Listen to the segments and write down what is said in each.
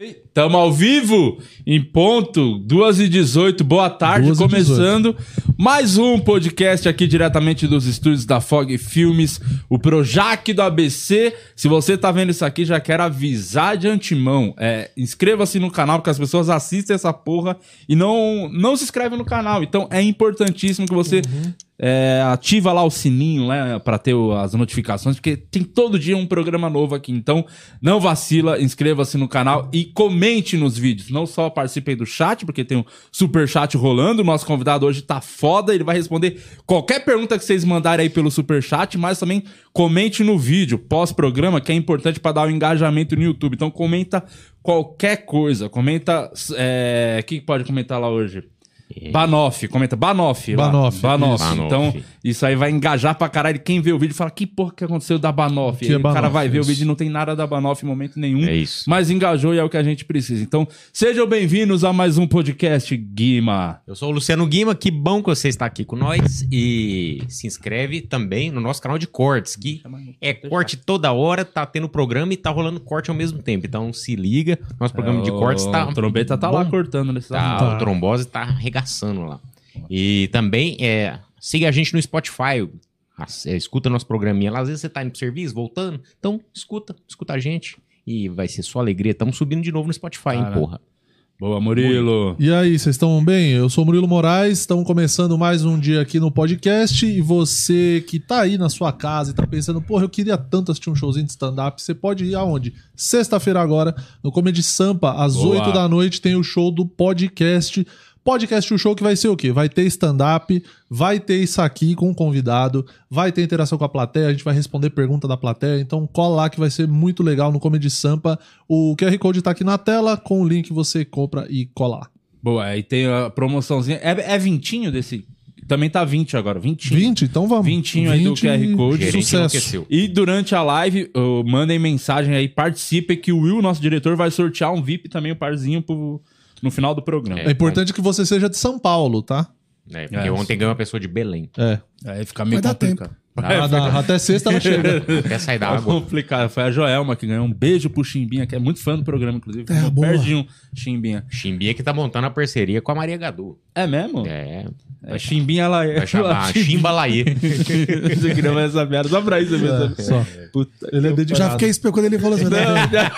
Estamos ao vivo, em ponto, 2h18, boa tarde, 2 e começando mais um podcast aqui diretamente dos estúdios da Fog Filmes, o Projac do ABC. Se você tá vendo isso aqui, já quero avisar de antemão, é, inscreva-se no canal, porque as pessoas assistem essa porra e não, não se inscrevem no canal. Então é importantíssimo que você é, ativa lá o sininho né, para ter as notificações, porque tem todo dia um programa novo aqui. Então, não vacila, inscreva-se no canal e comente nos vídeos. Não só participe aí do chat, porque tem um super chat rolando. O nosso convidado hoje tá foda, ele vai responder qualquer pergunta que vocês mandarem aí pelo super chat, mas também comente no vídeo pós-programa, que é importante para dar o engajamento no YouTube. Então, comenta qualquer coisa. Comenta. é, O que pode comentar lá hoje? Banoff, comenta Banoff. lá. Banoff, Banoff. isso. Então, isso aí vai engajar pra caralho. Quem vê o vídeo fala: que porra que aconteceu da Banoff? Que Aí é o cara vai ver o isso. vídeo e não tem nada da Banoff em momento nenhum. É isso. Mas engajou e é o que a gente precisa. Então, sejam bem-vindos a mais um podcast Guima. Eu sou o Luciano Guima, que bom que você está aqui com nós e se inscreve também no nosso canal de cortes, que é corte toda hora, tá tendo programa e tá rolando corte ao mesmo tempo. Então se liga, nosso programa de cortes tá O trombeta tá lá bom. cortando nesse Tá, Tá. o trombose tá arregaçando lá. E também é, siga a gente no Spotify. É, escuta nosso programinha lá. Às vezes você tá indo pro serviço, voltando. Então, escuta, escuta a gente. E vai ser sua alegria. Estamos subindo de novo no Spotify, hein, porra. Boa, Murilo. E aí, vocês estão bem? Eu sou o Murilo Moraes, estamos começando mais um dia aqui no podcast. E você que tá aí na sua casa e tá pensando, porra, eu queria tanto assistir um showzinho de stand-up, você pode ir aonde? Sexta-feira agora, no Comedy Sampa, às Boa. 8 da noite, tem o show do podcast. Podcast, o show que vai ser o quê? Vai ter stand-up, vai ter isso aqui com o convidado, vai ter interação com a plateia, a gente vai responder pergunta da plateia, então cola lá que vai ser muito legal no Comedy Sampa. O QR Code tá aqui na tela, com o link você compra e cola lá. Boa, aí tem a promoçãozinha. É, é vintinho desse? Também tá 20 agora, vintinho. 20? Então vamos. Vintinho aí do QR Code. Sucesso. E durante a live, ô, mandem mensagem aí, participem que o Will, nosso diretor, vai sortear um VIP também, um parzinho pro, no final do programa. É importante que você seja de São Paulo, tá? É, porque É, ontem ganhou uma pessoa de Belém. É. Aí fica meio Vai complicado. Ah, dá- até sexta ela chega. Até sair da É água. complicado. Foi a Joelma que ganhou um beijo pro Chimbinha, que é muito fã do programa, inclusive. Terra Ficou boa. Pertinho, Chimbinha. Chimbinha que tá montando a parceria com a Maria Gadu. É mesmo? É. É, Chimbinha ela é. Vai chamar Chimbalaí. Você queria ver essa merda só pra isso mesmo. Só. Puta Ele é Já dedicado. fiquei esperando quando ele falou assim. né?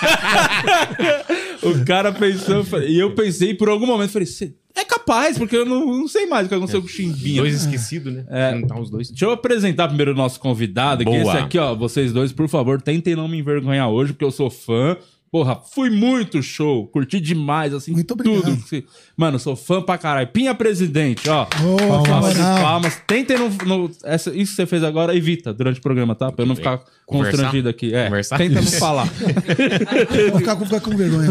O cara pensou, e eu pensei por algum momento, falei, "Cê- é capaz, porque eu não, não sei mais o que aconteceu com o Chimbinha. dois esquecidos, né? É. Os dois. Deixa eu apresentar primeiro o nosso convidado, que Boa. esse aqui, ó, vocês dois, por favor, tentem não me envergonhar hoje, porque eu sou fã. Porra, fui muito show, curti demais, assim, Muito obrigado. tudo. Mano, sou fã pra caralho. Pinha Presidente, ó. Ô, Palmas, fenomenal. palmas. Tentem no, no- essa, isso que você fez agora, evita durante o programa, tá? Pra eu não ficar Conversar? constrangido aqui. É, Conversar? tenta não falar. Vou ficar, ficar com vergonha.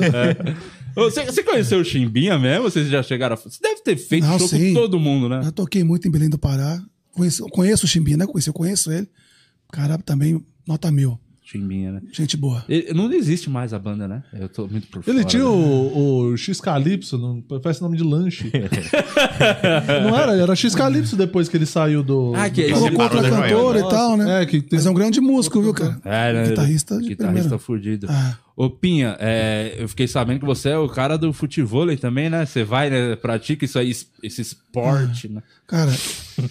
Ô, Você, você conheceu o Chimbinha mesmo? Vocês já chegaram a... Você deve ter feito Não, show sim. com todo mundo, né? Eu toquei muito em Belém do Pará. Conheço, conheço o Chimbinha, né? Conheço, eu conheço ele. Cara, também, nota mil. Chimbinha, né? Gente boa. Ele- não existe mais a banda, né? Eu tô muito por Ele fora, tinha né? o, o X Calypso, não, parece nome de lanche. não era? Era X Calypso depois que ele saiu do. Ah, que do- Ele Colocou parou outra cantora e tal, né? É, que tem- Mas é um grande músico, viu, cara? É, né? Guitarrista de Guitarrista primeira. fudido. Ah. Ô, Pinha, é, eu fiquei sabendo que você é o cara do futevôlei também, né? Você vai, né? Pratica isso aí, esse esporte, né? Cara,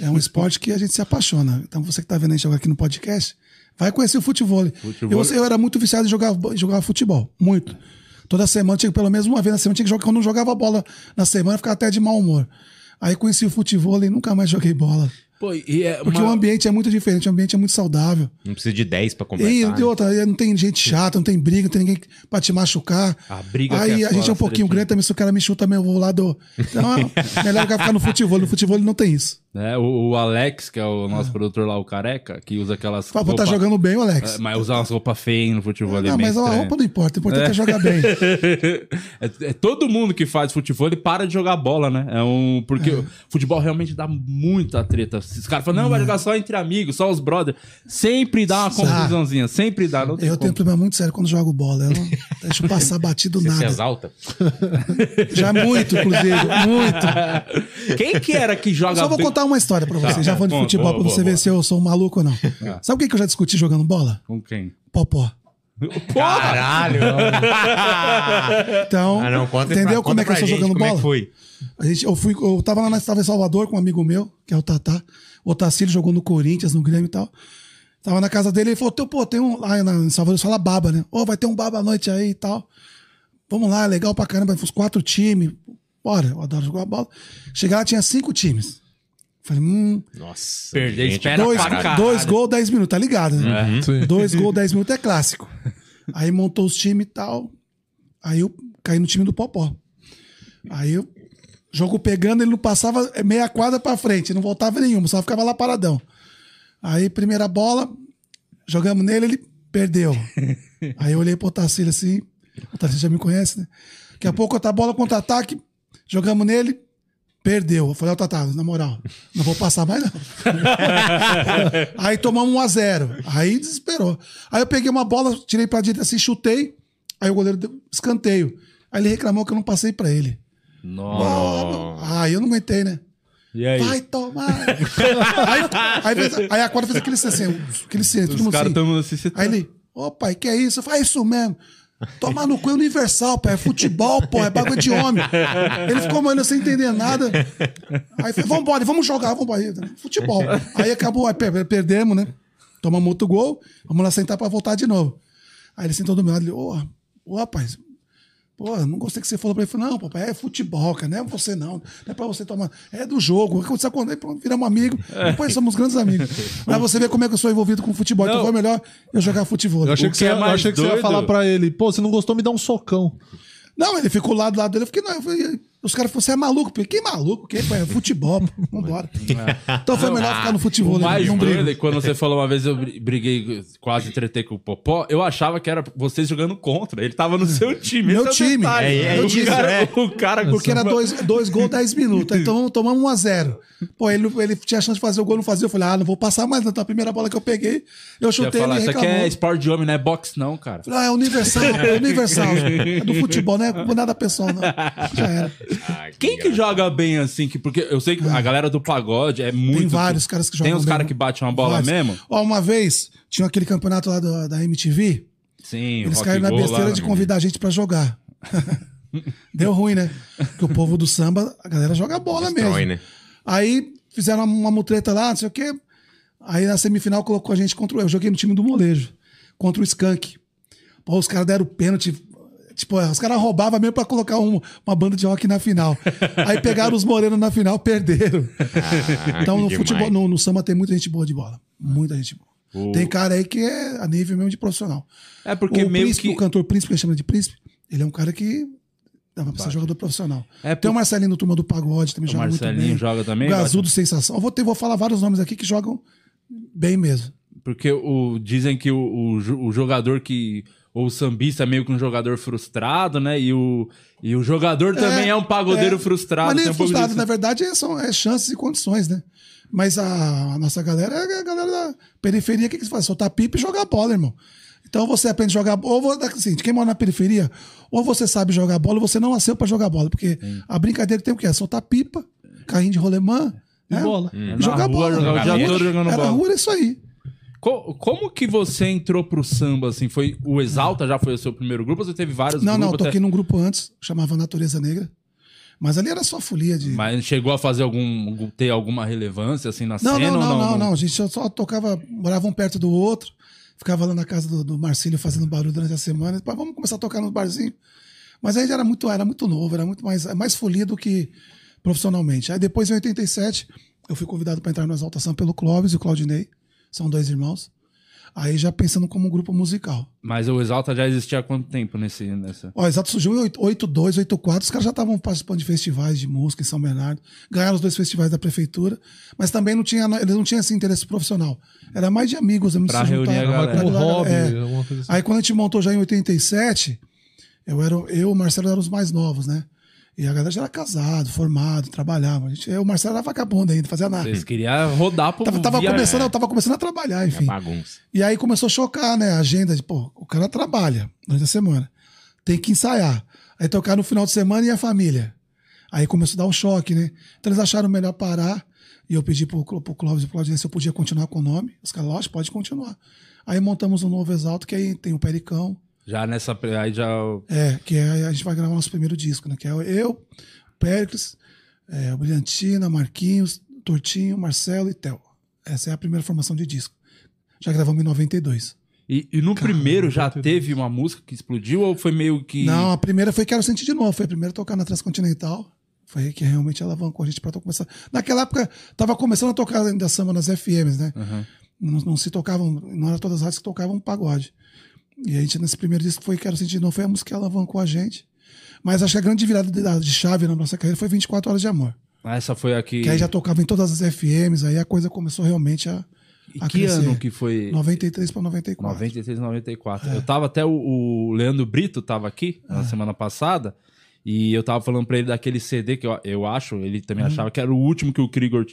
é um esporte que a gente se apaixona. Então você que tá vendo a gente jogar aqui no podcast, vai conhecer o futebol. Futevôlei. Eu, eu era muito viciado em jogar, jogar futebol. Muito. Toda semana, tinha, pelo menos uma vez na semana, tinha que jogar. Quando não jogava bola na semana, eu ficava até de mau humor. Aí conheci o futebol e nunca mais joguei bola. Pô, e é Porque uma- o ambiente é muito diferente, o ambiente é muito saudável. Não precisa de 10 pra E, conversar. de né? outra, aí não tem gente chata, não tem briga, não tem ninguém pra te machucar. A briga Aí é a gente é um pouquinho grande também, se o cara me chuta, também eu vou lá do. Então, é melhor ficar no futebol. No futebol não tem isso. né, o, o Alex, que é o nosso produtor lá, o careca, que usa aquelas. Fala, tá jogando bem, o Alex. É, mas usar umas roupas feias no futebol é não, bem mas a estranho. roupa não importa, o importante é, jogar bem. é, é todo mundo que faz futebol ele para de jogar bola, né? É um porque o futebol realmente dá muita treta. Esses caras falam não, vai jogar só entre amigos, só os brothers. Sempre dá uma confusãozinha, sempre dá. Não tem Eu como. tenho um problema muito sério quando jogo bola. Eu não deixo passar batido Você se nada. exalta? Já muito, inclusive. Muito. Quem que era que joga Só vou bem- contar uma história pra você, Tá, já falando de boa, futebol, boa, pra você boa, ver se eu sou um maluco ou não. Sabe o que que eu já discuti jogando bola? Com quem? Popó. Caralho! Então, ah, não, conta entendeu pra- como é que eu estou gente jogando como bola? é que foi? A gente, eu, fui, eu tava lá na estava em Salvador com um amigo meu, que é o Tatá. O Otacílio jogou no Corinthians, no Grêmio e tal. Tava na casa dele, ele falou: "Teu, pô, tem um. Lá em Salvador fala baba, né? Ô, vai ter um baba à noite aí e tal. Vamos lá, legal pra caramba. Uns quatro times. Bora, eu adoro jogar bola. Chegar lá, tinha cinco times. Falei, hum, Nossa. Perder, gente, espera dois, pra caralho. dois gols, dez minutos, tá ligado, né? Sim. Dois gols, 10 minutos é clássico. Aí montou os times e tal. Aí eu caí no time do Popó. Aí eu, jogo pegando, ele não passava meia quadra pra frente, não voltava nenhuma, só ficava lá paradão. Aí, primeira bola, jogamos nele, ele perdeu. Aí eu olhei pro Otacílio assim, o Otacílio já me conhece, né? Daqui a pouco, outra bola contra-ataque, jogamos nele, perdeu. Eu falei, ó, Tatá, na moral, não vou passar mais não. Aí tomamos 1 a 0 Aí desesperou. Aí eu peguei uma bola, tirei pra direita assim, chutei. Aí o goleiro deu escanteio. Aí ele reclamou que eu não passei pra ele. Nossa. Aí eu não aguentei, né? E aí? Vai tomar. aí, aí, fez- aí a quadra fez aquele assim, aquele silêncio, todo Os mundo caras assim. estão assim, você tá... Aí ele, ô pai, que é isso? Eu falei, é isso mesmo. Tomar no cu é universal, pai. É futebol, pô, é bagulho de homem. Ele ficou olhando sem entender nada. Aí falei, vambora, vamos jogar, vambora. Futebol. Aí acabou, aí per- perdemos, né? Tomamos outro gol, vamos lá sentar pra voltar de novo. Aí ele sentou do meu lado, ele, ô, ô rapaz, Pô, não gostei que você falou pra ele. Falei, não, papai, é futebol, cara, não é você não. Não é pra você tomar. É do jogo. Aconteceu quando pronto, viramos amigos. Depois somos grandes amigos. Mas você vê como é que eu sou envolvido com futebol. Então Não. foi melhor eu jogar futebol. Eu achei, O que que você, é mais achei que você ia falar pra ele, pô, você não gostou, me dá um socão. Não, ele ficou lá do lado dele. Eu fiquei, não, eu falei, os caras falaram, você é maluco? Falei, que maluco? Que pô, é futebol, pô, vambora. Então foi melhor ficar no futebol. O né? mais doido é quando você falou uma vez eu bri- briguei, quase tretei com o Popó, eu achava que era vocês jogando contra. Ele tava no seu time. Meu é time. detalhe. É, é o, isso, cara, é. o cara Porque era dois, dois gols, 10 minutos. Então tomamos 1 a 0 Pô, ele, ele tinha chance de fazer o gol, não fazia. Eu falei, ah, não vou passar mais. Então a primeira bola que eu peguei, eu chutei falar, ele isso aqui é esporte de homem, não é boxe não, cara. Ah, é universal, é universal. É do futebol, não é nada pessoal, não. Já era. Ah, Quem que joga bem assim? Que, porque eu sei que a galera do pagode é muito... Tem vários caras que jogam Tem uns bem. caras que batem uma bola Vários. mesmo? Ó, uma vez, tinha aquele campeonato lá do- da MTV, Sim, eles rock caíram na besteira de né? convidar a gente pra jogar. Deu ruim, né? Porque o povo do samba, a galera joga bola Destrói, mesmo. né? Aí fizeram uma, uma mutreta lá, não sei o quê. Aí na semifinal colocou a gente contra o. Eu joguei no time do molejo, contra o Skank. Pô, os caras deram pênalti. Tipo, os caras roubavam mesmo pra colocar um- uma banda de rock na final. Aí pegaram os morenos na final, perderam. Ah, então, no futebol, no, no samba tem muita gente boa de bola. Muita gente boa. O- Tem cara aí que é a nível mesmo de profissional. É porque o meio príncipe, que... o cantor príncipe, que a gente chama de príncipe, ele é um cara que dava pra ser jogador profissional. É, Tem o Marcelinho do Turma do Pagode, também O joga muito Marcelinho bem. joga também, Gazudo Sensação. Eu vou, ter, vou falar vários nomes aqui que jogam bem mesmo. Porque o, dizem que o, o, o jogador que. Ou o sambista é meio que um jogador frustrado, né? E o, e o jogador também é, um pagodeiro é. frustrado. Mas nem um frustrado, na verdade, é, são é chances e condições, né? Mas a, a nossa galera é a galera da periferia. O que, que você faz? Soltar pipa e jogar bola, irmão. Então você aprende a jogar bola. Ou assim, quem mora na periferia, ou você sabe jogar bola, ou você não nasceu pra jogar bola. Porque a brincadeira tem o quê? É soltar pipa, carrinho de rolemã. E né? bola. Na jogar bola. jogar o dia todo jogando Era bola. rua, era isso aí. Co- como que você entrou pro samba, assim? Foi o Exalta já foi o seu primeiro grupo ou você teve vários Não, não, grupos? toquei até- num grupo antes, chamava Natureza Negra. Mas ali era só folia de. Mas chegou a fazer algum. ter alguma relevância assim na Não, cena? não, ou não, não, não. A gente só tocava, morava um perto do outro, ficava lá na casa do, do Marcílio fazendo barulho durante a semana. Depois vamos começar a tocar no barzinho. Mas aí era muito, era muito novo, era muito mais, mais folia do que profissionalmente. Aí depois, em 87, eu fui convidado para entrar no Exaltação pelo Clóvis e o Claudinei, são dois irmãos. Aí já pensando como um grupo musical. Mas o Exalta já existia há quanto tempo nesse, nessa. Ó, Exato surgiu em 8- 82, 84. Os caras já estavam participando de festivais de música em São Bernardo. Ganharam os dois festivais da prefeitura. Mas também não tinha, eles não tinham esse interesse profissional. Era mais de amigos. Pra se reunir juntar, a galera. como pra- hobby, é. alguma coisa assim. Aí quando a gente montou já em 87, eu, era, eu e o Marcelo eram os mais novos, né? E a galera já era casado, formado, trabalhava. A gente, eu, o Marcelo era vagabundo ainda, não fazia nada. Vocês queriam rodar pro. Tava, tava via- começando, eu tava começando a trabalhar, enfim. Bagunça. E aí começou a chocar, né? A agenda de, pô, o cara trabalha durante a semana. Tem que ensaiar. Aí tocar no final de semana e a família. Aí começou a dar um choque, né? Então eles acharam melhor parar. E eu pedi pro, pro Clóvis e pro Claudinei se eu podia continuar com o nome. Os caras, lógico, pode continuar. Aí montamos um novo Exalto, que aí tem o Pericão, Já nessa. Aí já. é, que é, a gente vai gravar nosso primeiro disco, né? Que é eu, Péricles, é, o Brilhantina, Marquinhos, Tortinho, Marcelo e Theo. Essa é a primeira formação de disco. Já gravamos em 92. E, e no primeiro já 92. teve uma música que explodiu ou foi meio que. Não, a primeira foi Quero Sentir de Novo. Foi a primeira a tocar na Transcontinental. Foi aí que realmente alavancou a gente pra to- começar. Naquela época, tava começando a tocar ainda samba nas FMs, né? Aham. Não, não se tocavam, não era todas as rádios que tocavam pagode. E a gente, nesse primeiro disco, foi Quero Sentir Novo, foi a música que alavancou a gente. Mas acho que a grande virada de, de chave na nossa carreira foi 24 Horas de Amor. Essa foi a que. Que aí já tocava em todas as FMs, aí a coisa começou realmente a, E que crescer. ano que foi? 93 para 94. 93, 94. É. Eu tava até o, o Leandro Brito tava aqui na semana passada e eu tava falando pra ele daquele CD que eu, eu acho, ele também Uhum. achava que era o último que o Krigor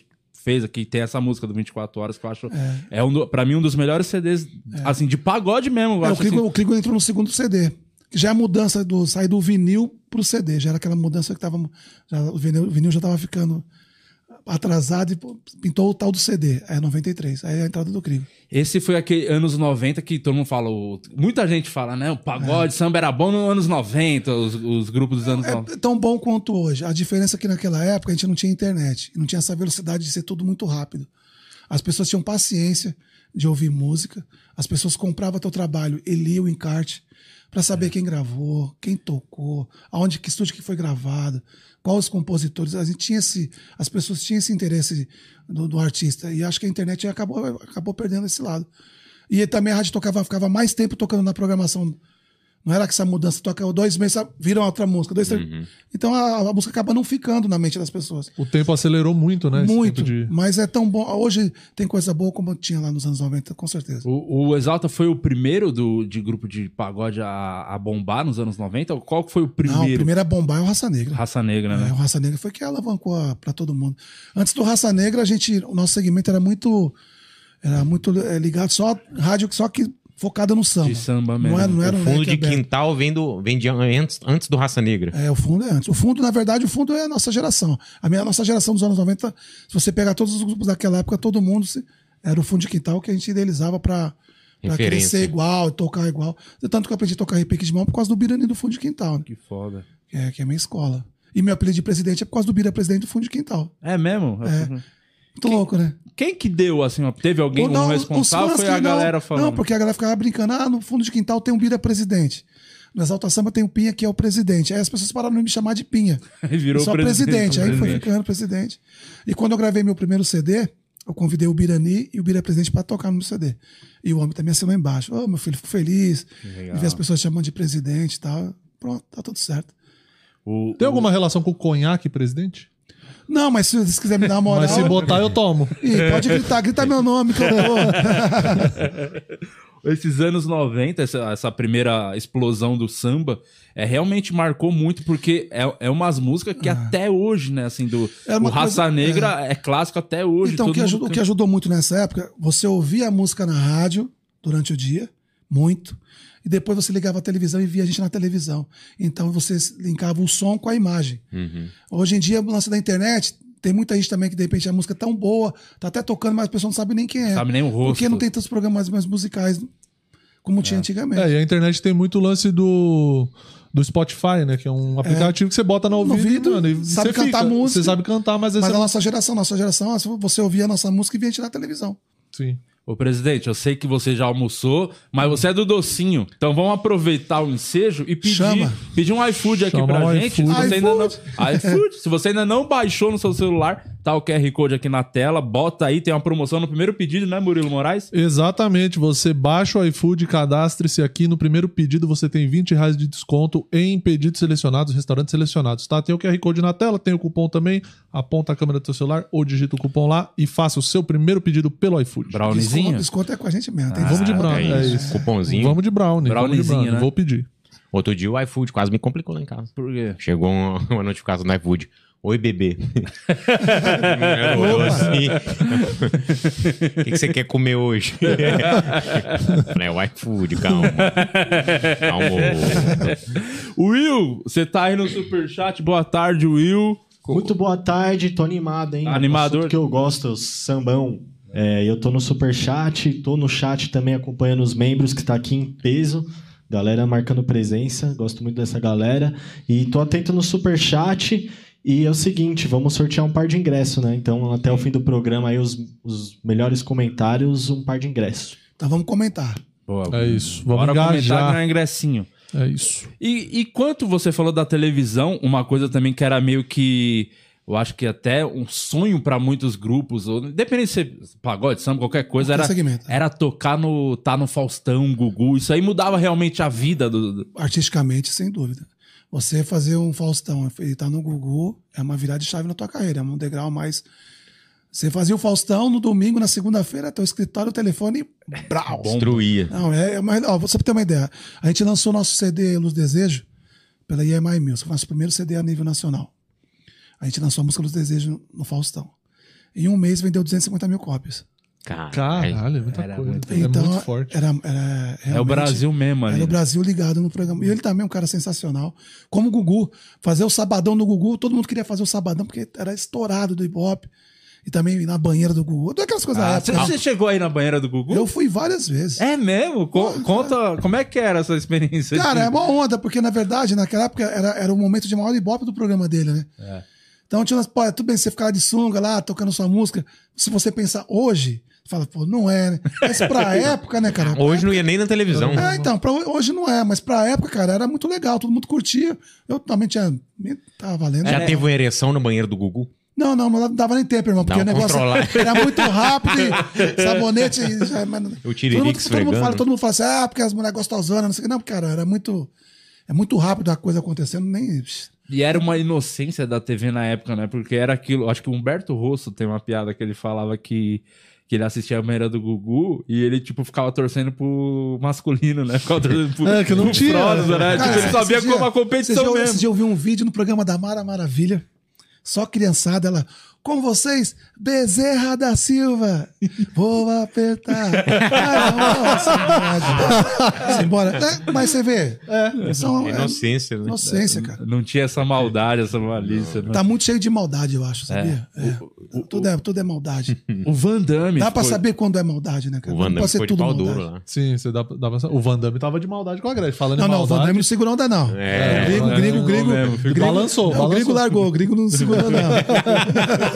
fez aqui, tem essa música do 24 horas que eu acho é, um do, para mim um dos melhores CDs assim de pagode mesmo, eu É, o acho Cligo, assim. o Cligo entrou no segundo CD. Que já é a mudança do sair do vinil pro CD. Já era aquela mudança que tava. Já, o, vinil, o vinil já tava ficando atrasado e pintou o tal do CD. É 93. Aí é a entrada do Cligo. Esse foi aquele anos 90 que todo mundo fala, o- muita gente fala, né, o pagode, samba era bom nos anos 90, os, os grupos dos anos 90. É tão bom quanto hoje. A diferença é que naquela época a gente não tinha internet. Não tinha essa velocidade de ser tudo muito rápido. As pessoas tinham paciência de ouvir música. As pessoas compravam teu trabalho e liam o encarte para saber quem gravou, quem tocou, aonde que estúdio que foi gravado, quais os compositores. A gente tinha esse, as pessoas tinham esse interesse do, do artista. E acho que a internet acabou, acabou perdendo esse lado. E também a rádio tocava, ficava mais tempo tocando na programação. Não era que essa mudança toca dois meses, vira outra música. Dois, três- Então a, a música acaba não ficando na mente das pessoas. O tempo acelerou muito, né? esse Muito. tempo de- Mas é tão bom. Hoje tem coisa boa como tinha lá nos anos 90, com certeza. O, o Exalta foi o primeiro do, de grupo de pagode a, a bombar nos anos 90? Qual que foi o primeiro? Não, o primeiro a bombar é o Raça Negra. Raça Negra, É, né? o Raça Negra foi que alavancou a- pra todo mundo. Antes do Raça Negra, a gente, o nosso segmento era muito, era muito é, ligado só rádio, só que focada no samba. De samba mesmo. Não era, não era o um fundo leque de aberto. quintal vem, do, vem de antes, antes do Raça Negra. É, o fundo é antes. O fundo, na verdade, o fundo é a nossa geração. A minha a nossa geração dos anos 90, se você pegar todos os grupos daquela época, todo mundo se- era o fundo de quintal que a gente idealizava Referência. crescer igual, tocar igual. Tanto que eu aprendi a tocar repique de mão por causa do Birani do fundo de quintal, né? Que foda. que, é, que é a minha escola. E meu apelido de presidente é por causa do Bira presidente do fundo de quintal. É mesmo? Muito louco, né? Quem que deu, assim, ó, teve alguém não, um responsável foi a não- galera falando? Não, porque a galera ficava brincando. Ah, no fundo de quintal tem um Bira presidente. No Exalta Samba tem o Pinha, que é o presidente. Aí as pessoas pararam de me chamar de Pinha. Aí virou Só presidente, presidente. Aí foi ficando presidente. E quando eu gravei meu primeiro CD, eu convidei o Birani e o Bira presidente para tocar no meu CD. E o homem também assinou embaixo. Ô, meu filho, fico feliz legal. de ver as pessoas chamando de presidente e tal. Pronto, tá tudo certo. O- Tem o- alguma relação com o conhaque, presidente? Não, mas se você quiser me dar uma moral. Mas se botar, eu tomo. Ih, pode gritar, grita meu nome que eu vou. Esses anos 90, essa, essa primeira explosão do samba, é, realmente marcou muito, porque é, é umas músicas que até hoje, né, assim, do Ah. É o Raça coisa- Negra é. clássico até hoje. Então, o que, ajudou, o que ajudou muito nessa época, você ouvia a música na rádio durante o dia, muito, e depois você ligava a televisão e via a gente na televisão. Então você linkava o som com a imagem. Hoje em dia, no lance da internet, tem muita gente também que de repente a música é tão boa, tá até tocando, mas a pessoa não sabe nem quem é. Sabe nem o rosto. Porque não tem tantos programas mais musicais como tinha antigamente. É, e a internet tem muito lance do, do Spotify, né? Que é um aplicativo que você bota no ouvido, ouvido, e, mano, e sabe você cantar fica, música. Você sabe cantar, mas... Mas você a nossa geração, nossa geração, você ouvia a nossa música e via a gente na televisão. Sim. Ô, presidente, eu sei que você já almoçou, mas você é do docinho. Então vamos aproveitar o ensejo e pedir, Chama. pedir um iFood aqui Chama pra gente. Se você, não, iFood. Se você ainda não baixou no seu celular, tá o QR Code aqui na tela. Bota aí, tem uma promoção no primeiro pedido, né, Murilo Moraes? Exatamente, você baixa o iFood, cadastre-se aqui. No primeiro pedido você tem 20 reais de desconto em pedidos selecionados, restaurantes selecionados, tá? Tem o QR Code na tela, tem o cupom também. Aponta a câmera do seu celular ou digita o cupom lá e faça o seu primeiro pedido pelo iFood. Browniezinho. Desconto, desconto é com a gente mesmo. Tem Vamos de brownie, é isso. isso. Cupomzinho. Vamos de brownie. vamos de brownie. né? Vou pedir. Outro dia o iFood quase me complicou lá em casa. Por quê? Chegou uma, uma notificação do iFood. Oi, bebê. O que, que você quer comer hoje? É o iFood, calma. Calma. Will, você tá aí no superchat. Boa tarde, Will. Muito boa tarde, tô animado, hein? Animador. Que eu gosto, sambão. É, eu tô no superchat, tô no chat também acompanhando os membros que tá aqui em peso. Galera marcando presença, gosto muito dessa galera. E tô atento no superchat. E é o seguinte, vamos sortear um par de ingressos, né? Então, até o fim do programa aí, os, os melhores comentários, um par de ingressos. Então vamos comentar. Boa. É isso. Vamos Bora comentar engajar. ganhar ingressinho. É isso. E, e quanto você falou da televisão, uma coisa também que era meio que. Eu acho que até um sonho pra muitos grupos, ou independente de ser pagode, samba, qualquer coisa, era, era tocar no. tá no Faustão, Gugu. Isso aí mudava realmente a vida do. do- Artisticamente, sem dúvida. Você fazer um Faustão e estar no Gugu é uma virada de chave na tua carreira, é um degrau mais. Você fazia o Faustão no domingo, na segunda-feira, teu escritório, o telefone, brau. Destruía. Não, é, é uma, ó, você ter uma ideia. A gente lançou nosso CD Luz Desejo pela EMI Music, nosso primeiro CD a nível nacional. A gente lançou a música Luz Desejo no Faustão. Em um mês vendeu 250 mil cópias. Cara, Caralho, é muita Era coisa. muito- é Então, muito forte. Era, era É o Brasil mesmo ali. Era o né? Brasil ligado no programa. E ele também é um cara sensacional. Como o Gugu. Fazer o sabadão no Gugu, todo mundo queria fazer o sabadão porque era estourado do hip-hop. E também na banheira do Gugu. Todas aquelas coisas Ah, época. você, chegou aí na banheira do Gugu? Eu fui várias vezes. É mesmo? Co- conta, como é que era essa experiência? Cara, de- é uma onda, porque na verdade, naquela época era, era o momento de maior ibope do programa dele, né? É. Então tinha umas, pô, tudo bem, você ficar de sunga lá, tocando sua música. Se você pensar hoje, fala, pô, não é, né? Mas pra época, né, cara? Hoje não ia nem na televisão. É, então, pra, ho- hoje não é, mas pra época, cara, era muito legal, todo mundo curtia. Eu também tinha. Tava valendo. Já É. teve uma ereção no banheiro do Gugu? Não, não, não dava nem tempo, irmão, porque o negócio controlada. era muito rápido, e sabonete. e Já, mas, O tiririca todo, mundo, todo, mundo fala, todo mundo fala assim, ah, porque as mulheres gostosonas, não sei o que. Não, cara, era muito. É muito rápido a coisa acontecendo, nem. E era uma inocência da TV na época, né? Porque era aquilo. Acho que o Humberto Rosso tem uma piada que ele falava que. Que ele assistia a banheira do Gugu e ele, tipo, ficava torcendo pro masculino, né? Ficava torcendo pro, É, que não pro tinha, né? Cara, tipo, ele sabia dia- como a competição dia, mesmo. Esse dia eu vi um vídeo no programa da Mara Maravilha, só criançada, ela. Com vocês, Bezerra da Silva. Vou apertar. Ai, Simbora. É, mas você vê. É, são, é, Inocência, né? inocência, cara. Não tinha essa maldade, essa malícia. né? Tá muito cheio de maldade, eu acho, sabia? É. tudo, é, tudo é maldade. O Van Damme. Dá pra foi- saber quando é maldade, né, cara? O Van não Damme pode ser foi de tudo pau maldade. duro lá. Sim, você dá, dá pra... O Van Damme tava de maldade com a Gretchen. Falando Não, em não, o maldade. Van Damme não segurou onda, não. É, o gringo, é, gringo, não gringo. gringo balançou, não, O gringo largou, o gringo não segurou, não.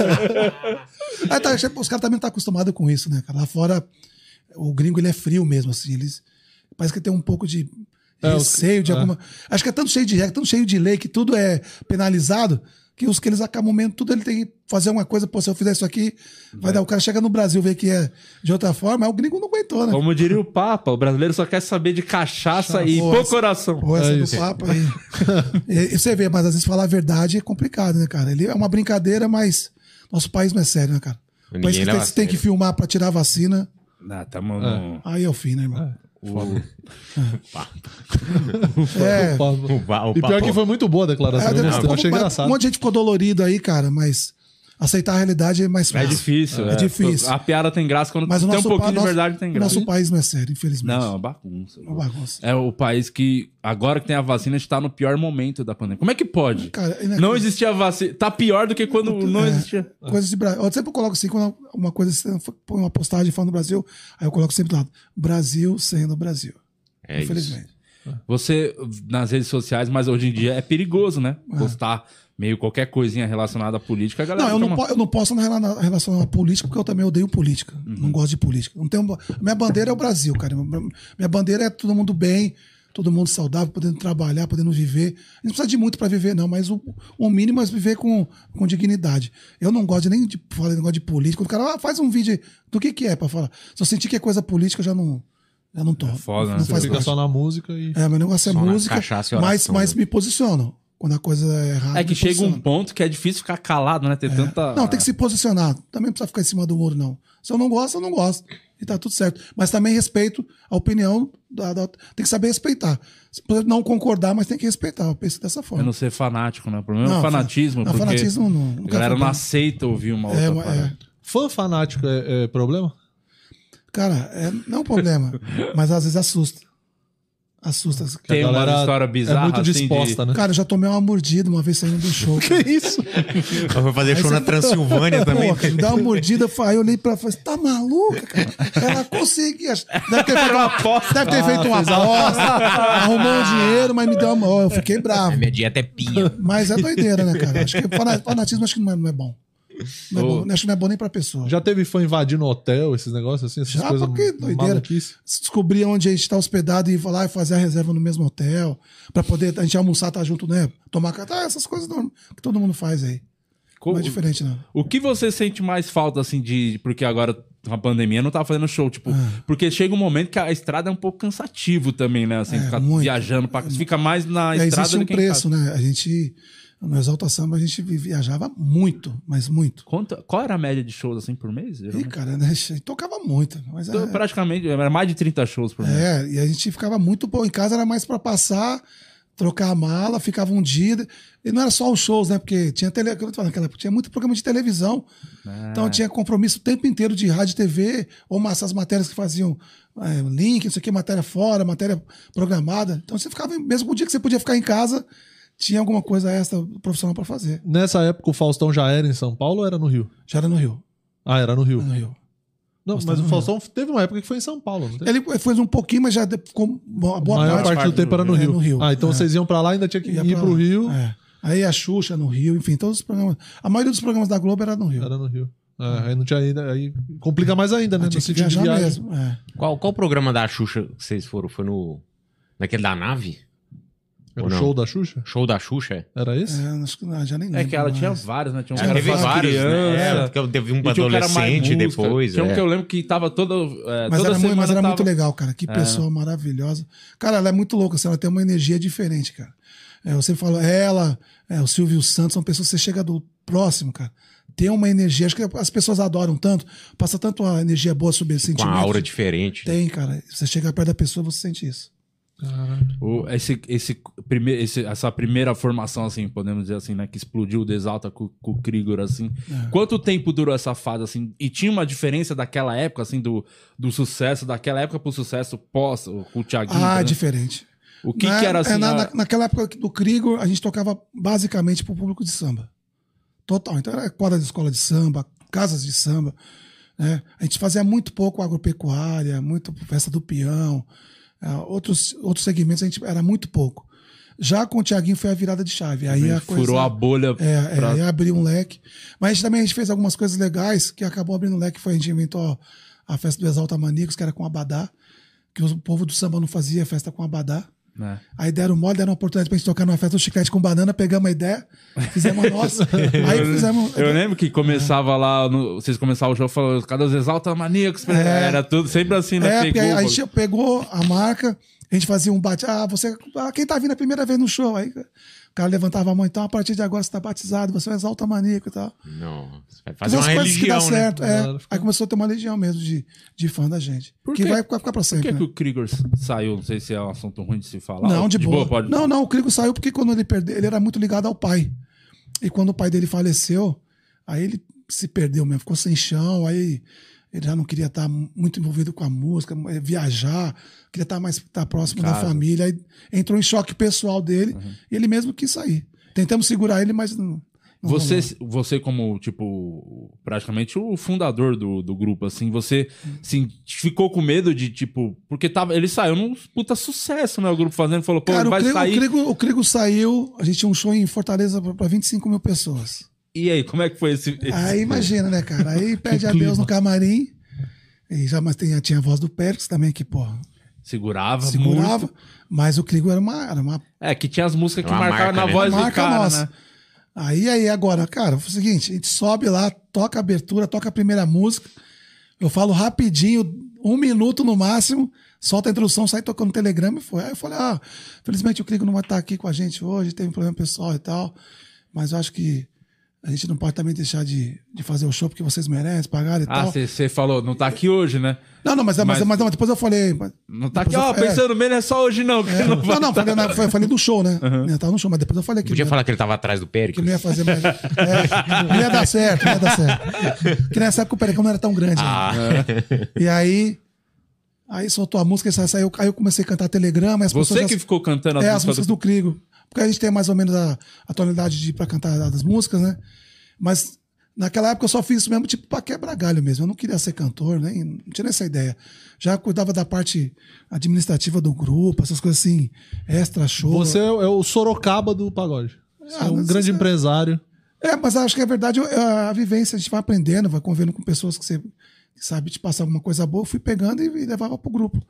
Aí tá, os caras também não estão acostumados com isso, né, cara? Lá fora, o gringo ele é frio mesmo, assim. Eles, parece que tem um pouco de É, receio de é. alguma. Acho que é tanto cheio de regra, tanto cheio de lei, que tudo é penalizado, que os que eles acabam mesmo, tudo ele tem que fazer uma coisa, pô, se eu fizer isso aqui, vai dar. O cara chega no Brasil, vê que é de outra forma, aí o gringo não aguentou, né? Como diria o Papa, o brasileiro só quer saber de cachaça e Pô, pôr essa- coração. Pô, essa É do isso. papo aí. e, e você vê, mas às vezes falar a verdade é complicado, né, cara? Ele é uma brincadeira, mas nosso país não é sério, né, cara? O país que tem, você tem que filmar pra tirar a vacina, Ah, tamo no- aí é o fim, né, irmão? o- É. O, va- o E pior papo- que foi muito boa a declaração. É, eu achei engraçado. Um monte de gente ficou dolorido aí, cara, mas aceitar a realidade é mais É fácil. difícil. É difícil. A piada tem graça quando Mas tem nosso, um pouquinho de verdade tem graça. nosso país não é sério, infelizmente. Não, é uma bagunça. Uma bagunça. É o país que, agora que tem a vacina, a gente tá no pior momento da pandemia. Como é que pode? Cara, é Não existia vacina. Tá pior do que quando não É. existia. Coisas de Brasil. Eu sempre coloco assim, quando uma coisa, põe uma postagem falando do Brasil, aí eu coloco sempre do lado, Brasil sendo Brasil. É isso. infelizmente. Você, nas redes sociais, mas hoje em dia é perigoso, né? Postar meio qualquer coisinha relacionada à política, a galera. Não, eu não, po- eu não posso na rela- relação à política, porque eu também odeio política. Uhum. Não gosto de política. Não tenho, minha bandeira é o Brasil, cara. Minha bandeira é todo mundo bem, todo mundo saudável, podendo trabalhar, podendo viver. A gente não precisa de muito para viver, não, mas o, o mínimo é viver com, com dignidade. Eu não gosto nem de falar negócio de política. O cara ah, faz um vídeo do que, que é para falar. Se eu sentir que é coisa política, eu já não, já não tô. foda, né? não Você faz Fica parte. só na música e. É, meu negócio é Só música, cachaça mas, mas né? me posiciono. Quando a coisa é errada. É que chega um ponto que é difícil ficar calado, né? Ter tanta. Não, tem que se posicionar. Também não precisa ficar em cima do muro, não. Se eu não gosto, eu não gosto. E tá tudo certo. Mas também respeito a opinião. Da, da- tem que saber respeitar. Você pode não concordar, mas tem que respeitar. Eu penso dessa É forma. não ser fanático, né? O problema é o Não, fanatismo. não, porque fanatismo não- A galera não aceita ouvir uma outra É, parada. é. Fã fanático é, é problema? Cara, é, não é um problema. mas às vezes assusta. Assusta. Que a Tem uma história bizarra, É muito assim, disposta, né? Cara, eu já tomei uma mordida uma vez saindo do show. Que isso? Eu vou fazer show na Transilvânia também. Pô, me dá uma mordida, aí eu olhei pra ela e falei, tá maluca, cara? Ela conseguia. Deve ter feito uma, deve ter feito uma aposta, arrumou um dinheiro, mas me deu uma. Eu fiquei bravo. Minha dieta é pinha. Mas é doideira, né, cara? Acho que fana- fanatismo acho que não é, não é bom. Não é bom. Acho que não é bom nem pra pessoa. Já teve fã invadindo hotel, esses negócios assim? Essas Já, coisas porque doideira. descobrir onde a gente tá hospedado e ir lá e fazer a reserva no mesmo hotel, pra poder a gente almoçar, tá junto, né? Tomar café, ah, essas coisas que todo mundo faz aí. Co- Não é diferente, não. O que você sente mais falta, assim, de. Porque agora, a pandemia, não tá fazendo show, tipo. Porque chega um momento que a estrada é um pouco cansativo também, né? Assim, Ah. É, ficar muito. viajando pra. Você fica mais na aí estrada existe um do que em preço, né? A gente, no Exalta Samba, a gente vi- viajava muito, mas muito. Quanto, qual era a média de shows, assim, por mês? Geralmente? cara, né? A gente tocava muito. Mas Então, é, Praticamente, era mais de 30 shows por mês. é, e a gente ficava muito bom. Em casa era mais pra passar, trocar a mala, ficava um dia. E não era só os shows, né? Porque tinha tele, naquela época, tinha muito programa de televisão. Ah. Então tinha compromisso o tempo inteiro de rádio e TV, ou essas matérias que faziam é, link, não sei o que, matéria fora, matéria programada. Então você ficava, mesmo o dia que você podia ficar em casa, tinha alguma coisa extra profissional pra fazer. Nessa época o Faustão já era em São Paulo ou era no Rio? Já era no Rio. Ah, era no Rio. Era no Rio. Não, Faustão mas o Faustão teve uma época que foi em São Paulo, não teve? Ele fez um pouquinho, mas já ficou boa, A boa maior parte. parte, do tempo era no É, Rio. no Rio. Ah, então É. vocês iam pra lá e ainda tinha que Ia ir pro lá. Rio. É. Aí a Xuxa no Rio, enfim, todos os programas. A maioria dos programas da Globo era no Rio. Era no Rio. É, aí não tinha ainda. Aí complica mais ainda, né? No tinha que sentido de viajar viagem. mesmo. É. Qual, qual programa da Xuxa que vocês foram? Foi no. Naquele da nave? Era o não? show da Xuxa? Show da Xuxa? é? Era esse? É, acho que não, já nem É lembro que ela tinha vários, né? Tinha um teve vários, criança. né? É, porque teve um pra mais adolescente depois. Tinha um é. que eu lembro que tava toda. é, Mas toda era, muito, mas era tava... muito legal, cara. Que pessoa maravilhosa. Cara, ela é muito louca, assim, ela tem uma energia diferente, cara. É, sempre falo, ela, é, o Silvio Santos são pessoas que você chega do próximo, cara. Tem uma energia, acho que as pessoas adoram tanto, passa tanto uma energia boa sobre esse Com sentimento. a aura diferente. Tem, cara. Você chega perto da pessoa, você sente isso. O- esse, esse, prime, esse, essa primeira formação, assim, podemos dizer assim, né? Que explodiu o Desalta com, com o Krigor, assim. É. Quanto tempo durou essa fase, assim? E tinha uma diferença daquela época, assim, do, do sucesso, daquela época pro sucesso pós, com o Thiaguinho? Ah, né? diferente. O que, Na- que era assim? é, na- a- na- naquela época do Krigor, a gente tocava basicamente pro público de samba. Total. Então era quadra de escola de samba, casas de samba. Né? A gente fazia muito pouco agropecuária, muito festa do peão. É, outros, outros segmentos a gente era muito pouco. Já com o Tiaguinho foi a virada de chave. Aí a coisa, Furou a bolha. é, é, pra- aí abriu um leque. Mas também a gente fez algumas coisas legais que acabou abrindo um leque. Foi a gente inventou a festa do Exalta Maníacos, que era com abadá, que o povo do samba não fazia festa com abadá. Né? Aí deram mole, deram uma oportunidade pra gente tocar numa festa do chiclete com banana, pegamos a ideia, fizemos a nossa. aí fizemos. Eu lembro que começava lá, no- vocês começavam o show falando, cada vez exalta maníacos. Era tudo sempre assim, né? É, Pegou, aí a gente pegou a marca, a gente fazia um bate. Ah, você. Ah, quem tá vindo a primeira vez no show? Aí o cara levantava a mão, então a partir de agora você tá batizado, você é um exalta maníaco e tal. Não, vai fazer Fazer uma as coisas que dá religião, né? certo. É. Aí começou a ter uma legião mesmo de, de fã da gente. Por que vai ficar ficar pra Por sempre. que, que né? o Krigor saiu? Não sei se é um assunto ruim de se falar. Não, de, boa. pode... Não, não, o Crigo saiu porque quando ele perdeu, ele era muito ligado ao pai. E quando o pai dele faleceu, aí ele se perdeu mesmo, ficou sem chão, aí ele já não queria estar muito envolvido com a música, eh, viajar, queria estar mais estar próximo da família, aí entrou em choque pessoal dele, e ele mesmo quis sair. Tentamos segurar ele, mas não. não Você, rolou. você como, tipo, praticamente o fundador do, do grupo, assim, você assim, ficou com medo de, tipo... Porque tava, ele saiu num puta sucesso, né? O grupo fazendo, falou, pô, Cara, o vai Crigo, sair... o, Crigo, o Crigo saiu, a gente tinha um show em Fortaleza para 25 mil pessoas. E aí, como é que foi esse... esse- Aí imagina, né, cara? Aí pede a Deus no camarim. E já, mas tem, tinha a voz do Pérez também, que, pô, Segurava, segurava. muito. Mas o Crigo era uma, era uma É, que tinha as músicas que marcavam marca, na né? voz do marca cara, nossa. né? Aí, aí, agora, cara, foi o seguinte: a gente sobe lá, toca a abertura, toca a primeira música. Eu falo rapidinho, um minuto no máximo, solta a introdução, sai tocando telegrama e foi. Aí eu falei: ah, felizmente o Crigo não vai estar aqui com a gente hoje, teve um problema pessoal e tal. Mas eu acho que a gente não pode também deixar de, de fazer o show porque vocês merecem, pagar e Ah, tal. você falou, não tá aqui hoje, né? Não, não, mas, mas, Mas- mas, depois eu falei. Não tá aqui, ó, eu- é, pensando bem, não é só hoje não. que é, não não, vai não, falei, na- foi- falei do show, né? Eu tava no show, mas depois eu falei que. Podia não- falar que ele tava atrás do que Péricles. não ia fazer mais. É, não ia dar certo, não ia dar certo. Porque nessa época o Pericão não era tão grande. Ah, ainda. E aí, Aí soltou a música, aí saiu, aí eu comecei a cantar telegrama. As Você pessoas que ficou cantando as é, as músicas músicas do... do Crigo. Porque a gente tem mais ou menos a, a tonalidade de, pra cantar das músicas, né? Mas naquela época eu só fiz isso mesmo, tipo, pra quebrar galho mesmo. Eu não queria ser cantor, nem, não tinha essa ideia. Já cuidava da parte administrativa do grupo, essas coisas assim, extra show. Você é o- é Sorocaba do pagode. Você Ah, é um grande é- empresário. É, mas acho que é verdade, eu- a vivência, a gente vai aprendendo, vai convivendo com pessoas que você sabe te passar alguma coisa boa, eu fui pegando e, e levava pro grupo.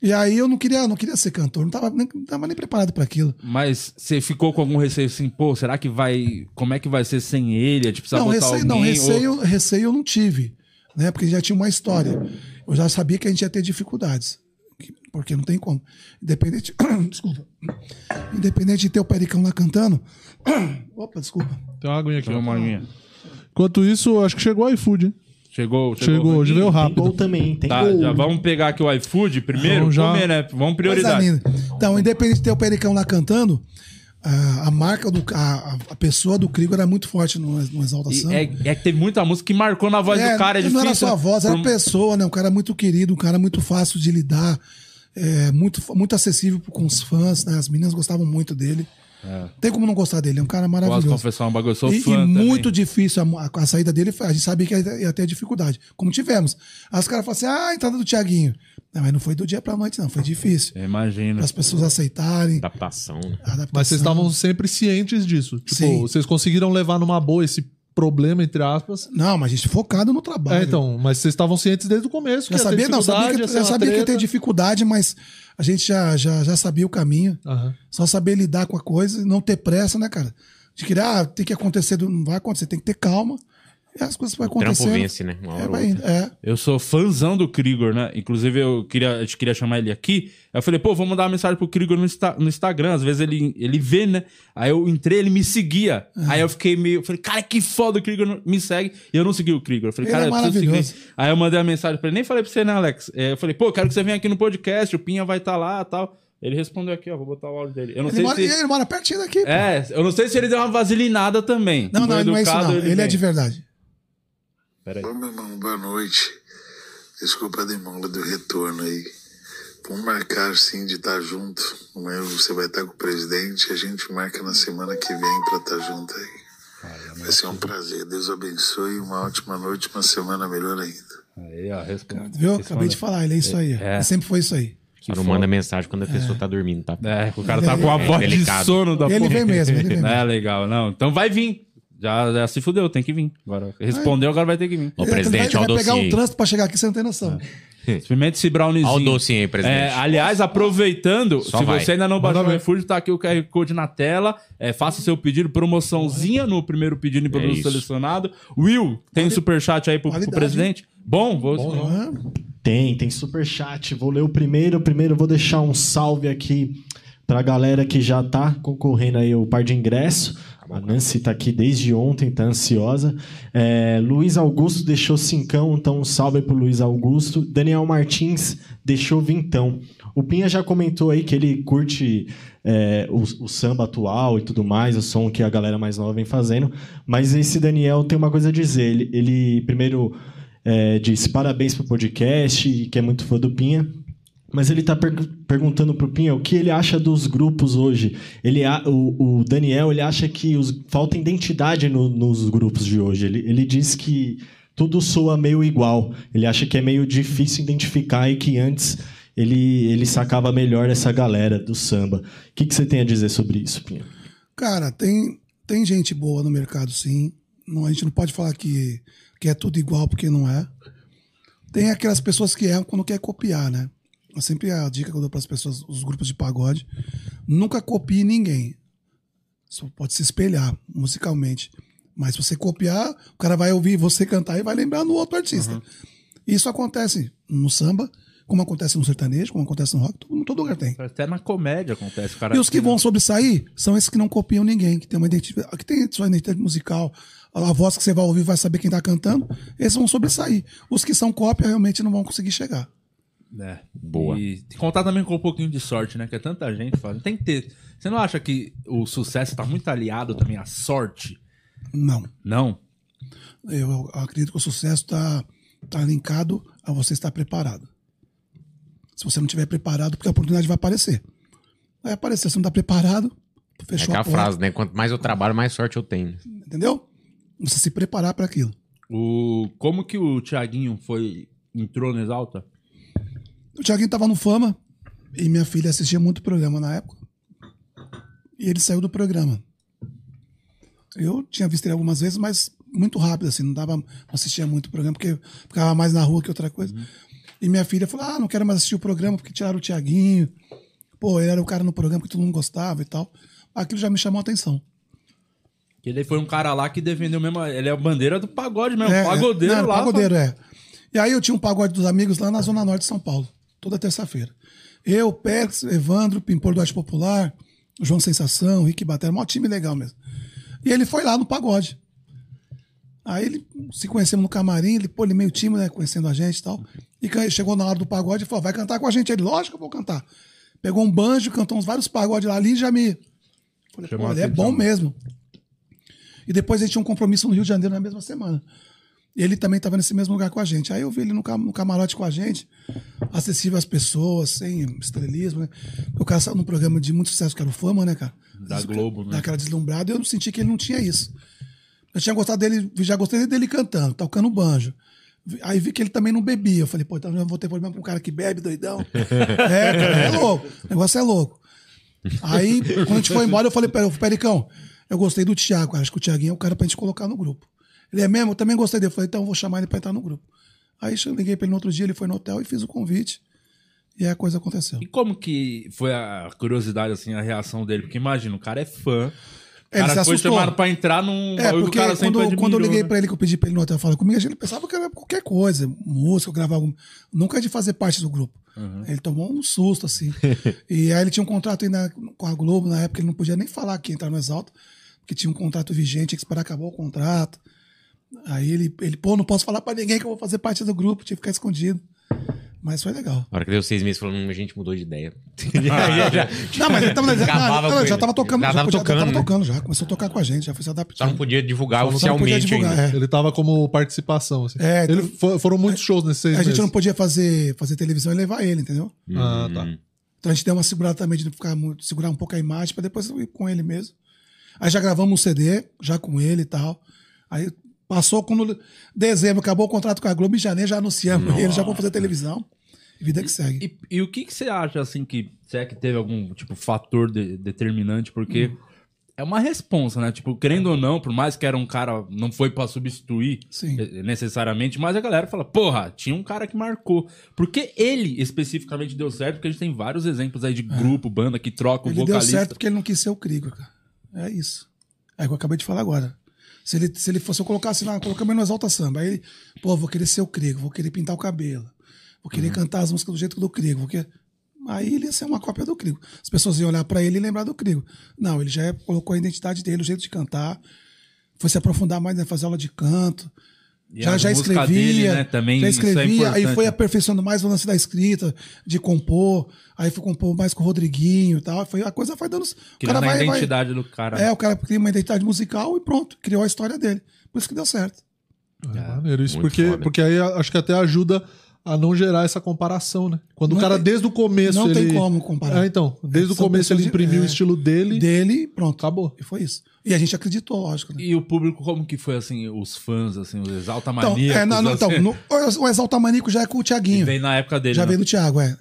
E aí eu não queria, não queria ser cantor, não tava nem, não tava nem preparado para aquilo. Mas você ficou com algum receio assim, pô, será que vai... Como é que vai ser sem ele? Gente precisa Não, receio, alguém? não ou- receio, receio eu não tive, né? Porque já tinha uma história. Eu já sabia que a gente ia ter dificuldades. que- Porque não tem como. Independente. desculpa. Independente de ter o Pericão lá cantando. Opa, desculpa. Tem uma aguinha aqui. Chegou ó. uma aguinha. Enquanto isso, acho que chegou o iFood, hein? Chegou, Chegou, hoje veio Tem rápido. gol também, tem Tá, gol. já vamos pegar aqui o iFood primeiro? Vamos já. Comer, né? Vamos linda. Então, independente de ter o Pericão lá cantando, a, a marca do. A, a pessoa do Crigo era muito forte no, no E Exaltação. é, é que teve muita música que marcou na voz É, do cara. É não difícil. era só a né? voz, era a pessoa, né? Um cara muito querido, um cara muito fácil de lidar, é, muito, muito acessível com os fãs, né? As meninas gostavam muito dele. Tem como não gostar dele, é um cara Posso maravilhoso. confessar um bagulho, eu sou E, fã e também. muito difícil a, a- a saída dele, a gente sabia que ia, ia ter dificuldade, como tivemos. Aí os caras falam assim: ah, a entrada do Thiaguinho. Não, mas não foi do dia pra noite, não, foi difícil. Para as pessoas aceitarem. Adaptação, né? adaptação. Mas vocês estavam sempre cientes disso. Tipo, Sim. vocês conseguiram levar numa boa esse problema, entre aspas. Não, mas a gente focado no trabalho. É, então, mas vocês estavam cientes desde o começo. Já sabia, não, sabia que, ia uma sabia que ia ter dificuldade, mas a gente já, já, já sabia o caminho. Aham. Só saber lidar com a coisa e não ter pressa, né, cara? De que, ah, tem que acontecer, não vai acontecer, tem que ter calma. As coisas vão Trampo acontecendo. vence, né? Uma hora É, vai é. Eu sou fãzão do Krigor, né? Inclusive, eu queria, a gente queria chamar ele aqui. Eu falei, pô, vou mandar uma mensagem pro Krigor no, Insta- no Instagram. Às vezes ele, ele vê, né? Aí eu entrei, ele me seguia. Aí eu fiquei meio. eu Falei, cara, que foda o Krigor me segue. E eu não segui o Krigor. Eu falei, Ele cara, é eu preciso maravilhoso. seguir. Aí eu mandei a mensagem pra ele, nem falei pra você, né, Alex? É, eu falei, pô, quero que você venha aqui no podcast, o Pinha vai estar lá e tal. Ele respondeu aqui, ó, vou botar o áudio dele. Eu não Ele sei mora, se. ele mora pertinho daqui. pô. É, eu não sei se ele deu uma vaselinada também. Não, não, ele não é isso, educado, não. Ele, é vem. de verdade. Peraí. Ô, meu irmão, boa noite. Desculpa a demora do retorno aí. Vamos marcar sim de estar junto. Amanhã você vai estar com o presidente. A gente marca na semana que vem para estar junto aí. Vai ser um prazer. Deus abençoe. Uma ótima noite, uma semana melhor ainda. Aí, ó, responde. Viu? Responde. Acabei de falar, ele é isso aí. É. Ele sempre foi isso aí. Só não manda mensagem quando a pessoa tá dormindo, tá? É, o cara tá com a É voz de delicado. sono da Ele porra. vem mesmo, ele vem mesmo. É legal, não. Então vai vir. Já, já se fudeu, tem que vir. Agora, respondeu, agora vai ter que vir. Ô, Ele presidente, vai, o vai pegar um trânsito pra chegar aqui, você não tem noção. Experimente esse browniezinho. Olha o docinho aí, presidente. É, aliás, aproveitando, Só se vai. você ainda não baixou o iFood, tá aqui o QR Code na tela. É, faça seu pedido, promoçãozinha no primeiro pedido em produto É isso. selecionado. Will, tem um superchat aí pro, pro Qualidade, presidente? Bom, vou. Ah, Tem, tem superchat. Vou ler o primeiro. Primeiro vou deixar um salve aqui pra galera que já tá concorrendo aí o par de ingresso. A Nancy tá aqui desde ontem, tá ansiosa. É, Luiz Augusto deixou cincão, então um salve pro Luiz Augusto. Daniel Martins deixou vintão. O Pinha já comentou aí que ele curte é, o, o samba atual e tudo mais, o som que a galera mais nova vem fazendo. Mas esse Daniel tem uma coisa a dizer. Ele, ele primeiro é, disse parabéns pro podcast, que é muito fã do Pinha. Mas ele tá per- perguntando pro Pinha o que ele acha dos grupos hoje. Ele, o, o Daniel ele acha que os, falta identidade no- nos grupos de hoje. Ele, ele diz que tudo soa meio igual. Ele acha que é meio difícil identificar e que antes ele, ele sacava melhor essa galera do samba. O que, que você tem a dizer sobre isso, Pinha? Cara, tem, tem gente boa no mercado, sim. Não, a gente não pode falar que, que é tudo igual, porque não é. Tem aquelas pessoas que erram quando quer copiar, né? Sempre a dica que eu dou para as pessoas, os grupos de pagode. Nunca copie ninguém. Só pode se espelhar musicalmente. Mas se você copiar, o cara vai ouvir você cantar e vai lembrar no outro artista. Isso acontece no samba, como acontece no sertanejo, como acontece no rock, todo, todo lugar tem. Até na comédia acontece. Cara, E os que vão sobressair são esses que não copiam ninguém, que tem uma identidade, que tem sua identidade musical, a voz que você vai ouvir vai saber quem tá cantando, esses vão sobressair. Os que são cópia realmente não vão conseguir chegar. É. Boa. E contar também com um pouquinho de sorte, né? Que é tanta gente fazendo. Tem que ter. Você não acha que o sucesso tá muito aliado também à sorte? Não. Não? Eu, acredito que o sucesso tá, tá linkado a você estar preparado. Se você não estiver preparado, porque a oportunidade vai aparecer. Vai aparecer, se não tá preparado, É fechou aquela a porta. frase, né? Quanto mais eu trabalho, mais sorte eu tenho. Entendeu? Você se preparar para aquilo. O, como que o Thiaguinho foi, entrou no Exalta? O Thiaguinho tava no Fama e minha filha assistia muito programa na época. E ele saiu do programa. Eu tinha visto ele algumas vezes, mas muito rápido, assim, não dava, não assistia muito o programa, porque ficava mais na rua que outra coisa. E minha filha falou: Ah, não quero mais assistir o programa porque tiraram o Thiaguinho. Pô, ele era o cara no programa que todo mundo gostava e tal. Aquilo já me chamou a atenção. Que ele foi um cara lá que defendeu mesmo. Ele é a bandeira do pagode mesmo. É, pagodeiro não, era lá. Pagodeiro, é. E aí eu tinha um pagode dos amigos lá na Zona Norte de São Paulo, toda terça-feira. Eu, Pérez, Evandro, Pimpor do Arte Popular, João Sensação, Rick Batera, maior time legal mesmo. E ele foi lá no pagode. Aí ele se conhecemos no camarim, ele, pô, ele meio tímido, né, conhecendo a gente e tal. E chegou na hora do pagode e falou: vai cantar com a gente. Ele, lógico que eu vou cantar. Pegou um banjo, cantou uns vários pagodes lá ali e já me. Falei, pô, ele é bom mesmo. E depois a gente tinha um compromisso no Rio de Janeiro na mesma semana. Ele também estava nesse mesmo lugar com a gente. Aí eu vi ele no, cam- no camarote com a gente, acessível às pessoas, sem estrelismo, né? O cara saiu num programa de muito sucesso, que era o Fama, né, cara? Da Globo, né? Daquela deslumbrada, eu senti que ele não tinha isso. Eu tinha gostado dele, já gostei dele cantando, tocando banjo. Aí vi que ele também não bebia. Eu falei, pô, então eu vou ter problema com um cara que bebe, doidão. é, cara, é louco. O negócio é louco. Aí, quando a gente foi embora, eu falei, "Pera- Pericão, eu gostei do Thiago. Acho que o Thiaguinho é o cara pra gente colocar no grupo. Ele é mesmo? Eu também gostei dele. Eu falei, então eu vou chamar ele pra entrar no grupo. Aí eu liguei pra ele no outro dia, ele foi no hotel e fiz o convite. E aí a coisa aconteceu. E como que foi a curiosidade, assim, a reação dele? Porque imagina, o cara é fã. Ele cara se foi assustou. chamado pra entrar num É, porque o cara sempre quando, quando eu admirou, liguei né? pra ele, que eu pedi pra ele no hotel falar comigo, ele pensava que era qualquer coisa, música, gravar algum. Nunca de fazer parte do grupo. Uhum. Ele tomou um susto, assim. e aí ele tinha um contrato ainda com a Globo, na época ele não podia nem falar que ia entrar no Exalta, porque tinha um contrato vigente, tinha que esperar acabar o contrato. Aí ele, ele, pô, não posso falar pra ninguém que eu vou fazer parte do grupo, tinha que ficar escondido. Mas foi legal. Na hora que deu seis meses, falou, hum, a gente mudou de ideia. Não, mas ele tava, não, Acabava não, com já tava tocando, Já já, tava podia- tocando, tava né? tocando já, começou a tocar com a gente, já foi se Só adaptando. não podia divulgar Só não podia oficialmente divulgar, ainda. é. Ele tava como participação, assim. É, Ele então- fo- foram muitos shows nesses seis A gente meses. não podia fazer, fazer televisão e levar ele, entendeu? Ah, tá. Então a gente deu uma segurada também de não ficar muito, segurar um pouco a imagem pra depois ir com ele mesmo. Aí já gravamos um CD, já com ele e tal. Aí passou quando dezembro acabou o contrato com a Globo em janeiro já anunciamos ele, já vamos fazer televisão. Vida que segue. E, e o que, que você acha, assim, que se é que teve algum, tipo, fator de- determinante? Porque Hum. é uma responsa, né? Tipo, querendo ou não, por mais que era um cara, não foi pra substituir Sim. eh, necessariamente, mas a galera fala, porra, tinha um cara que marcou. Porque ele especificamente deu certo, porque a gente tem vários exemplos aí de grupo, banda que troca o É. Ele deu vocalista. certo porque ele não quis ser o Crigo, cara. É isso. É o que eu acabei de falar agora. Se ele, se ele fosse, eu colocasse lá, colocamos no Exalta Samba. Aí ele, pô, vou querer ser o Crigo, vou querer pintar o cabelo, vou querer cantar as músicas do jeito do Crigo, vou querer... Aí ele ia ser uma cópia do Crigo. As pessoas iam olhar pra ele e lembrar do Crigo. Não, ele já é- colocou a identidade dele, o jeito de cantar, foi se aprofundar mais, né, fazer aula de canto. E já já escrevia, dele, né, também, já é escrevia, aí importante. foi aperfeiçoando mais o lance da escrita, de compor, aí foi compor mais com o Rodriguinho e tal, foi, a coisa foi dando... o Criando a vai- vai- identidade do cara. é, o cara cria uma identidade musical e pronto, criou a história dele. Por isso que deu certo. É, maneiro isso, porque, foda. porque aí acho que até ajuda a não gerar essa comparação, né? Quando Não o cara, tem- desde o começo. não tem ele... como comparar. É, então. Desde o São começo ele pessoas de- imprimiu o é. estilo dele. Dele e pronto. Acabou. E foi isso. E a gente acreditou, lógico. Né? E o público, como que foi, assim, os fãs, assim, os exalta Então, é, não, não, então assim? no- o Exalta Maníaco já é com o Thiaguinho. Veio na época dele, Já né? veio do Thiago, é.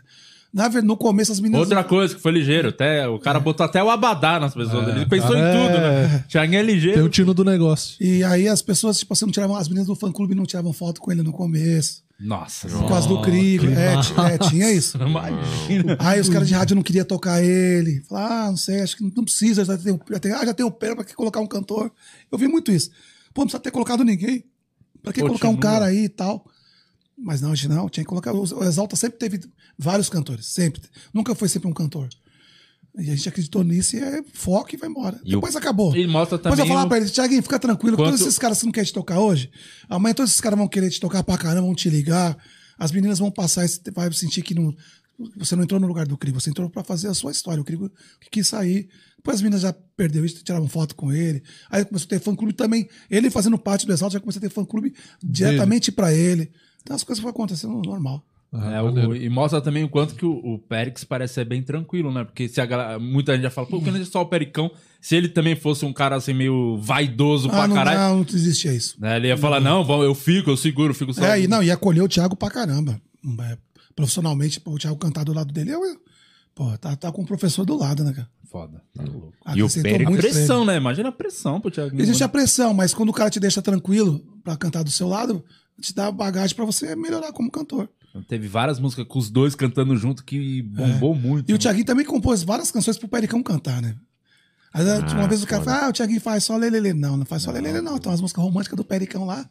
Na verdade, no começo as meninas. Outra coisa que foi ligeiro, até, o cara botou até o abadá nas pessoas. Ele pensou cara em tudo, é- né? Thiaguinho é Tem ligeiro. o tino do negócio. E aí as pessoas, tipo assim, não tiravam, as meninas do fã clube não tiravam foto com ele no começo. Nossa, Por causa do Crigo. É, é, tinha isso. imagina. Aí os caras de rádio não queriam tocar ele. Falaram, ah, não sei, acho que não precisa, já tem, já tem, ah, já tem o pé pra que colocar um cantor. Eu vi muito isso. Pô, não precisa ter colocado ninguém. Pra que colocar um cara aí e tal? Mas não, hoje não, tinha que colocar. O Exalta sempre teve vários cantores, sempre. Nunca foi sempre um cantor. E a gente acreditou nisso e é foco e vai embora. E o- Depois acabou. E mostra Depois eu também falar o- pra ele, Thiaguinho, fica tranquilo, Quanto- todos esses caras que não querem te tocar hoje, amanhã todos esses caras vão querer te tocar pra caramba, vão te ligar, as meninas vão passar e você vai sentir que não, você não entrou no lugar do Crigo, você entrou pra fazer a sua história, o Crigo que quis sair. Depois as meninas já perdeu isso, tiravam foto com ele, aí começou a ter fã-clube também, ele fazendo parte do Exalto, já começou a ter fã-clube diretamente pra ele. Então as coisas foram acontecendo normal. Ah, É, o- e mostra também o quanto que o, o Périx parece ser bem tranquilo, né? Porque se a galera, muita gente já fala, pô, que não é só o Pericão. Se ele também fosse um cara assim meio vaidoso pra Ah, não, caralho, não, não existia isso. né, ele ia falar, não, vamos, eu fico, eu seguro, eu fico só. É, e não, e acolheu o Thiago pra caramba. É, profissionalmente, o Thiago cantar do lado dele, eu, pô, tá, tá com o professor do lado, né, cara? Foda, tá louco. E o Pérez- A pra pressão, né? Imagina a pressão pro Thiago. Existe a pressão, mas quando o cara te deixa tranquilo pra cantar do seu lado, te dá bagagem pra você melhorar como cantor. Teve várias músicas com os dois cantando junto que bombou muito. E o Thiaguinho também compôs várias canções pro Pericão cantar, né? Aí, uma vez o cara fala, ah, o Thiaguinho faz só lelele. Não, não faz só lelele, não. Tem umas músicas românticas do Pericão lá.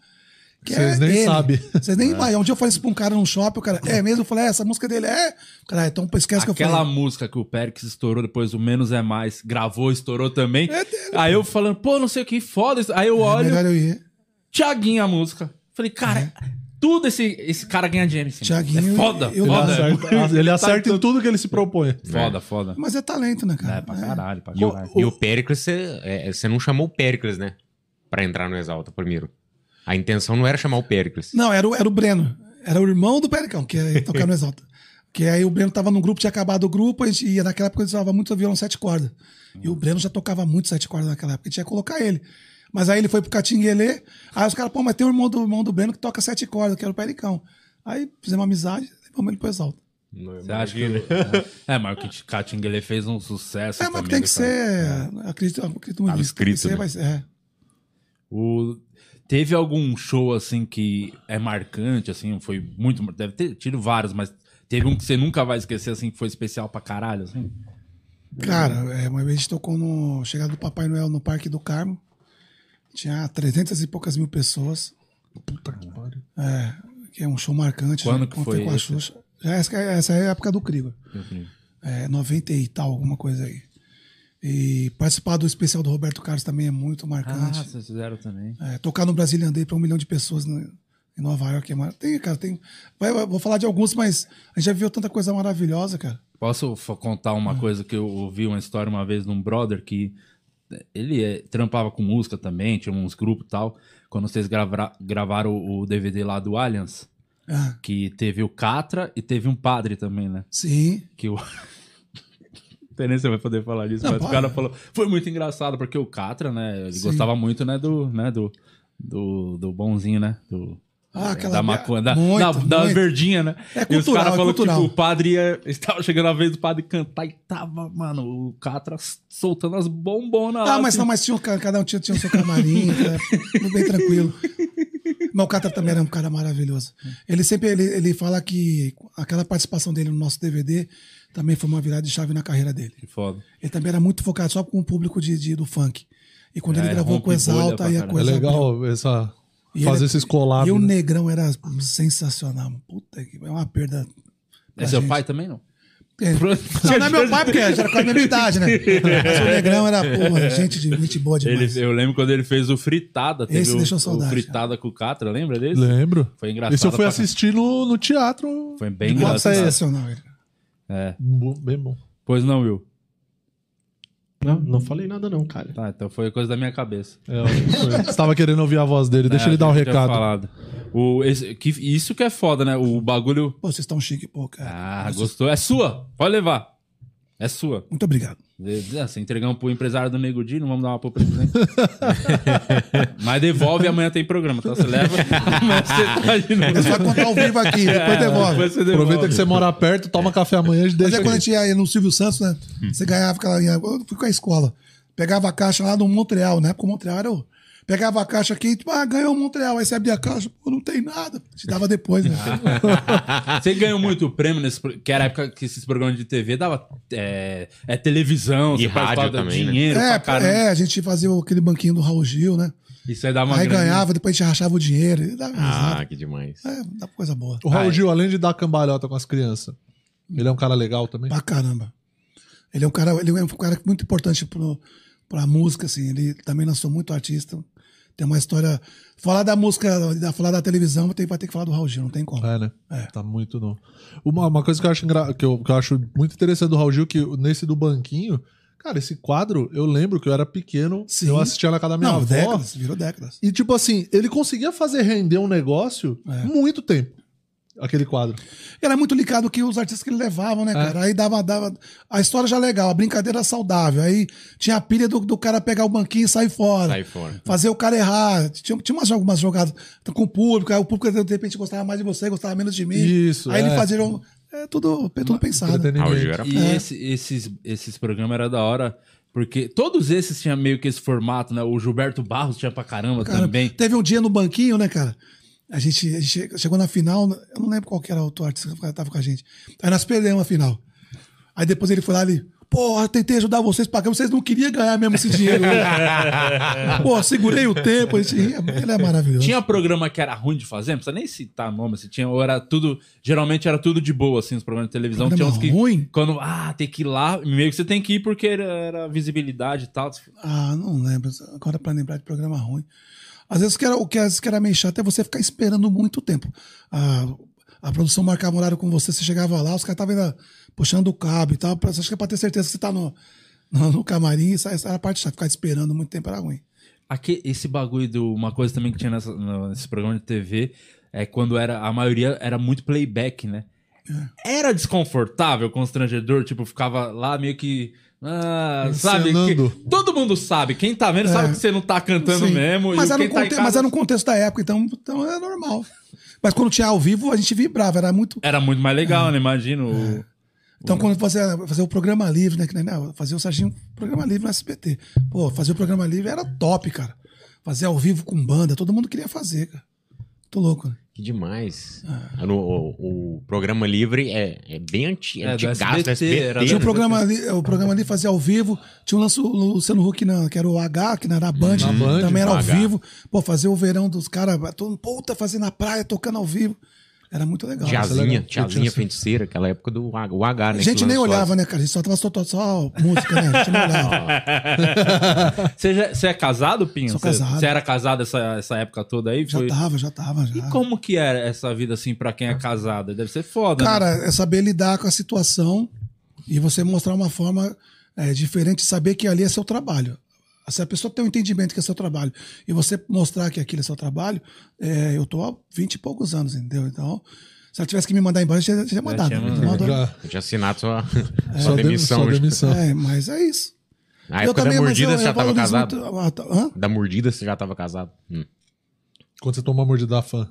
que Vocês nem ele. sabem. Vocês nem vai. Um dia eu falei isso pra um cara num shopping, o cara, é mesmo? Eu falei, é, essa música dele é. O Cara, "Ah, então esquece que eu Aquela falei. música que o Périx estourou depois, o Menos é Mais, gravou, estourou também. É dele. Aí eu falando, pô, não sei o que, foda isso. Aí eu É olho, melhor eu ir. Thiaguinho a música. Falei, cara, tudo esse, esse cara ganha dinheiro. Thiaguinho, É foda, eu- Ele foda. acerta, ele acerta em tudo que ele se propõe. Foda, foda. Mas é talento, né, cara? É, pra caralho, pra E o, caralho. e o Péricles, você é, você não chamou o Péricles, né? Pra entrar no Exalta primeiro. A intenção não era chamar o Péricles. Não, era o, era o Breno. Era o irmão do Pericão, que ia tocar no Exalta. Que aí o Breno tava num grupo, tinha acabado o grupo, a gente ia, naquela época ele usava muito violão sete cordas. E o Breno já tocava muito sete cordas naquela época, a gente ia colocar ele. Mas aí ele foi pro Catinguelê, aí os caras, pô, mas tem o irmão do, irmão do Breno que toca sete cordas, que era o Pericão. Aí fizemos amizade, levamos ele pro Exalta. Você acha que. É, mas o que Katinguele fez um sucesso. É, mas também, tem que né, cara? ser, acredito, acredito muito nisso, tem que escrito, ser, né? vai ser, é. O... Teve algum show, assim, que é marcante, assim, foi muito... Deve ter tido vários, mas teve um que você nunca vai esquecer, assim, que foi especial pra caralho, assim? Cara, é, uma vez a gente tocou no chegada do Papai Noel no Parque do Carmo. Tinha 300 e poucas mil pessoas. Puta que pariu. É, que é um show marcante. Quando né? que Quando foi com a esse? Xuxa. Já essa, essa é a época do Krieger. É, 90 e tal, alguma coisa aí. E participar do especial do Roberto Carlos também é muito Ah, marcante. vocês fizeram também. É, tocar no Brasília Andei para um milhão de pessoas né, em Nova York é mar... Tem, cara, tem. Vai, vou falar de alguns, mas a gente já viu tanta coisa maravilhosa, cara. Posso contar uma Hum. coisa que eu ouvi uma história uma vez de um brother que ele é, trampava com música também, tinha uns grupos e tal. Quando vocês gravra- gravaram o, o DVD lá do Allianz, Ah, que teve o Catra e teve um padre também, né? sim. Que o. Não nem se você vai poder falar disso, Não, mas o cara falou. Foi muito engraçado, porque o Catra, né? Ele Sim. gostava muito, né, do. Né, do do, do bonzinho, né? Do, Ah, aquela da maconha, da, muito, da, da muito. verdinha, né? É e os cultural, caras é falaram que cultural. tipo, o padre ia. Estava chegando a vez do padre cantar e tava, mano, o Catra soltando as bombonas lá. Ah, mas assim. não, mas tinha, ca- cada um tinha, tinha o seu camarim, tá? tudo bem tranquilo. Mas o Catra também era um cara maravilhoso. Ele sempre ele, ele fala que aquela participação dele no nosso DVD também foi uma virada de chave na carreira dele. Que foda. Ele também era muito focado só com o público de, de- do funk. E quando É, ele gravou rompe com Exalta, aí a caralho. É coisa. legal essa, E fazer ele- esses collabs. E o né? Negrão era sensacional. Puta que é uma perda. É seu gente. pai também, não? É. Não, não é meu pai, porque já era com a mesma idade, né? Mas o Negrão era, porra, gente, de, gente boa demais. Ele, eu lembro quando ele fez o Fritada. Teve Esse o, deixou o saudade, Fritada com o Catra, lembra desse? Lembro. Foi engraçado. Esse eu fui assistir no, no teatro. Foi bem engraçado. Sensacional. ele. É. Bo- Bem bom. Pois não, Will. Não, não falei nada não, cara. Tá, então foi coisa da minha cabeça. É. Você tava querendo ouvir a voz dele. Deixa É, ele dar um eu tinha recado. falado. O, esse, que, isso que é foda, né? O bagulho. Pô, vocês estão chique, pô, cara. Ah, gostou? É sua. Pode levar. É sua. Muito obrigado. Ah, Se entregamos pro empresário do Nego Di, não vamos dar uma pro presidente. Mas devolve amanhã tem programa, tá? Você leva. Mas você tá de novo. Você vai contar ao vivo aqui, depois É, devolve. depois você devolve. Aproveita que você mora perto, toma café amanhã e Mas deixa é quando a gente ia no Silvio Santos, né? Você ganhava aquela. Eu fui com a escola. Pegava a caixa lá no Montreal, né? Porque o Montreal era o. Pegava a caixa aqui, tipo, ah, ganhou o Montreal. Aí você abria a caixa, pô, não tem nada. Te dava depois, né? Você ganhou muito prêmio nesse. Que era a época que esses programas de TV dava. É, é televisão, E você rádio também, né? dinheiro É, pra caramba. é, a gente fazia aquele banquinho do Raul Gil, né? Isso aí dava uma Aí ganhava, depois a gente rachava o dinheiro. Dava. Ah, que demais. É, dá coisa boa. O Raul Ah, é. Gil, além de dar cambalhota com as crianças, ele é um cara legal também. Pra caramba. Ele é um cara, ele é um cara muito importante pro, pra música, assim. Ele também lançou muito artista. Tem uma história. Falar da música, da- falar da televisão, vai ter, vai ter que falar do Raul Gil, não tem como. É, né? Tá muito no. Uma, uma coisa que eu, acho engra... que, eu, que eu acho muito interessante do Raul Gil, que nesse do banquinho, cara, esse quadro, eu lembro que eu era pequeno, Sim. eu assistia na casa da minha não, avó. décadas, virou décadas. E, tipo assim, ele conseguia fazer render um negócio É. muito tempo. Aquele quadro. Era muito ligado que os artistas que ele levavam, né, cara? Aí dava, dava. A história já legal, a brincadeira saudável. Aí tinha a pilha do, do cara pegar o banquinho e sair fora. Sai fora. Fazer o cara errar. Tinha, tinha umas, algumas jogadas com o público, aí o público de repente gostava mais de você, gostava menos de mim. Isso, Aí é. ele fazia. um- É tudo, é tudo pensado. Era E É. esse- esses, esses programas eram da hora, porque todos esses tinham meio que esse formato, né? O Gilberto Barros tinha pra caramba Cara, também. Teve um dia no banquinho, né, cara? A gente, a gente che- chegou na final, eu não lembro qual que era o artista que tava com a gente. Aí nós perdemos a final. Aí depois ele foi lá e, porra, tentei ajudar vocês pagando, vocês não queriam ganhar mesmo esse dinheiro. Pô, segurei o tempo, gente ele é maravilhoso. Tinha programa que era ruim de fazer, não precisa nem citar nome, se tinha, ou era tudo, geralmente era tudo de boa, assim, os programas de televisão. Programa tinha uns que, ruim? quando, ah, tem que ir lá, meio que você tem que ir porque era, era visibilidade e tal. Ah, não lembro. Agora pra lembrar de programa ruim. Às vezes que era, o que às vezes que era meio chato é você ficar esperando muito tempo. A, a produção marcava um horário com você, você chegava lá, os caras estavam ainda puxando o cabo e tal. Pra, acho que é pra ter certeza que você tá no, no, no camarim, isso, essa era a parte chata. Ficar esperando muito tempo era ruim. Aqui, esse bagulho do. Uma coisa também que tinha nessa, no- nesse programa de TV é quando era. A maioria era muito playback, né? É. Era desconfortável, constrangedor, tipo, ficava lá meio que. Ah, sabe? Que- todo mundo sabe. Quem tá vendo sabe que você não tá cantando É. Sim. mesmo. Mas era, no tá casa- mas era no contexto da época, então, então é normal. Mas quando tinha ao vivo, a gente vibrava, era muito. Era muito mais legal, né? Imagino. o- Então, quando fazia, fazia o programa livre, né? Que né, fazia o Serginho programa livre no SBT. Pô, fazer o programa livre era top, cara. Fazer ao vivo com banda, todo mundo queria fazer, cara. Tô louco, né? Que demais. No- o, o programa livre é, é bem anti, É, antigaço do SBT, SBT. era Tinha o programa ali, o programa ali fazia ao vivo. Tinha o lance do Luciano Huck, na, que era o H, que não era a Band, Na Band, também era o ao H. vivo. Pô, fazer o verão dos caras, todo mundo, puta, fazendo na praia, tocando ao vivo. Era muito legal. Tiazinha, tiazinha tinha- feiticeira, aquela época do H, o H, né? A gente nem olhava, as- né, cara? A gente só tava só, só música, né? A gente não olhava. Você, já- você é casado, Pinho? Sou Você- casado. Você era casado essa, essa época toda aí? Já Foi- tava, já tava, já. E como que era essa vida assim pra quem é casado? Deve ser foda, né? Cara, é saber lidar com a situação e você mostrar uma forma é, diferente, saber que ali é seu trabalho. Se a pessoa tem um entendimento que é seu trabalho e você mostrar que aquilo é seu trabalho, é, eu tô há 20 e poucos anos, entendeu? Então, se ela tivesse que me mandar embora, eu já tinha mandado. tinha Não mandado. mandou. Já, Eu tinha assinado sua, só sua dem- demissão. só demissão. É, mas é isso. Na época da mas mordida eu- você já eu tava valorizo casado? muito- ah, tá- hã? Da mordida você já tava casado? Hum. Quando você tomou a mordida da fã.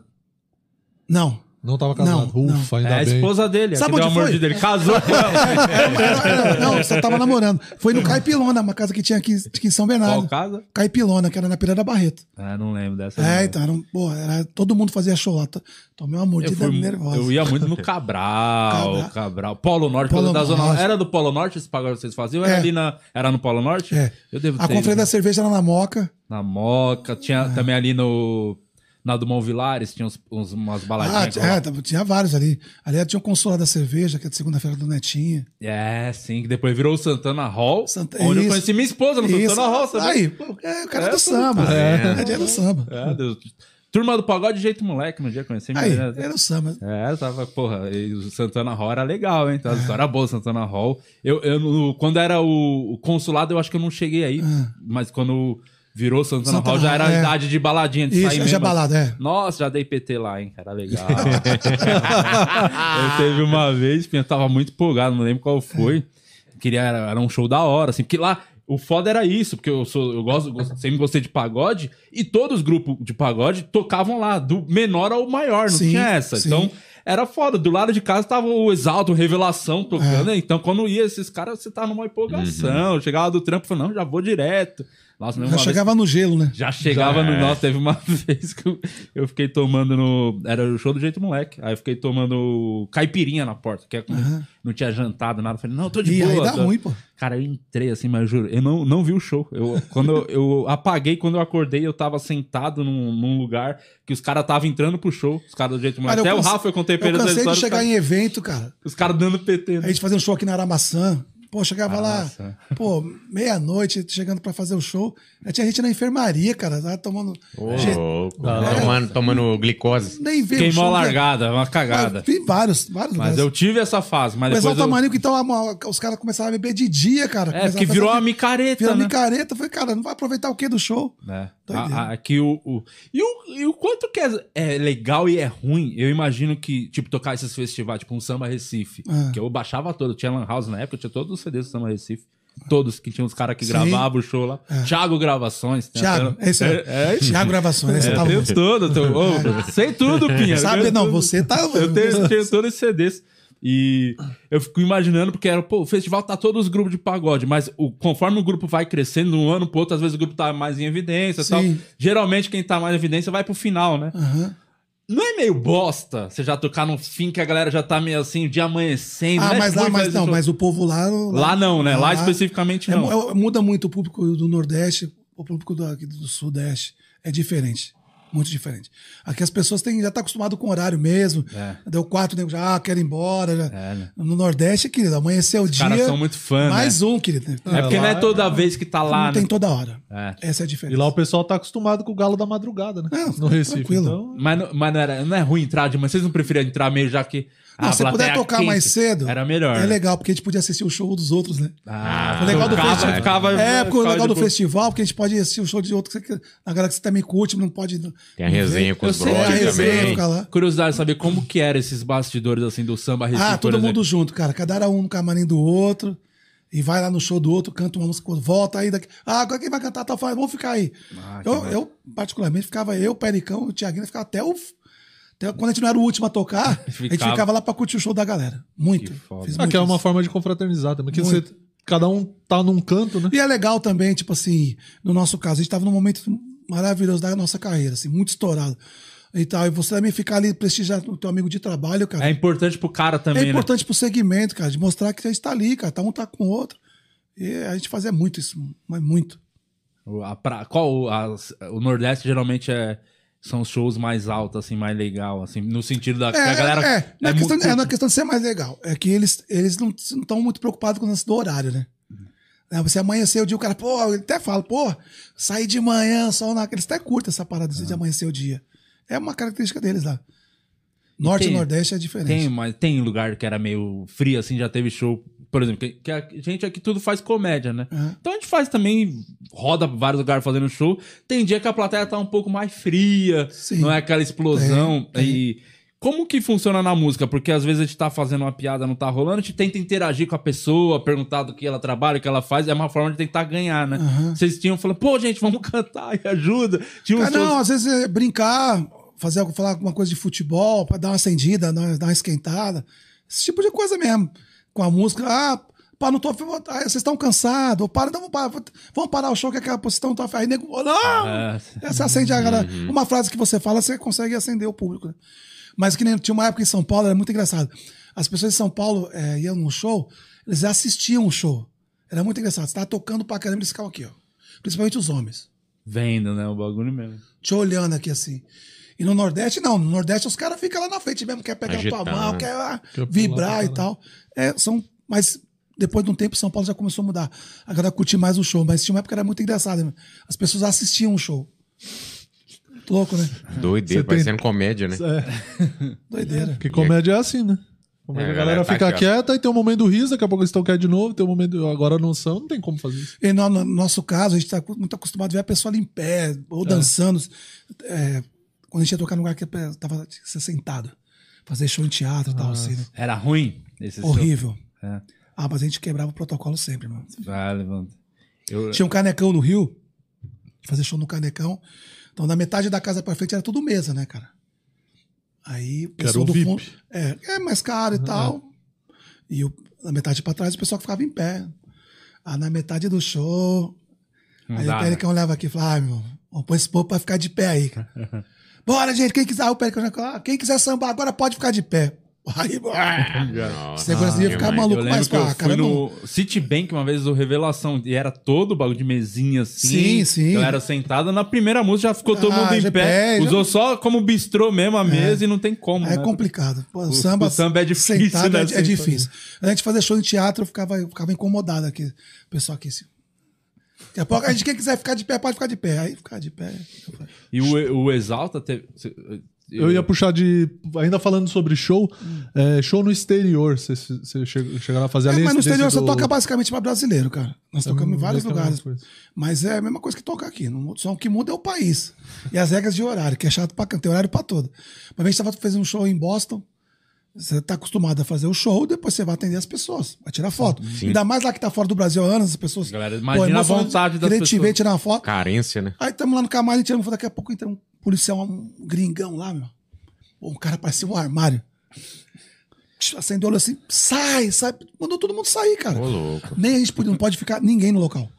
Não. Não tava casado. Não, Ufa, É ainda a bem. esposa dele, Sabe que deu a onde foi? mordida. Ele casou com ela. Era- era- não, você tava namorando. Foi no Caipilona, uma casa que tinha aqui, aqui em São Qual Bernardo. casa? Caipilona, que era na Pira da Barreto. Ah, não lembro dessa. É, não. então, era, um- pô, era, todo mundo fazia show lá. To- Tomei uma Eu, mordida fui- nervosa. eu ia muito no Cabral, Cabral. Cabral. Polo Norte, Polo da Zona Norte. Era do Polo Norte esse pagode que vocês faziam? Era É. ali na. Era no Polo Norte? É. Eu devo A ter conferência ido. da cerveja era na Moca. Na Moca, tinha também ali no. Na do Mão Vilares, tinha uns, uns- umas Ah, baladinhas. tinha, é, tinha vários ali. Ali tinha o Consulado da Cerveja, que é de segunda-feira do Netinho. É, sim, que depois virou o Santana Hall, Santa- onde eu isso. conheci minha esposa no Isso. Santana Hall, sabe? Aí, é o cara É, do samba. tá É, vendo? é do samba. É, Deus. Turma do pagode, jeito moleque, no dia que eu conheci Aí, menina. era o samba. É, tava, porra, e o Santana Hall era legal, hein? Então, a história boa, Santana Hall. Eu, eu, quando era o, o consulado, eu acho que eu não cheguei aí, mas quando virou Santana, Santana Hall, já era a é. idade de baladinha, de Isso, sair já mesmo. balada, é. Nossa, já dei PT lá, hein? Era legal. eu teve uma vez, eu tava muito empolgado, não lembro qual foi. Queria, era, era um show da hora, assim, porque lá. O foda era isso, porque eu sou, eu gosto, gosto- sempre gostei de pagode, e todos os grupos de pagode tocavam lá, do menor ao maior, não Sim, tinha essa. sim. Então, era foda. Do lado de casa tava o Exalto, o Revelação tocando. É. Então, quando ia esses caras, você tava numa empolgação. Uhum. Chegava do trampo e falava, não, já vou direto. Nossa, Já uma vez- chegava no gelo, né? já chegava Já no. Nossa, teve uma vez que eu, eu fiquei tomando no. Era o show do jeito moleque. Aí eu fiquei tomando caipirinha na porta, que é como não tinha jantado nada. Eu falei, não, eu tô de E aí boa. dá tô- ruim, pô. Cara, eu entrei assim, mas eu juro, eu não, não vi o show. Eu, quando eu, eu apaguei, quando eu acordei, eu tava sentado num, num lugar que os caras estavam entrando pro show, os caras do jeito moleque. Cara, Até eu o Rafa eu contei pra Eu ele essa cansei de chegar os em evento, cara. Os caras dando PT. A Né? gente fazia um show aqui na Aramaçã. Pô, chegava Nossa. lá, pô, meia-noite, chegando pra fazer o show. Aí tinha gente na enfermaria, cara, lá tomando. Gente. Galera. Tomando, tomando glicose. nem veio Queimou a show, né? largada, uma cagada. Vi vários, vários. Mas eu tive essa fase, mas Mas depois. o Eu... tamanho que então a- os caras começaram a beber de dia, cara. É, porque a virou fazer- uma micareta, Virou né? micareta. Falei, cara, não vai aproveitar o quê do show? É. Doideira. A- a- que o, o- e, o, e o quanto que é, é legal e é ruim, eu imagino que, tipo, tocar esses festivais, tipo um Samba Recife, Ah. que eu baixava todo, tinha Lan House na época, tinha todos os CDs do Samba Recife. Todos, que tinha uns caras que Sim. gravavam o show lá. Thiago Gravações. Thiago, até- esse é, é, é, Thiago Gravações, é, tava... eu tenho tudo. tô- ô, sei tudo, Pinha. Sabe, não, você tá... Eu tenho, eu tenho todos esses CDs. E eu fico imaginando, porque era, pô, o festival tá todos os grupos de pagode, mas o, conforme o grupo vai crescendo de um ano pro outro, às vezes o grupo tá mais em evidência e tal. Geralmente quem tá mais em evidência vai pro final, né? Aham. Não é meio bosta você já tocar no fim que a galera já tá meio assim, dia amanhecendo? Ah, não é mas lá, ruim mas não, mas o povo lá... Lá não, né? Lá especificamente é não. é- muda muito o público do Nordeste, o público do, do Sudeste. É diferente. Muito diferente. Aqui as pessoas têm, já estão acostumadas com o horário mesmo. É. Deu quatro, nego já ah, quero ir embora. já. É, né? No Nordeste, querido, amanheceu o Os dia. caras são muito fã, Mais né? um, querido. É porque não é toda vez que tá lá, não tem né? toda hora. É. Essa é a E diferença. lá o pessoal tá acostumado com o galo da madrugada, né? É, no Recife. tranquilo. Então, Mas, não- mas não, era, não é ruim entrar de manhã. Vocês não preferiam entrar meio já que. Não, a se puder tocar quente? mais cedo, Era melhor. É legal, porque a gente podia assistir o show dos outros, né? Ah, O legal do ficava- festival. ficava- é, porque o legal do festival, porque a gente pode assistir o show de outro, que você- a galera que você também curte, não pode. Tem a resenha com Eu os É, brothers resenha, também. Curiosidade de saber como que eram esses bastidores assim do samba Recife, Ah, todo mundo junto, cara. Cada era um no camarim do outro. E vai lá no show do outro, canta uma música, volta aí daqui. Ah, agora quem vai cantar tá falando, vamos ficar aí. Ah, eu, eu, particularmente, ficava eu, o Pericão, o Tiaguinho, ficava até o. até quando a gente não era o último a tocar, a gente Ficava. ficava lá pra curtir o show da galera. Muito. Que foda. Fiz ah, muito é uma isso. forma de confraternizar também. Que você, cada um tá num canto, né? E é legal também, tipo assim, no nosso caso, a gente tava num momento maravilhoso da nossa carreira, assim, muito estourado. E tal, e você também ficar ali prestigiando o teu amigo de trabalho, cara. É importante pro cara também, É né? importante pro segmento, cara, de mostrar que a gente tá ali, cara. Tá um tá com o outro. E a gente fazia muito isso, mas muito. O- a pra- qual as- o Nordeste geralmente é são os shows mais altos assim, mais legal assim, no sentido da que a galera é, não é, é questão, muito- é, não é questão de ser mais legal. É que eles, eles não estão muito preocupados com o lance do horário, né? É, você amanhecer o dia, o cara, pô, ele até fala, pô, sair de manhã, só na. Eles até curtem essa parada de amanhecer o dia. É uma característica deles lá. Norte e, tem- Nordeste é diferente. Tem, mas tem lugar que era meio frio, assim, já teve show. Por exemplo, que, a gente aqui tudo faz comédia, né? Uhum. Então a gente faz também, roda vários lugares fazendo show. Tem dia que a plateia tá um pouco mais fria, Sim. não é aquela explosão. Tem. E como que funciona na música? Porque às vezes a gente tá fazendo uma piada, não tá rolando, a gente tenta interagir com a pessoa, perguntar do que ela trabalha, o que ela faz, é uma forma de tentar ganhar, né? Uhum. Vocês tinham falando, pô, gente, vamos cantar e ajuda. Tinha Cara, não, às vezes é brincar, fazer algo- falar alguma coisa de futebol, pra dar uma acendida, dar uma esquentada. Esse tipo de coisa mesmo. Com a música, ah, pá, não tô. ah, Vocês estão cansados, ou para, não, vamos parar, vamos parar o show que aquela posição tá. Aí nego, não! É, Você acende a galera. Uma frase que você fala, você consegue acender o público. Né? Mas que nem tinha uma época em São Paulo, era muito engraçado. As pessoas de São Paulo é, iam no show, eles assistiam o show. Era muito engraçado. Você tava tocando pra caramba, eles ficavam aqui, ó. Principalmente os homens vendo, né? O bagulho mesmo. te olhando aqui assim. E no Nordeste, não. No Nordeste, os caras ficam lá na frente mesmo, quer pegar na tua mão, quer ah, vibrar e tal. É, são, mas depois de um tempo, São Paulo já começou a mudar. A galera curtir mais o show. Mas tinha uma época que era muito engraçado. né? As pessoas assistiam o show. Muito louco, né? Doideira, Você tem- parecendo comédia, né? É, Doideira. porque comédia é assim, né? Comédia, É, a galera galera tá fica quieta e tem um momento do riso, daqui a pouco eles estão quietos de novo, tem um momento. Agora não são, não tem como fazer isso. E no, no nosso caso, a gente está muito acostumado a ver a pessoa ali em pé, ou dançando. É, quando a gente ia tocar num lugar que tava ser sentado. Fazer show em teatro e tal, assim, né? Era ruim esse show? Horrível. É. Ah, mas a gente quebrava o protocolo sempre, mano. Vai, levanta. Eu, Tinha um canecão no Rio, fazer show no canecão. Então, da metade da casa pra frente era tudo mesa, né, cara? Aí o Que era pessoal do VIP. fundo. É, é mais caro e tal. E o, na metade pra trás o pessoal ficava em pé. Ah, na metade do show. Não aí dá, o né? Pericão leva aqui e fala: ah, meu, vamos pôr esse povo pra ficar de pé aí, cara. Bora, gente, quem quiser. O Pericão já fala, ah, quem quiser sambar agora pode ficar de pé. Aí, Nossa, segurança ia ficar maluco, eu que eu ah, cara, fui no Citibank uma vez do Revelação e era todo o bagulho de mesinha assim. Sim, sim. Galera sentada. Na primeira música já ficou todo Ah, mundo em já pé. pé, já- Usou só como bistrô mesmo a mesa e não tem como. É né? complicado. Pô, o, O- samba, o samba é difícil, sentado né? É, é difícil. A gente fazia show em teatro, eu ficava, eu ficava incomodado aqui. O pessoal aqui assim. Daqui a pouco, a gente, quem quiser ficar de pé, pode ficar de pé. Aí ficar de pé. E o, o Exalta teve. Eu ia puxar de. Ainda falando sobre show, é, show no exterior. Você, você chega- chegaram a fazer É, além mas no exterior você do- toca basicamente pra brasileiro, cara. Nós tocamos em vários a lugares. Mas é a mesma coisa que tocar aqui. Não muda- Só o que muda é o país. E as regras de horário, que é chato pra cantar. Tem horário pra todo. Uma vez a gente tava fazendo um show em Boston. Você tá acostumado a fazer o show, depois você vai atender as pessoas, vai tirar foto. Ainda mais lá que tá fora do Brasil há anos, as pessoas. Galera, imagina a emocionante, vontade das pessoas. ver, tirar uma foto. Carência, né? Aí estamos lá no camarim, tirando foto. Daqui a pouco entra um policial, um gringão lá, meu. Pô, um cara parecia um armário. Acendeu olho assim, sai, sai. Mandou todo mundo sair, cara. Ô, louco. Nem a gente pode, não pode ficar ninguém no local.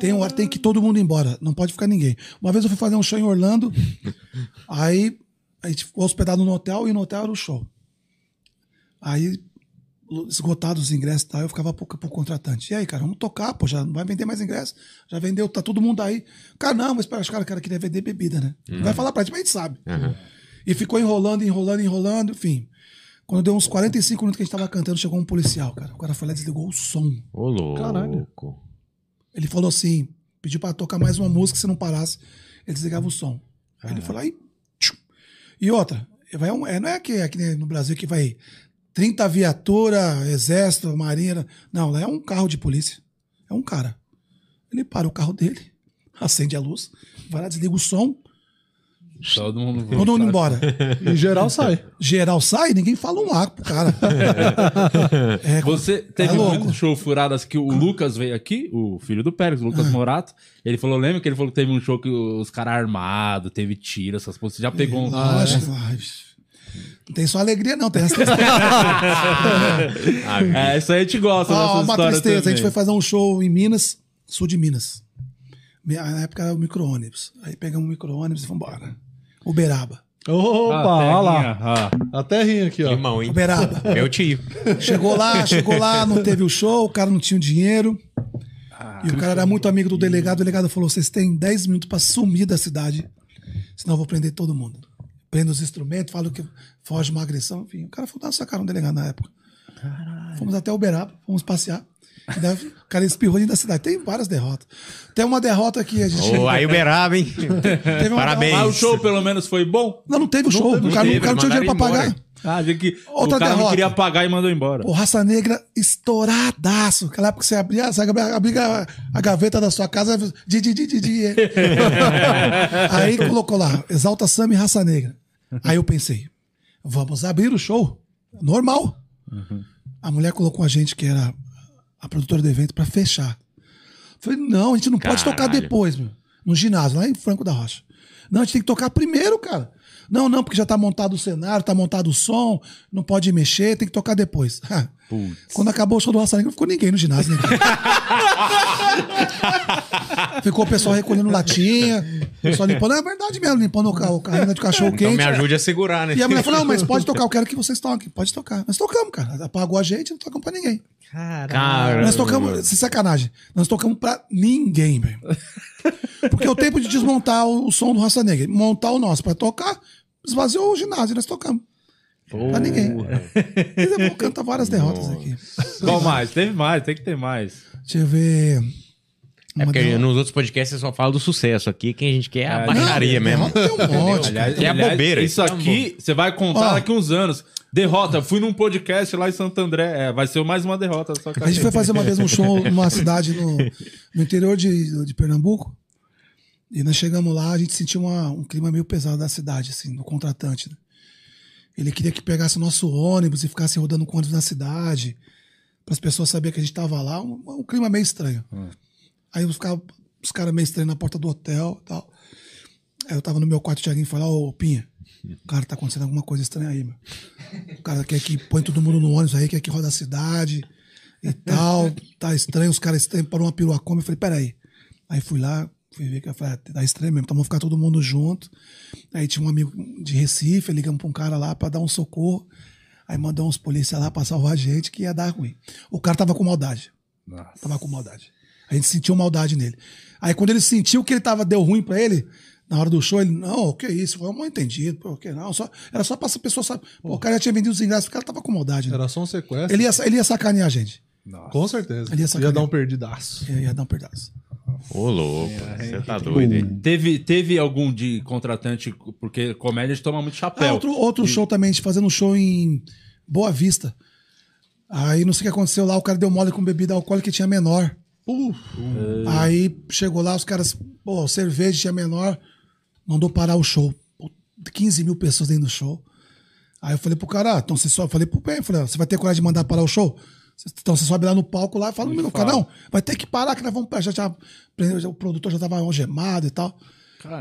Tem um tem que todo mundo ir embora. Não pode ficar ninguém. Uma vez eu fui fazer um show em Orlando. aí a gente ficou hospedado no hotel e no hotel era o show. Aí, esgotados os ingressos e tal, eu ficava pro, pro contratante. E aí, cara, vamos tocar, pô, já não vai vender mais ingresso. Já vendeu, tá todo mundo aí. Cara, não, mas espera, os caras cara queria vender bebida, né? Não vai falar pra gente, mas a gente sabe. E ficou enrolando, enrolando, enrolando, enfim. Quando deu uns 45 minutos que a gente tava cantando, chegou um policial, cara. O cara foi lá e desligou o som. Ô, louco. Caralho. Ele falou assim, pediu pra tocar mais uma música, se não parasse, ele desligava o som. Aí ele falou, aí... tchum. E outra, vai um- é, não é aqui, aqui no Brasil que vai 30 viatura, exército, marinha. Não, lá é um carro de polícia. É um cara. Ele para o carro dele, acende a luz, vai lá, desliga o som, Todo mundo todo mundo embora. Em geral sai. Geral sai, ninguém fala um ar pro cara. É, Você teve É muito show furado assim que o Lucas veio aqui, o filho do Pérez, o Lucas Ah. Morato. Ele falou, lembra que ele falou que teve um show que os caras armados, teve tiro, essas coisas. Você já pegou um. Lógico. Ai, Não tem só alegria, não. Tem essa É, isso aí a gente gosta Ah, uma tristeza. A também. gente foi fazer um show em Minas, sul de Minas. Na época era o micro-ônibus. Aí pegamos o micro-ônibus e fomos embora. Uberaba. Opa, Ah, olha lá. ah. A terrinha aqui, ó. Irmão, hein? Uberaba. Meu tio. Chegou lá, chegou lá, não teve o show, o cara não tinha o dinheiro. Ah, e o cara era muito amigo do delegado. O delegado falou: vocês têm 10 minutos pra sumir da cidade, senão eu vou prender todo mundo. Prendo os instrumentos, falo que foge uma agressão. Enfim, o cara foi dar sacaram o delegado na época. Fomos até Uberaba, fomos passear. Daí o cara espirrou dentro da cidade. Tem várias derrotas. Tem uma derrota que a gente. Ô, aí Uberaba, hein? Teve uma Parabéns. Mas o show pelo menos foi bom? Não, não teve o show. teve, o cara, não o cara não tinha teve, dinheiro pra pagar. embora. Ah, que Outra o cara não derrota. queria pagar e mandou embora. Pô, raça negra estouradaço. Aquela época que você abria, você abria, abria a gaveta da sua casa, di, di, di, di, di. Aí colocou lá, Exalta Samba e Raça Negra. Aí eu pensei, vamos abrir o show. Normal. A mulher colocou a gente, que era a produtora do evento, pra fechar. Falei, não, a gente não pode tocar Caralho. depois, meu. No ginásio, lá em Franco da Rocha. Não, a gente tem que tocar primeiro, cara. Não, não, porque já tá montado o cenário, tá montado o som, não pode mexer, tem que tocar depois. Quando acabou o show do Raça Negra, não ficou ninguém no ginásio. Ninguém. ficou o pessoal recolhendo latinha, o pessoal limpando. É verdade mesmo, limpando o ca- o carrinho de cachorro Então quente. me ajude a segurar, né? E a mulher falou: não, mas pode tocar, eu quero que vocês toquem. Pode tocar. Nós tocamos, cara. Apagou a gente, não tocamos pra ninguém. Cara, Nós tocamos, sem sacanagem, nós tocamos pra ninguém, velho. Porque é o tempo de desmontar o, o som do Raça Negra, montar o nosso pra tocar, esvaziou o ginásio nós tocamos. Pra ninguém. Cantar várias derrotas aqui. Qual mais? Teve mais, tem que ter mais. Deixa eu ver. É porque derrota. nos outros podcasts você só fala do sucesso. Aqui quem a gente quer é a É, baixaria Não, mesmo. derrota tem um monte. Aliás, É a bobeira, Isso é aqui você vai contar Ó. daqui uns anos. Derrota, eu fui num podcast lá em Santo André. É, vai ser mais uma derrota A gente foi fazer uma vez um show numa cidade no, no interior de, de Pernambuco. E nós chegamos lá, a gente sentiu uma- um clima meio pesado da cidade, assim, do contratante. né? Ele queria que pegasse o nosso ônibus e ficasse rodando com ônibus na cidade, para as pessoas saberem que a gente estava lá. Um, um clima meio estranho. Aí os, ficava- os caras meio estranhos na porta do hotel e tal. Aí eu tava no meu quarto, o Thiaguinho falou, ô Pinha, cara, tá acontecendo alguma coisa estranha aí, meu. O cara quer que põe todo mundo no ônibus aí, quer que roda a cidade e tal. Tá estranho, os caras estranhos parou uma piruacoma. Eu falei, peraí. Aí fui lá, fui ver que eu falei, ah, tá estranho mesmo, então vamos ficar todo mundo junto. Aí tinha um amigo de Recife, ligamos pra um cara lá pra dar um socorro. Aí mandou uns policiais lá pra salvar a gente, que ia dar ruim. O cara tava com maldade. Tava com maldade. A gente sentiu maldade nele. Aí quando ele sentiu que ele tava, deu ruim pra ele, na hora do show, ele, não, o que é isso? Foi um mal entendido, pô, que não? Só, era só pra essa pessoa saber. Pô, o cara já tinha vendido os ingressos, o cara tava com maldade. Né? Era só um sequestro. Ele, ia, ele ia sacanear a gente. Com certeza. Ele ia Ia, dar um perdidaço. Ia, ia dar um pedaço. Ô, louco. Você tá doido, hein? Teve, teve algum de contratante, porque comédia a gente toma muito Ah, chapéu. outro outro show também, a gente fazendo um show em Boa Vista. Aí não sei o que aconteceu lá, o cara deu mole com bebida alcoólica que tinha menor. Aí chegou lá, os caras, pô, cerveja tinha menor, mandou parar o show. Pô, 15 mil pessoas dentro do show. Aí eu falei pro cara, ah, então você só. Falei pro bem, falei, ó, você vai ter coragem de mandar parar o show? Então você sobe lá no palco lá e fala, no cara, não, vai ter que parar, que nós vamos. Já, já, o produtor já tava algemado e tal.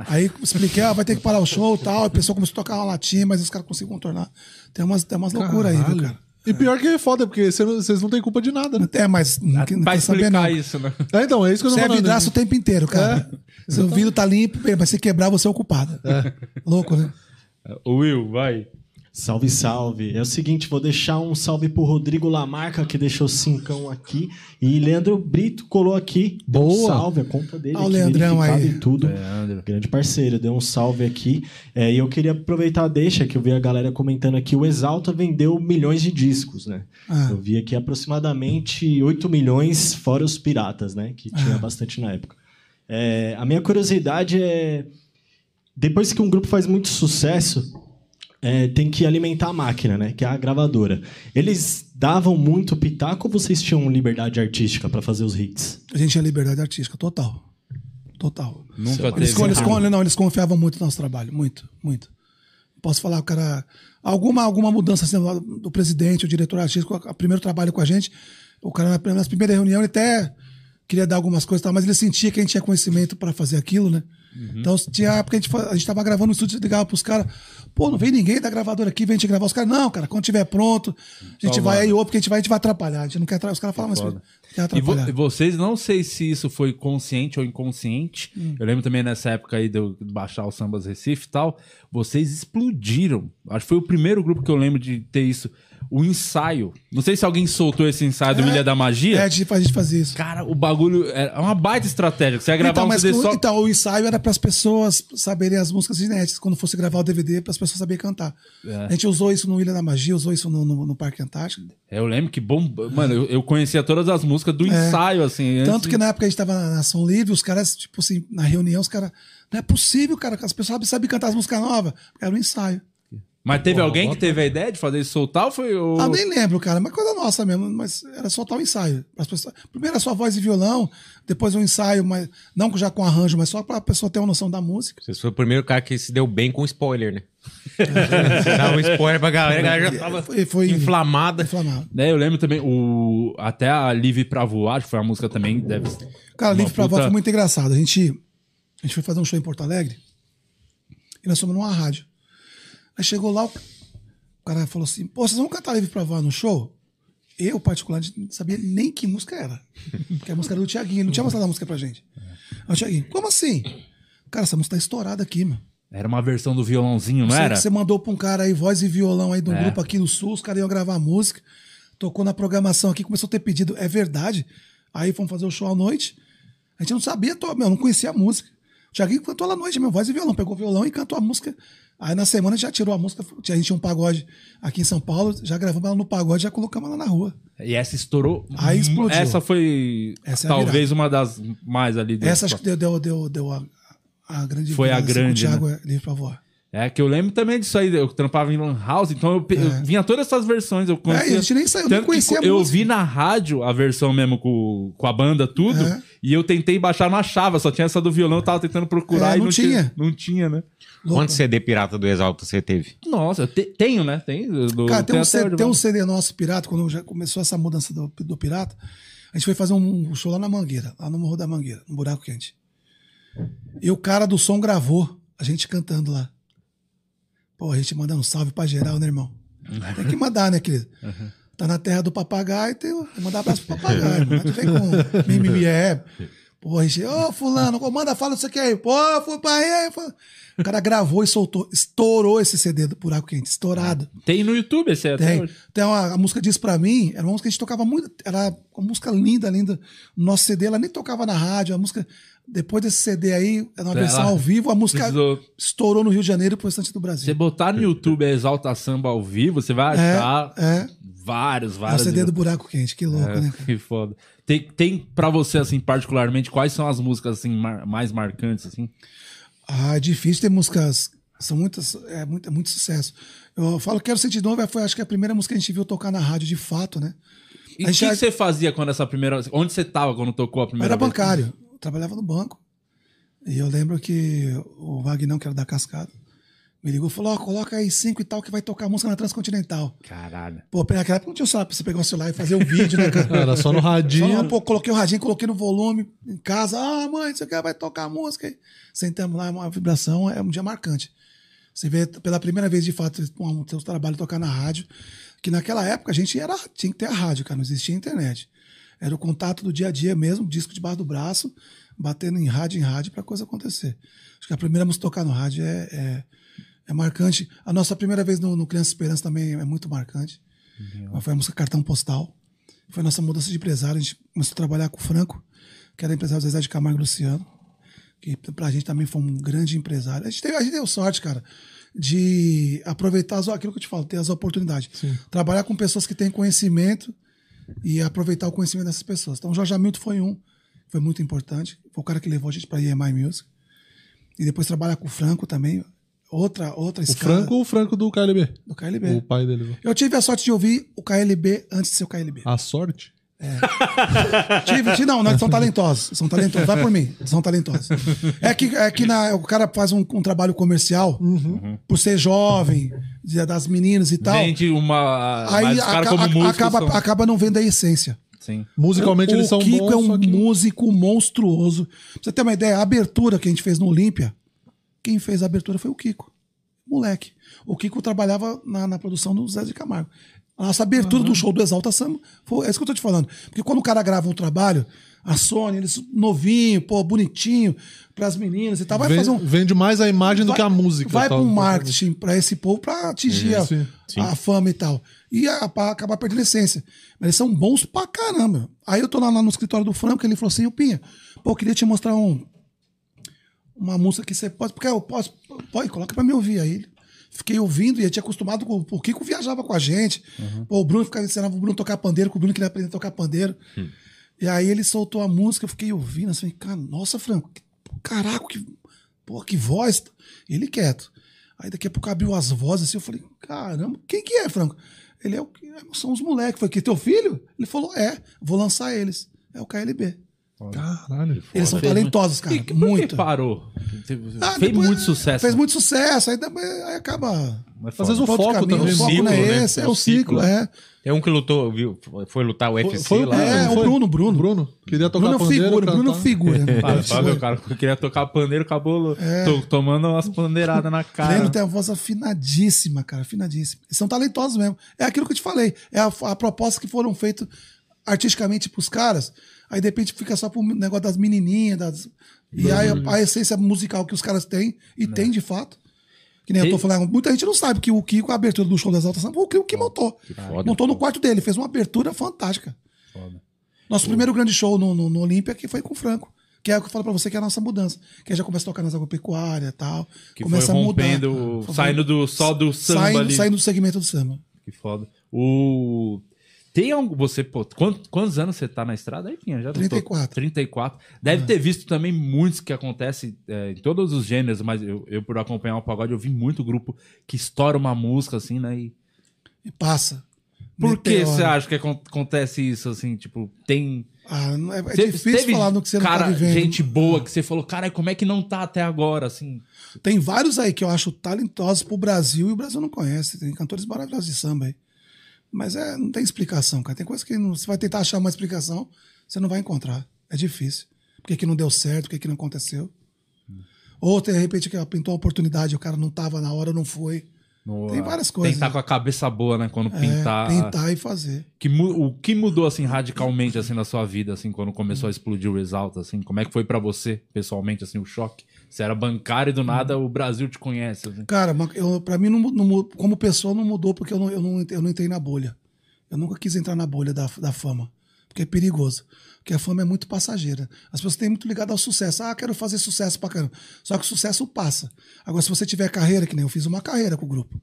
Aí expliquei, ah, vai ter que parar o show e tal. A pessoa começou a tocar uma latinha, mas os caras conseguiram contornar. Tem umas, tem umas loucuras aí, viu, cara? E pior que é foda, porque cê não- vocês não têm culpa de nada, né? É, mas não, que- não Vai saber, explicar não. isso, né? É, então, é isso que eu tô Você é vidraço o tempo inteiro, cara. Seu vidro tá limpo, mas se quebrar, você é o culpado. Louco, né? Will, vai. Salve, salve. É o seguinte, vou deixar um salve pro Rodrigo Lamarca, que deixou cincão aqui. E Leandro Brito colou aqui. Deu Um Boa. salve, a conta dele. Ah, o Leandrão aí. E tudo. Leandro. Grande parceiro, deu um salve aqui. É, e eu queria aproveitar a deixa, que eu vi a galera comentando aqui. O Exalta vendeu milhões de discos, né? Ah. Eu vi aqui aproximadamente 8 milhões, fora os piratas, né? Que tinha bastante na época. É, a minha curiosidade é... Depois que um grupo faz muito sucesso, é, tem que alimentar a máquina, né? Que é a gravadora. Eles davam muito pitaco ou vocês tinham liberdade artística para fazer os hits? A gente tinha liberdade artística, total. Total. Nunca Eles, teve. eles, não, eles confiavam muito no nosso trabalho, muito, muito. Posso falar, o cara. Alguma, alguma mudança assim, do- presidente, o diretor artístico, o primeiro trabalho com a gente, o cara, na- nas primeiras reuniões, ele até queria dar algumas coisas, e tal, mas ele sentia que a gente tinha conhecimento para fazer aquilo, né? Então, tinha época que a gente, a gente tava gravando no estúdio, ligava pros caras, pô, não vem ninguém da gravadora aqui, vem gente gravar. Os caras, não, cara, quando tiver pronto, a gente Só vai aí, ou porque a gente vai, a gente vai atrapalhar. A gente não quer atrapalhar. Os caras falam, mas quer E, vo- atrapalhar. e vocês, não sei se isso foi consciente ou inconsciente. Hum. Eu lembro também nessa época aí de eu baixar o Sambas Recife e tal. Vocês explodiram. Acho que foi o primeiro grupo que eu lembro de ter isso. O ensaio. Não sei se alguém soltou esse ensaio do Ilha da Magia. É, a gente, fazia isso. Cara, o bagulho é uma baita estratégia. Você ia gravar então, um CD só. então, o ensaio era para as pessoas saberem as músicas inéditas. Quando fosse gravar o DVD, para as pessoas saberem cantar. É. A gente usou isso no Ilha da Magia, usou isso no, no, no Parque Antártico. Eu lembro que bom. Mano, eu, eu conhecia todas as músicas do ensaio, assim. antes É. Tanto que de- na época a gente tava na Ação Livre, os caras, tipo assim, na reunião, os caras. Não é possível, cara, que as pessoas sabem, sabem cantar as músicas novas. Era um ensaio. Mas teve alguém que teve a ideia de fazer isso soltar ou foi o. Ah, nem lembro, cara, mas coisa nossa mesmo, mas era soltar o ensaio. As pessoas, primeiro era só voz e violão, depois um ensaio, mas não já com arranjo, mas só para a pessoa ter uma noção da música. Você foi o primeiro cara que se deu bem com spoiler, né? Você dava um spoiler pra galera, a galera já tava Foi, foi inflamada. inflamado. Né, eu lembro também o até a Livre pra Voar, acho que foi uma música também deve Cara, uma Livre pra puta- Voar foi muito engraçado. A gente, a gente foi fazer um show em Porto Alegre e nós fomos numa rádio. Aí chegou lá, o cara falou assim: Pô, vocês vão cantar Livre pra Voar no show? Eu, particularmente, não sabia nem que música era. Porque a música era do Tiaguinho, não tinha mostrado a música pra gente. Aí o Tiaguinho, como assim? Cara, essa música tá estourada aqui, mano. Era uma versão do violãozinho, não Sei era? você mandou pra um cara aí, voz e violão aí de um É. grupo aqui no Sul, os caras iam gravar a música. Tocou na programação aqui, começou a ter pedido. É verdade. Aí fomos fazer o show à noite. A gente não sabia, meu, não conhecia a música. O Thiaguinho cantou lá à noite, meu, voz e violão. Pegou o violão e cantou a música. Aí na semana já tirou a música. A gente tinha um pagode aqui em São Paulo, já gravamos ela no pagode, já colocamos ela na rua. E essa estourou. Aí explodiu. Essa foi Essa é talvez uma das mais ali dentro. Essa acho que deu, deu, deu, deu a, a grande Foi a assim, grande, com o Thiago é, livre pra voar. É que eu lembro também disso aí, eu trampava em Lan House, então eu, pe- eu vinha todas essas versões, eu conhecia. É, a gente nem saiu, nem conhecia a Eu música. vi na rádio a versão mesmo com, com a banda, tudo, É. e eu tentei baixar, não achava, só tinha essa do violão, eu tava tentando procurar É, e não não tinha. Não tinha, né? Louco. Quantos CD pirata do Exalta você teve? Nossa, eu te- tenho, né? Tem, do, Cara, tem um, CD, tem um. CD nosso pirata, quando já começou essa mudança do, do pirata, a gente foi fazer um show lá na Mangueira, lá no Morro da Mangueira, no Buraco Quente. E o cara do som gravou a gente cantando lá. Pô, a gente mandando um salve pra geral, né, irmão? Tem que mandar, né, querido? Tá na terra do papagaio, tem mandar abraço pro papagaio, irmão. Não vem com mimimi, é. Pô, a gente, ô, fulano, ô, manda, fala isso aqui aí. Pô, fui pra aí. O cara gravou e soltou, estourou esse CD do Buraco Quente, estourado. Tem no YouTube esse até Tem. hoje. Tem uma, a música Diz Pra Mim, era uma música que a gente tocava muito, era uma música linda, linda. No nosso CD, ela nem tocava na rádio, a música, depois desse CD aí, era uma Ela versão ao vivo, a música precisou- estourou no Rio de Janeiro e pro restante do Você Brasil. botar no YouTube a Exalta Samba ao vivo, você vai É, achar é. Vários, É o vários. CD do Buraco Quente, que louco, É, né? cara? que foda. Tem, tem pra você, assim, particularmente, quais são as músicas, assim, mar- mais marcantes, assim? Ah, é difícil ter músicas. São muitas. É muito, é muito sucesso. Eu falo Quero Sentir Novo, foi acho que a primeira música que a gente viu tocar na rádio de fato, né? E o que, já- que você fazia quando essa primeira... Onde você tava quando tocou a Eu primeira era vez? bancário, eu trabalhava no banco. E eu lembro que o Vagnão, que era da Cascada, me ligou e falou: Ó, coloca aí cinco e tal, que vai tocar música na Transcontinental. Caralho. Pô, naquela época não tinha celular pra você pegar o celular e fazer um vídeo, né, cara? Era só no Só, radinho. pô, coloquei o radinho, coloquei no volume em casa. Ah, mãe, você quer vai tocar a música. Sentamos lá, uma vibração, é um dia marcante. Você vê pela primeira vez, de fato, um seu trabalho tocar na rádio. Que naquela época a gente era, tinha que ter a rádio, cara, não existia internet. Era o contato do dia a dia mesmo, disco debaixo do braço, batendo em rádio em rádio pra coisa acontecer. Acho que a primeira música tocar no rádio é, é, é marcante. A nossa primeira vez no, no Criança Esperança também é muito marcante. Foi a música Cartão Postal. Foi a nossa mudança de empresário. A gente começou a trabalhar com o Franco, que era empresário do Zezé de Camargo e Luciano, que pra gente também foi um grande empresário. A gente, teve, a gente deu sorte, cara, de aproveitar as- aquilo que eu te falo, ter as oportunidades. Trabalhar com pessoas que têm conhecimento e aproveitar o conhecimento dessas pessoas. Então, o Jorge Hamilton foi um, foi muito importante. Foi o cara que levou a gente para EMI Music. E depois trabalhar com o Franco também, outra, outra O escala Franco ou o Franco do KLB? do KLB. O pai dele. Eu tive a sorte de ouvir o KLB antes de ser o KLB. A sorte? Tive, tive, não, não, são talentosos. São talentosos. Vai por mim, são talentosos. É que, é que na, o cara faz um, um trabalho comercial, por ser jovem, das meninas e tal. Vende uma... aí aca- a- acaba, são- acaba não vendo a essência. Sim. Musicalmente o, eles são o Kiko bons, é um que... músico monstruoso. Pra você ter uma ideia, a abertura que a gente fez no Olímpia, quem fez a abertura foi o Kiko. Moleque. O Kiko trabalhava na, na produção do Zé de Camargo. A nossa abertura do show do Exalta Samba foi é isso que eu tô te falando. Porque quando o cara grava um trabalho, a Sony, eles novinho, pô, bonitinho, pras meninas e tal, vai Ven- fazer um. Vende mais a imagem do vai- que a música. Vai tal. para um marketing para esse povo para atingir a, a fama e tal. E a, acabar perdendo a essência. Mas eles são bons pra caramba. Aí eu tô lá, lá no escritório do Franco, ele falou assim: "Ô, Pinha, pô, eu queria te mostrar um, uma música que você pode. Porque eu posso. Pode, coloca pra me ouvir aí. Fiquei ouvindo e eu tinha acostumado com. O Kiko viajava com a gente. Pô, o Bruno ficava ensinando o Bruno tocar pandeiro, que o Bruno queria aprender a tocar pandeiro. E aí ele soltou a música, eu fiquei ouvindo assim, cara, nossa, Franco, que- caraca, que, pô, que voz. Ele quieto. Aí daqui a pouco abriu as vozes assim, eu falei, caramba, quem que é, Franco? Ele é o são os moleques. Foi que teu filho? Ele falou, é, vou lançar eles. É o KLB. Caralho. Eles são Fez talentosos, cara. E que- por que muito. parou? Ah, Fez depois- muito sucesso. Fez muito sucesso, aí, depois- aí acaba. Mas Às vezes o foco caminho. também. O foco ciclo, não é né? esse, é O o ciclo, ciclo. é. Tem um que lutou, viu? Foi lutar o UFC Foi, lá. É, não o foi? Bruno, Bruno. Bruno. Queria tocar Bruno é pandeiro, figura, Bruno cantar. figura. né? Fala, Ele fala, foi. o cara que queria tocar pandeiro, acabou É. to- tomando umas pandeiradas na cara. Leandro tem a voz afinadíssima, cara, afinadíssima. Eles são talentosos mesmo. É aquilo que eu te falei. É a, a proposta que foram feitas artisticamente pros caras. Aí de repente fica só pro negócio das menininhas. Das... E aí a, a essência musical que os caras têm, e tem de fato. Que nem eu tô falando, muita gente não sabe que o Kiko, a abertura do show das altas Samba, foi o Kiko que montou. foda, montou no quarto dele, fez uma abertura fantástica. Nosso primeiro grande show no, no, no Olímpia que foi com o Franco. Que é o que eu falo pra você que é a nossa mudança. Que aí já começa a tocar nas agropecuárias e tal. Que começa foi a mudar. rompendo, Foi- saindo do, só do samba saindo, ali. saindo do segmento do samba. Que foda. O... Tem algum... Você, pô, quantos, quantos anos você tá na estrada aí, Pinha? Já não tô- 34. 34. Deve ter visto também muitos que acontece é, em todos os gêneros, mas eu, eu, por acompanhar o pagode, eu vi muito grupo que estoura uma música, assim, né? E... E passa. Por que você acha que acon- acontece isso, assim? Tipo, tem... Ah, não é, é Teve- difícil falar no que você não cara, tá vivendo. gente boa que você falou, cara, como é que não tá até agora, assim? Tem vários aí que eu acho talentosos pro Brasil e o Brasil não conhece. Tem cantores maravilhosos de samba aí. Mas é, não tem explicação, cara. Tem coisa que não, você vai tentar achar uma explicação, você não vai encontrar. É difícil. Por que, que não deu certo? Por que, que não aconteceu? Ou, de repente, que pintou a oportunidade, o cara não tava na hora, não foi. No- Tem várias Tem coisas. que estar com a cabeça boa, né? Quando É, pintar. pintar e fazer. Que o que mudou, assim, radicalmente, assim, na sua vida, assim, quando começou a explodir o Exalta, assim? Como é que foi pra você, pessoalmente, assim, o choque? Você era bancário e do nada o Brasil te conhece, assim. Cara, eu, pra mim, não, não como pessoa, não mudou porque eu não, eu, não, eu não entrei na bolha. Eu nunca quis entrar na bolha da, da fama. Porque é perigoso. Porque a fama é muito passageira. As pessoas têm muito ligado ao sucesso. Ah, quero fazer sucesso pra caramba. Só que o sucesso passa. Agora, se você tiver carreira, que nem eu fiz uma carreira com o grupo.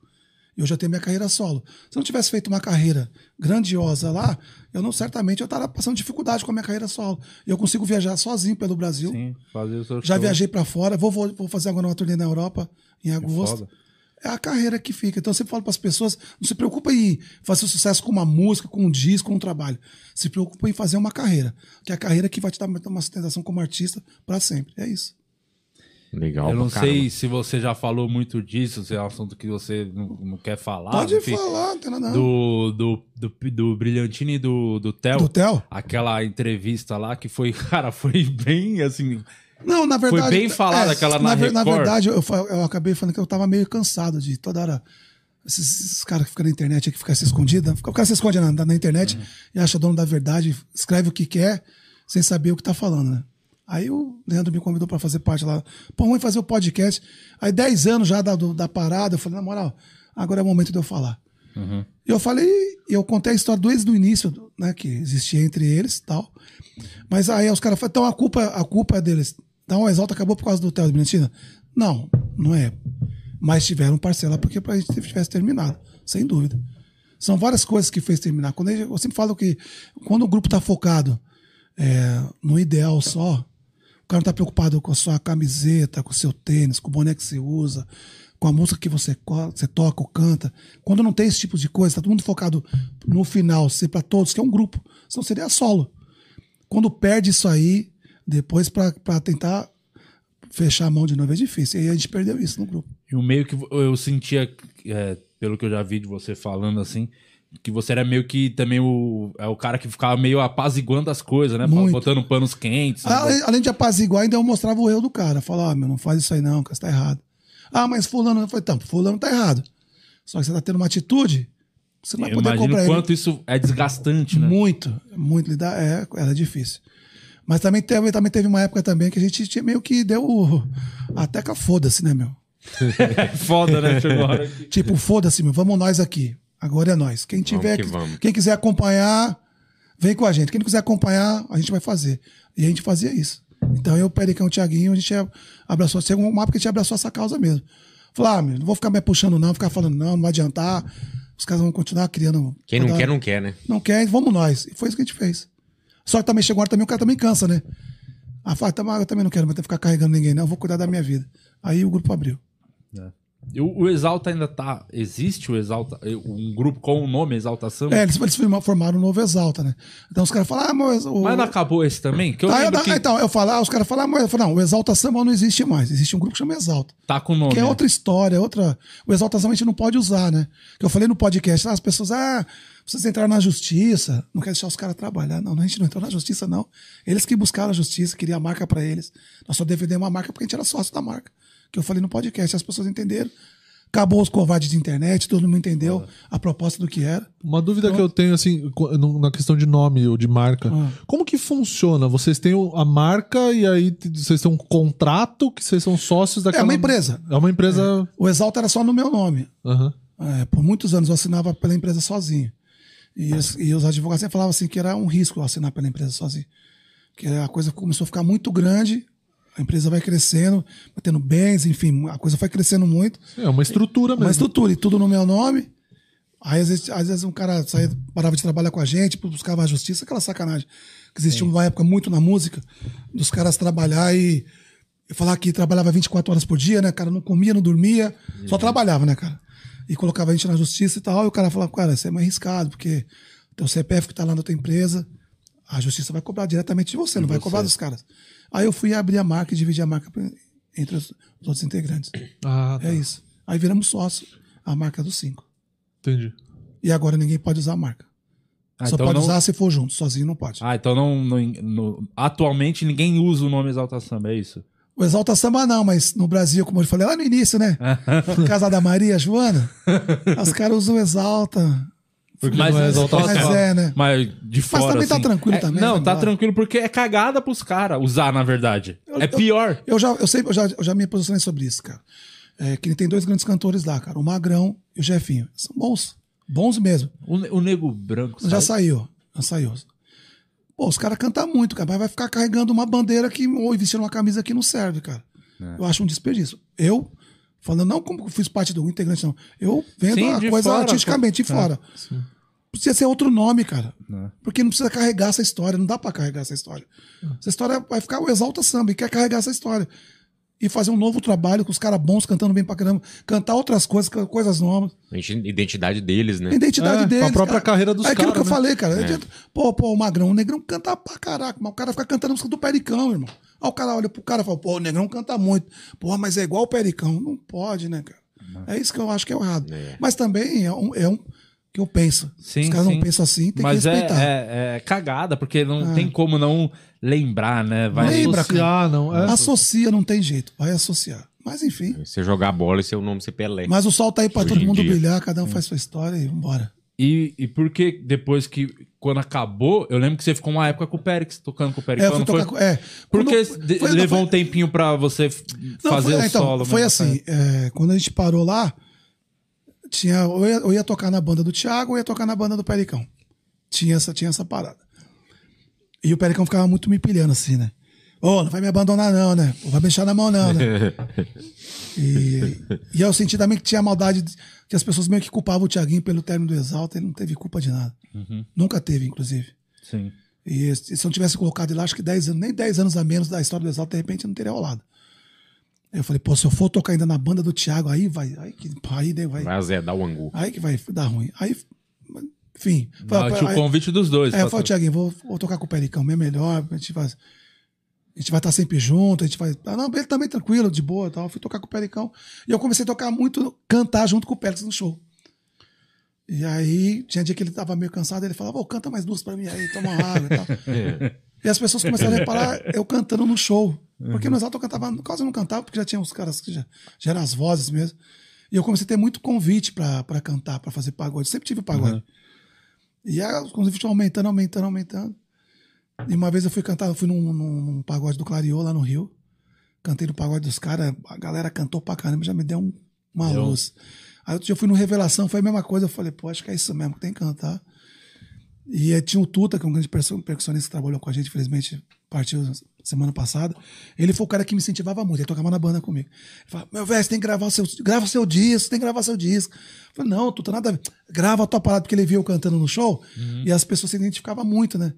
E hoje eu tenho minha carreira solo. Se eu não tivesse feito uma carreira grandiosa lá, eu não certamente eu estaria passando dificuldade com a minha carreira solo. E eu consigo viajar sozinho pelo Brasil. Sim, fazer o seu Já show. viajei pra fora, vou, vou, vou fazer agora uma turnê na Europa em agosto. foda. É a carreira que fica. Então eu sempre falo para as pessoas: não se preocupa em fazer sucesso com uma música, com um disco, com um trabalho. Se preocupa em fazer uma carreira. Que é a carreira que vai te dar uma sustentação como artista para sempre. É isso. Legal, Eu não sei caramba. se você já falou muito disso, se é um assunto que você não, não quer falar. Pode enfim, falar, não tem nada. Do, do, do, do Brilhantini e do, do Theo. Do Theo? Aquela entrevista lá que foi, cara, foi bem assim. Não, na verdade. bem falado aquela na Na Record. verdade, eu, eu acabei falando que eu tava meio cansado de toda hora. Esses, esses caras que ficam na internet aqui, ficam se escondidos. O cara se esconde na, na internet e acha dono da verdade, escreve o que quer, sem saber o que tá falando, né? Aí o Leandro me convidou pra fazer parte lá. Pô, vamos fazer o podcast. Aí 10 anos já da, do- da parada, eu falei, na moral, agora é o momento de eu falar. E eu falei, eu contei a história desde o início, né, que existia entre eles e tal. Mas aí os caras falaram, então a culpa, a culpa é deles. Então o Exalta acabou por causa do Theo de Brilhantina? Não, não é. Mas tiveram parcela porque pra gente tivesse terminado, sem dúvida. São várias coisas que fez terminar. Quando eu sempre falo que quando o grupo tá focado é, no ideal só, o cara não tá preocupado com a sua camiseta, com o seu tênis, com o boné que você usa, com a música que você, você toca ou canta. Quando não tem esse tipo de coisa, tá todo mundo focado no final, ser para todos, que é um grupo. Senão seria solo. Quando perde isso aí, depois para tentar fechar a mão de novo é difícil. E a gente perdeu isso no grupo. E o meio que eu sentia, é, pelo que eu já vi de você falando assim, que você era meio que também o, é o cara que ficava meio apaziguando as coisas, né? Muito. Botando panos quentes. né? Além, além de apaziguar, ainda eu mostrava o erro do cara. Falar, ah, meu, não faz isso aí não, cara, você tá errado. Ah, mas fulano, eu falei, então, fulano tá errado. Só que você tá tendo uma atitude, você não vai Eu poder imagino comprar ele. quanto isso é desgastante, né? Muito, muito lidar, é, era difícil. Mas também teve, também teve uma época também que a gente tinha meio que deu a teca foda-se, né, meu? Foda, né? Tipo, foda-se, meu, vamos nós aqui. Agora é nós. Quem tiver, que que- vamos. quem quiser acompanhar, vem com a gente. Quem não quiser acompanhar, a gente vai fazer. E a gente fazia isso. Então eu, Pericão, o Thiaguinho, a gente abraçou, chegou uma época que a gente abraçou essa causa mesmo. Falou, ah, meu, não vou ficar me puxando não, ficar falando não, não vai adiantar. Os caras vão continuar criando. Quem não quer, não quer, né? Não quer, vamos nós. E foi isso que a gente fez. Só que também chegou a hora também, o cara também cansa, né? Ah, fala, mas eu também não quero mais ter que ficar carregando ninguém, não. Eu vou cuidar da minha vida. Aí o grupo abriu. E O, o Exalta ainda tá. Existe o Exalta? Um grupo com o nome Exalta Samba? É, eles, eles formaram o novo Exalta, né? Então os caras falam, ah, mas. O... Mas não acabou esse também? Que eu Ah, eu- lembro que Então, eu falo, ah, os caras falam, ah, mas eu falo, não, o Exalta Samba não existe mais. Existe um grupo que chama Exalta. tá com o nome. Que é né? outra história, é outra. O Exalta Samba a gente não pode usar, né? Que eu falei no podcast, ah, as pessoas, ah, vocês entraram na justiça, não quer deixar os caras trabalhar. Não, a gente não entrou na justiça, não. Eles que buscaram a justiça, queriam a marca pra eles. Nós só defendemos a marca porque a gente era sócio da marca. Que eu falei no podcast, as pessoas entenderam. Acabou os covardes de internet, todo mundo entendeu a proposta do que era. Uma dúvida que eu tenho, assim, na questão de nome ou de marca. Ah. Como que funciona? Vocês têm a marca e aí vocês têm um contrato que vocês são sócios daquela... uma empresa. É uma empresa... O Exalta era só no meu nome. Aham. É, por muitos anos eu assinava pela empresa sozinho. E, os- e os advogados falavam assim que era um risco eu assinar pela empresa sozinho. Que a coisa começou a ficar muito grande, a empresa vai crescendo, vai tendo bens, enfim, a coisa foi crescendo muito. É uma estrutura mesmo. Uma estrutura, e tudo no meu nome. Aí, às vezes, às vezes um cara saía, parava de trabalhar com a gente, buscava a justiça, aquela sacanagem. Que existia uma época muito na música, dos caras trabalhar e, e falar que trabalhava 24 horas por dia, né, cara? Não comia, não dormia, só trabalhava, né, cara? E colocava a gente na justiça e tal. E o cara falava, cara, isso é mais arriscado, porque teu CPF que tá lá na tua empresa, a justiça vai cobrar diretamente de você, não vai cobrar dos caras. Aí eu fui abrir a marca e dividir a marca entre os, os outros integrantes. Ah, tá. É isso. Aí viramos sócio, a marca dos cinco. Entendi. E agora ninguém pode usar a marca. Ah, Só então pode não- usar se for junto, sozinho não pode. Ah, então não, não- atualmente ninguém usa o nome Exalta Samba, é isso? O Exalta Samba não, mas no Brasil, como eu falei lá no início, né? Casa da Maria, Joana, os caras usam o Exalta. Porque Mas não é é- exaltação. Mas é, né? Mas de fora. também tá assim, tranquilo é- também, Não, tá embora. tranquilo porque é cagada pros caras usar, na verdade. É pior. Eu já, eu sei, eu já, eu já me posicionei sobre isso, cara. É, que tem dois grandes cantores lá, cara. O Magrão e o Jefinho. São bons. Bons mesmo. O, o nego branco. Já saiu. Já saiu. Pô, os caras cantam muito, cara. Mas vai ficar carregando uma bandeira que, ou vestindo uma camisa que não serve, cara. Eu acho um desperdício. Eu Falando não como que eu fiz parte do integrante, não. Eu vendo Sim, a coisa fora, artisticamente de é, fora. Precisa ser outro nome, cara. É. Porque não precisa carregar essa história. Não dá pra carregar essa história. Essa história vai ficar o Exalta Samba e quer carregar essa história. E fazer um novo trabalho com os caras bons cantando bem pra caramba. Cantar outras coisas, coisas novas. A identidade deles, né? A identidade É, deles. a própria cara. carreira dos É aquilo caras, que eu né? falei, cara. Não adianta- Pô, pô, o Magrão, o Negrão canta pra caraca, mas o cara fica cantando música do Pericão, irmão. Aí o cara olha pro cara e fala, pô, o Negrão canta muito. Pô, mas é igual o Pericão. Não pode, né, cara? É isso que eu acho que é errado. Mas também é um, é um que eu penso. Sim, Os caras sim. não pensam assim, tem Mas que é, respeitar. é, é cagada, porque não tem como não lembrar, né? Vai Lembra, Associar, não. É. Associa, não tem jeito. Vai associar. Mas enfim. Você jogar bola e seu nome ser Pelé. Mas o sol tá aí pra Hoje todo mundo dia. brilhar, cada um faz sua história e vambora. E, e por que depois que, quando acabou, eu lembro que você ficou uma época com o Périx, tocando com o É, Périx. eu não foi? com- é, Porque quando- foi- levou foi- um tempinho pra você Não, fazer foi, o então, solo. Foi né? assim, é, quando a gente parou lá, tinha, eu, ia, eu ia tocar na banda do Thiago, eu ia tocar na banda do Pericão. Tinha essa, tinha essa parada. E o Pericão ficava muito me pilhando assim, né? Ô, não vai me abandonar não, né? Não vai mexer na mão não, né? E, e eu senti também que tinha maldade, de- que as pessoas meio que culpavam o Thiaguinho pelo término do Exalta, ele não teve culpa de nada. Nunca teve, inclusive. Sim. E se se eu não tivesse colocado ele lá, acho que 10 anos, nem 10 anos a menos da história do Exalta, de repente não teria rolado. Eu falei, pô, se eu for tocar ainda na banda do Thiago, aí vai, aí que, aí daí vai, Vai azedar o angu. aí que vai dar ruim. Aí, enfim. Tinha o aí- convite dos dois. é, eu falei, Thiaguinho, vou, vou tocar com o Pericão, é melhor, a gente vai, a gente vai estar sempre junto, a gente vai. Ah, não, ele também tranquilo, de boa e tal. Eu fui tocar com o Pericão. E eu comecei a tocar muito, cantar junto com o Périx no show. E aí, tinha dia que ele tava meio cansado, ele falava, ô, canta mais duas pra mim aí, toma uma água e tal. E as pessoas começaram a reparar eu cantando no show. Porque no Exalto eu cantava, quase não cantava, porque já tinha uns caras que já, já eram as vozes mesmo. E eu comecei a ter muito convite pra cantar, pra fazer pagode. Sempre tive pagode. E aí, os convites aumentando, aumentando, aumentando. E uma vez eu fui cantar, eu fui num, num, pagode do Clariô lá no Rio. Cantei no pagode dos caras, a galera cantou pra caramba, já me deu um- uma Deu. luz. Aí outro dia eu fui no Revelação, foi a mesma coisa. Eu falei, pô, acho que é isso mesmo, que tem que cantar. E eh, tinha o Tuta, que é um grande percussionista que trabalhou com a gente, infelizmente partiu semana passada. Ele foi o cara que me incentivava muito, ele tocava na banda comigo. Ele falava, meu velho, você tem que gravar seu, grava seu disco, tem que gravar seu disco. Eu falei, não, Tuta, nada a ver. Grava a tua parada, porque ele viu eu cantando no show e as pessoas se identificavam muito, né?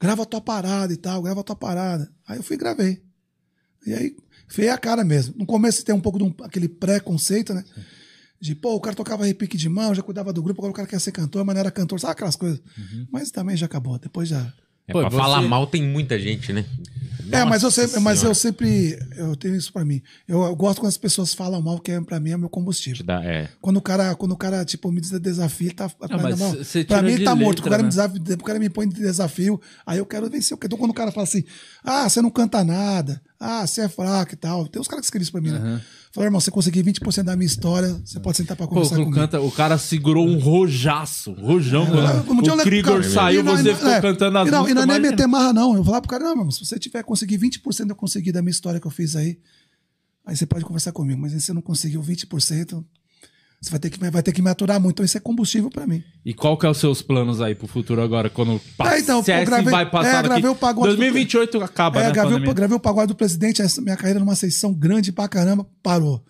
Grava a tua parada e tal, grava a tua parada. Aí eu fui e gravei. E aí, feia a cara mesmo. No começo tem um pouco de um, aquele preconceito, né? De, pô, o cara tocava repique de mão, já cuidava do grupo, agora o cara quer ser cantor, mas não era cantor, sabe aquelas coisas. Mas também já acabou, depois já. É, Pô, pra você- falar mal tem muita gente, né? é, mas eu, sempre, mas eu sempre. Eu tenho isso pra mim. Eu, eu gosto quando as pessoas falam mal, que é, pra mim é meu combustível. Dá- é. Quando o cara, quando o cara tipo, me des- desafia, ele tá. pra, mas não, pra mim, ele tá morto. letra, o, cara né? me desafia, o cara me põe de desafio, aí eu quero vencer. Então, quando o cara fala assim, ah, você não canta nada, ah, você é fraco e tal. Tem uns caras que escrevem isso pra mim, né? Falaram, irmão, você conseguir 20% da minha história, você pode sentar pra Pô, conversar o, comigo. canta, o cara segurou um rojaço. um Rojão. É, eu o Krigor saiu, não- você ficou é, cantando as e não. E não é nem meter marra, não. Eu falava pro cara, não, meu, se você tiver conseguir 20% eu conseguir da minha história que eu fiz aí, aí você pode conversar comigo. Mas se você não conseguiu 20%, você vai ter que, vai ter que me aturar muito. Então isso é combustível pra mim. E qual que é os seus planos aí pro futuro agora? Quando passa, É, então, gravei- vai passar é, daqui- gravei o pagode do- 2028 acaba, é, né? gravei, o, gravei o pagode do presidente, essa minha carreira numa sessão grande pra caramba, parou.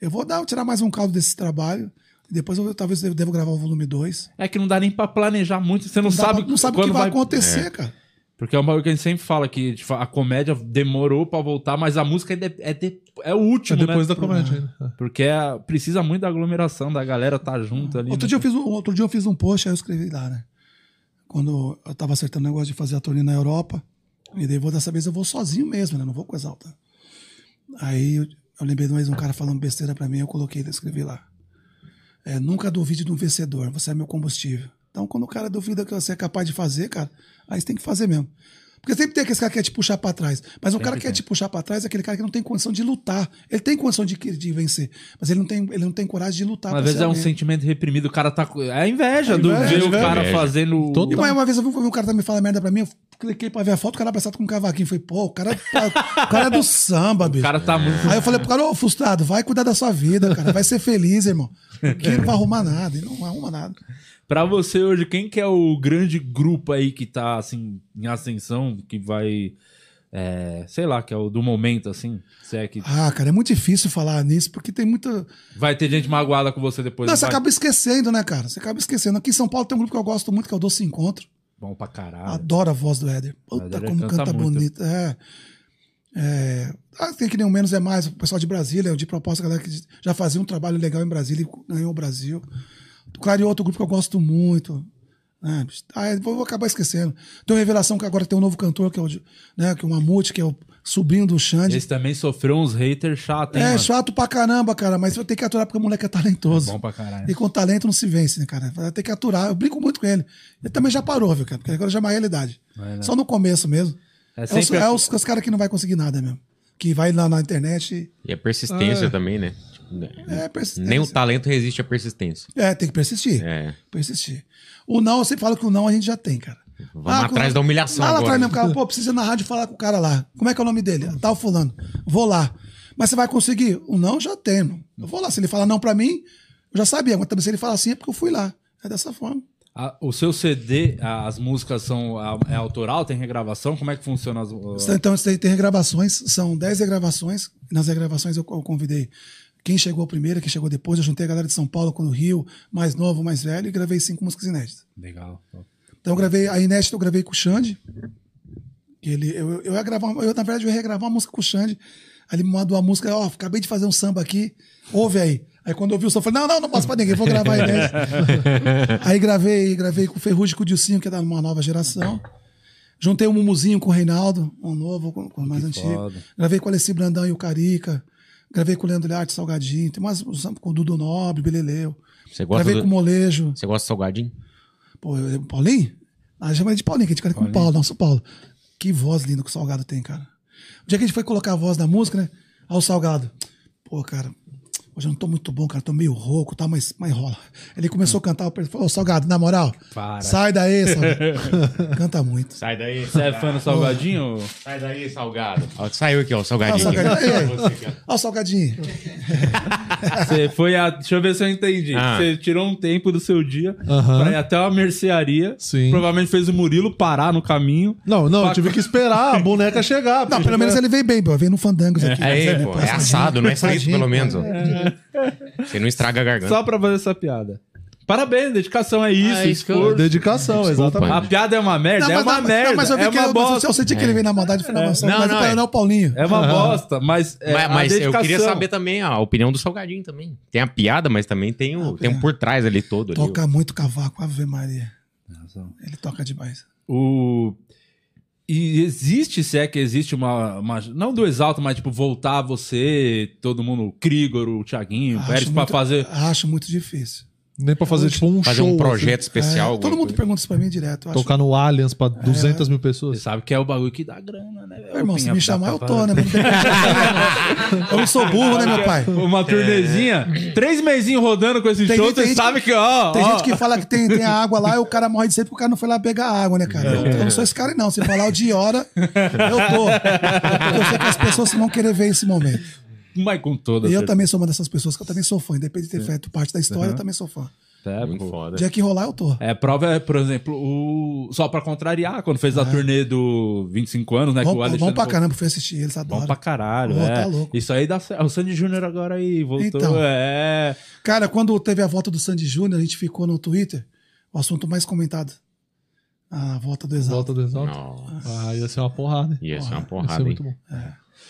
Eu vou dar, tirar mais um caldo desse trabalho. Depois eu talvez eu devo gravar o volume 2. É que não dá nem pra planejar muito. Você não, Não, sabe pra- não sabe o que vai, acontecer, É. cara. Porque é um bagulho que a gente sempre fala que tipo, a comédia demorou pra voltar, mas a música é, é, de- é o É último, depois né? da comédia ainda. Porque é- precisa muito da aglomeração, da galera tá junto ali. Outro né? dia, eu fiz um, outro dia eu fiz um post, aí eu escrevi lá, né? Quando eu tava acertando o negócio de fazer a turnê na Europa, e daí vou dessa vez eu vou sozinho mesmo, né? Não vou com Exalta. Aí eu, eu lembrei de mais um cara falando besteira pra mim, eu coloquei, eu escrevi lá. É, nunca duvide de um vencedor, você é meu combustível. Então, quando o cara duvida que você é capaz de fazer, cara, aí você tem que fazer mesmo. Porque sempre tem aquele cara que quer te puxar pra trás. Mas o cara que quer te puxar pra trás é aquele cara que não tem condição de lutar. Ele tem condição de, de vencer, mas ele não tem, ele não tem coragem de lutar. Às vezes é um sentimento reprimido, o cara tá. É a inveja do inveja, ver o inveja. cara fazendo. Total. E uma, uma vez eu vi um cara também falar merda pra mim, eu cliquei pra ver a foto, o cara abraçado com um cavaquinho. Falei, pô, o cara, o cara é do samba, O bicho. cara tá muito. Aí eu falei pro cara, ô, frustrado, vai cuidar da sua vida, cara. Vai ser feliz, irmão. Aqui não vai arrumar nada, ele não arruma nada. Pra você hoje, quem que é o grande grupo aí que tá, assim, em ascensão, que vai é, sei lá, que é o do momento, assim? Se é que Ah, cara, é muito difícil falar nisso, porque tem muita. vai ter gente magoada com você depois. Não, não você vai? acaba esquecendo, né, cara? Você acaba esquecendo. Aqui em São Paulo tem um grupo que eu gosto muito, que é o Doce Encontro. Bom pra caralho. Adoro a voz do Éder. Puta, como canta canta, bonito. É. É, ah, tem que nem o Menos é Mais, o pessoal de Brasília, de proposta, a galera que já fazia um trabalho legal em Brasília e ganhou o Brasil. Claro, e outro grupo que eu gosto muito. Né? Ah, vou, acabar esquecendo. Tem uma revelação que agora tem um novo cantor, que é o, né, que é o Mamute, que é o sobrinho do Xande. Esse também sofreu uns haters chatos, hein, É mano? chato pra caramba, cara, mas eu tenho que aturar porque o moleque é talentoso. Bom pra caralho. E com talento não se vence, né, cara? Vai ter que aturar. Eu brinco muito com ele. Ele também já parou, viu, cara? Porque agora já é uma realidade. Só no começo mesmo. É É, os, sempre é assim. os, os caras que não vai conseguir nada mesmo. Que vai lá na internet e. E a persistência também, né? Né? É, persistência. Nem o talento resiste à persistência. É, tem que persistir. É. Persistir. O não, eu sempre falo que o não a gente já tem, cara. Vamos atrás com- da humilhação Lá, lá agora. atrás mesmo, cara. Pô, precisa ir na rádio falar com o cara lá. Como é que é o nome dele? Tal fulano. Vou lá. Mas você vai conseguir? O não já tem. Eu vou lá. Se ele falar não pra mim, eu já sabia. Mas também se ele falar sim é porque eu fui lá. É dessa forma. A- o seu CD, a- as músicas são a- é autoral, tem regravação? Como é que funciona as. o- Então, aí tem regravações, são 10 regravações. Nas regravações eu, eu convidei quem chegou primeiro, quem chegou depois. Eu juntei a galera de São Paulo com o Rio, mais novo, mais velho, e gravei cinco músicas inéditas. Legal. Então eu gravei, a inédita eu gravei com o Xande. Ele, eu, eu ia gravar, eu, na verdade, eu ia regravar uma música com o Xande. Aí ele me mandou a música, ó, acabei de fazer um samba aqui, ouve aí. Aí quando eu vi o samba, eu falei, não, não, não posso pra ninguém, vou gravar a inédita. aí gravei, gravei com o Ferrugem com o Dilcinho, que é da uma nova geração. Juntei o Mumuzinho com o Reinaldo, um novo, com, mais antigo. foda. Gravei com o Alessi Brandão e o Carica. Gravei com o Leandro Learte Salgadinho. Tem mais com o Dudu Nobre, Beleleu. Você gosta, Gravei do... com o Molejo. Você gosta de salgadinho? Pô, eu, eu- Paulinho? Ah, chama ele de Paulinho, que a gente canta com o Paulo, nosso Paulo. Que voz linda que o Salgado tem, cara. O dia que a gente foi colocar a voz da música, né? Aí o Salgado. Pô, cara, hoje eu não tô muito bom, cara, tô meio rouco, tá, mas, mas rola. Ele começou a cantar, eu falei, ô Salgado, na moral, Para. sai daí, Salgado. Canta muito. Sai daí. Você é fã do Salgadinho? Sai daí, salgado. Ó, saiu aqui, ó, o salgadinho. Salgadinho. Aí, aí. Você o Salgadinho. Você foi a. Deixa eu ver se eu entendi. Ah. Você tirou um tempo do seu dia Aham. pra ir até uma mercearia. Sim. Provavelmente fez o Murilo parar no caminho. Não, não, eu tive que esperar a boneca chegar. Não, pelo menos ele veio bem, pô. Veio no Fandangos aqui. Aí, né, pô, é assado, não é frito, passadinho, pelo menos. Ó. Você não estraga a garganta. Só pra fazer essa piada. Parabéns, dedicação é isso, Ah, isso que eu- esforço. Dedicação, exatamente. A piada é uma merda, Não, é mas, uma não, merda. não, mas eu vi é que uma eu, bosta. eu senti que ele veio na maldade e falei, não, mas, Não, mas não, o é. não é o Paulinho. É uma bosta, mas. É, mas a mas eu dedicação. queria saber também a opinião do salgadinho também. Tem a piada, mas também tem o, tem um por trás ali todo. ali, Toca muito cavaco, Ave Maria. Ele toca demais. O. E existe, se é que existe uma, uma- Não do exalto, mas tipo, voltar você, todo mundo, o Krigor, o Thiaguinho, o Pérez, pra fazer. acho muito difícil. Nem pra fazer tipo um. Fazer show. um projeto assim, especial. É, todo mundo coisa. pergunta isso pra mim direto. Eu acho. tocar no Allianz pra 200 mil Você pessoas. sabe que é o bagulho que dá grana, né? Meu irmão, se me chamar, eu tô, fazer. né? Tem- Eu não sou burro, né, meu pai? Uma turnezinha, três mesinhos rodando com esse Tem show, você sabe que, ó. Tem ó, gente que fala que tem, tem a água lá e o cara morre de sede porque o cara não foi lá pegar a água, né, cara? Eu, eu não sou esse cara, não. Se falar o de hora, eu tô. Porque eu sei que as pessoas vão querer ver esse momento. Mas com toda E eu também sou uma dessas pessoas que eu também sou fã. Independente de ter feito parte da história, eu também sou fã. É, Muito pô. foda. O dia que rolar, eu tô. É, prova é, por exemplo, o. Só pra contrariar, quando fez a turnê do 25 anos, né? Bom, que o bom, Alexandre pra falou- caramba, fui assistir, eles adoram. Bom pra caralho, Pô, é. tá louco. Isso aí dá certo. O Sandy Júnior agora aí voltou. Então. É. Cara, quando teve a volta do Sandy Júnior, a gente ficou no Twitter, o assunto mais comentado. A volta do Exalto. Volta do Exalto. Nossa, Ah, ia ser uma porrada. ia ser uma Ia ser porrada, hein? muito bom.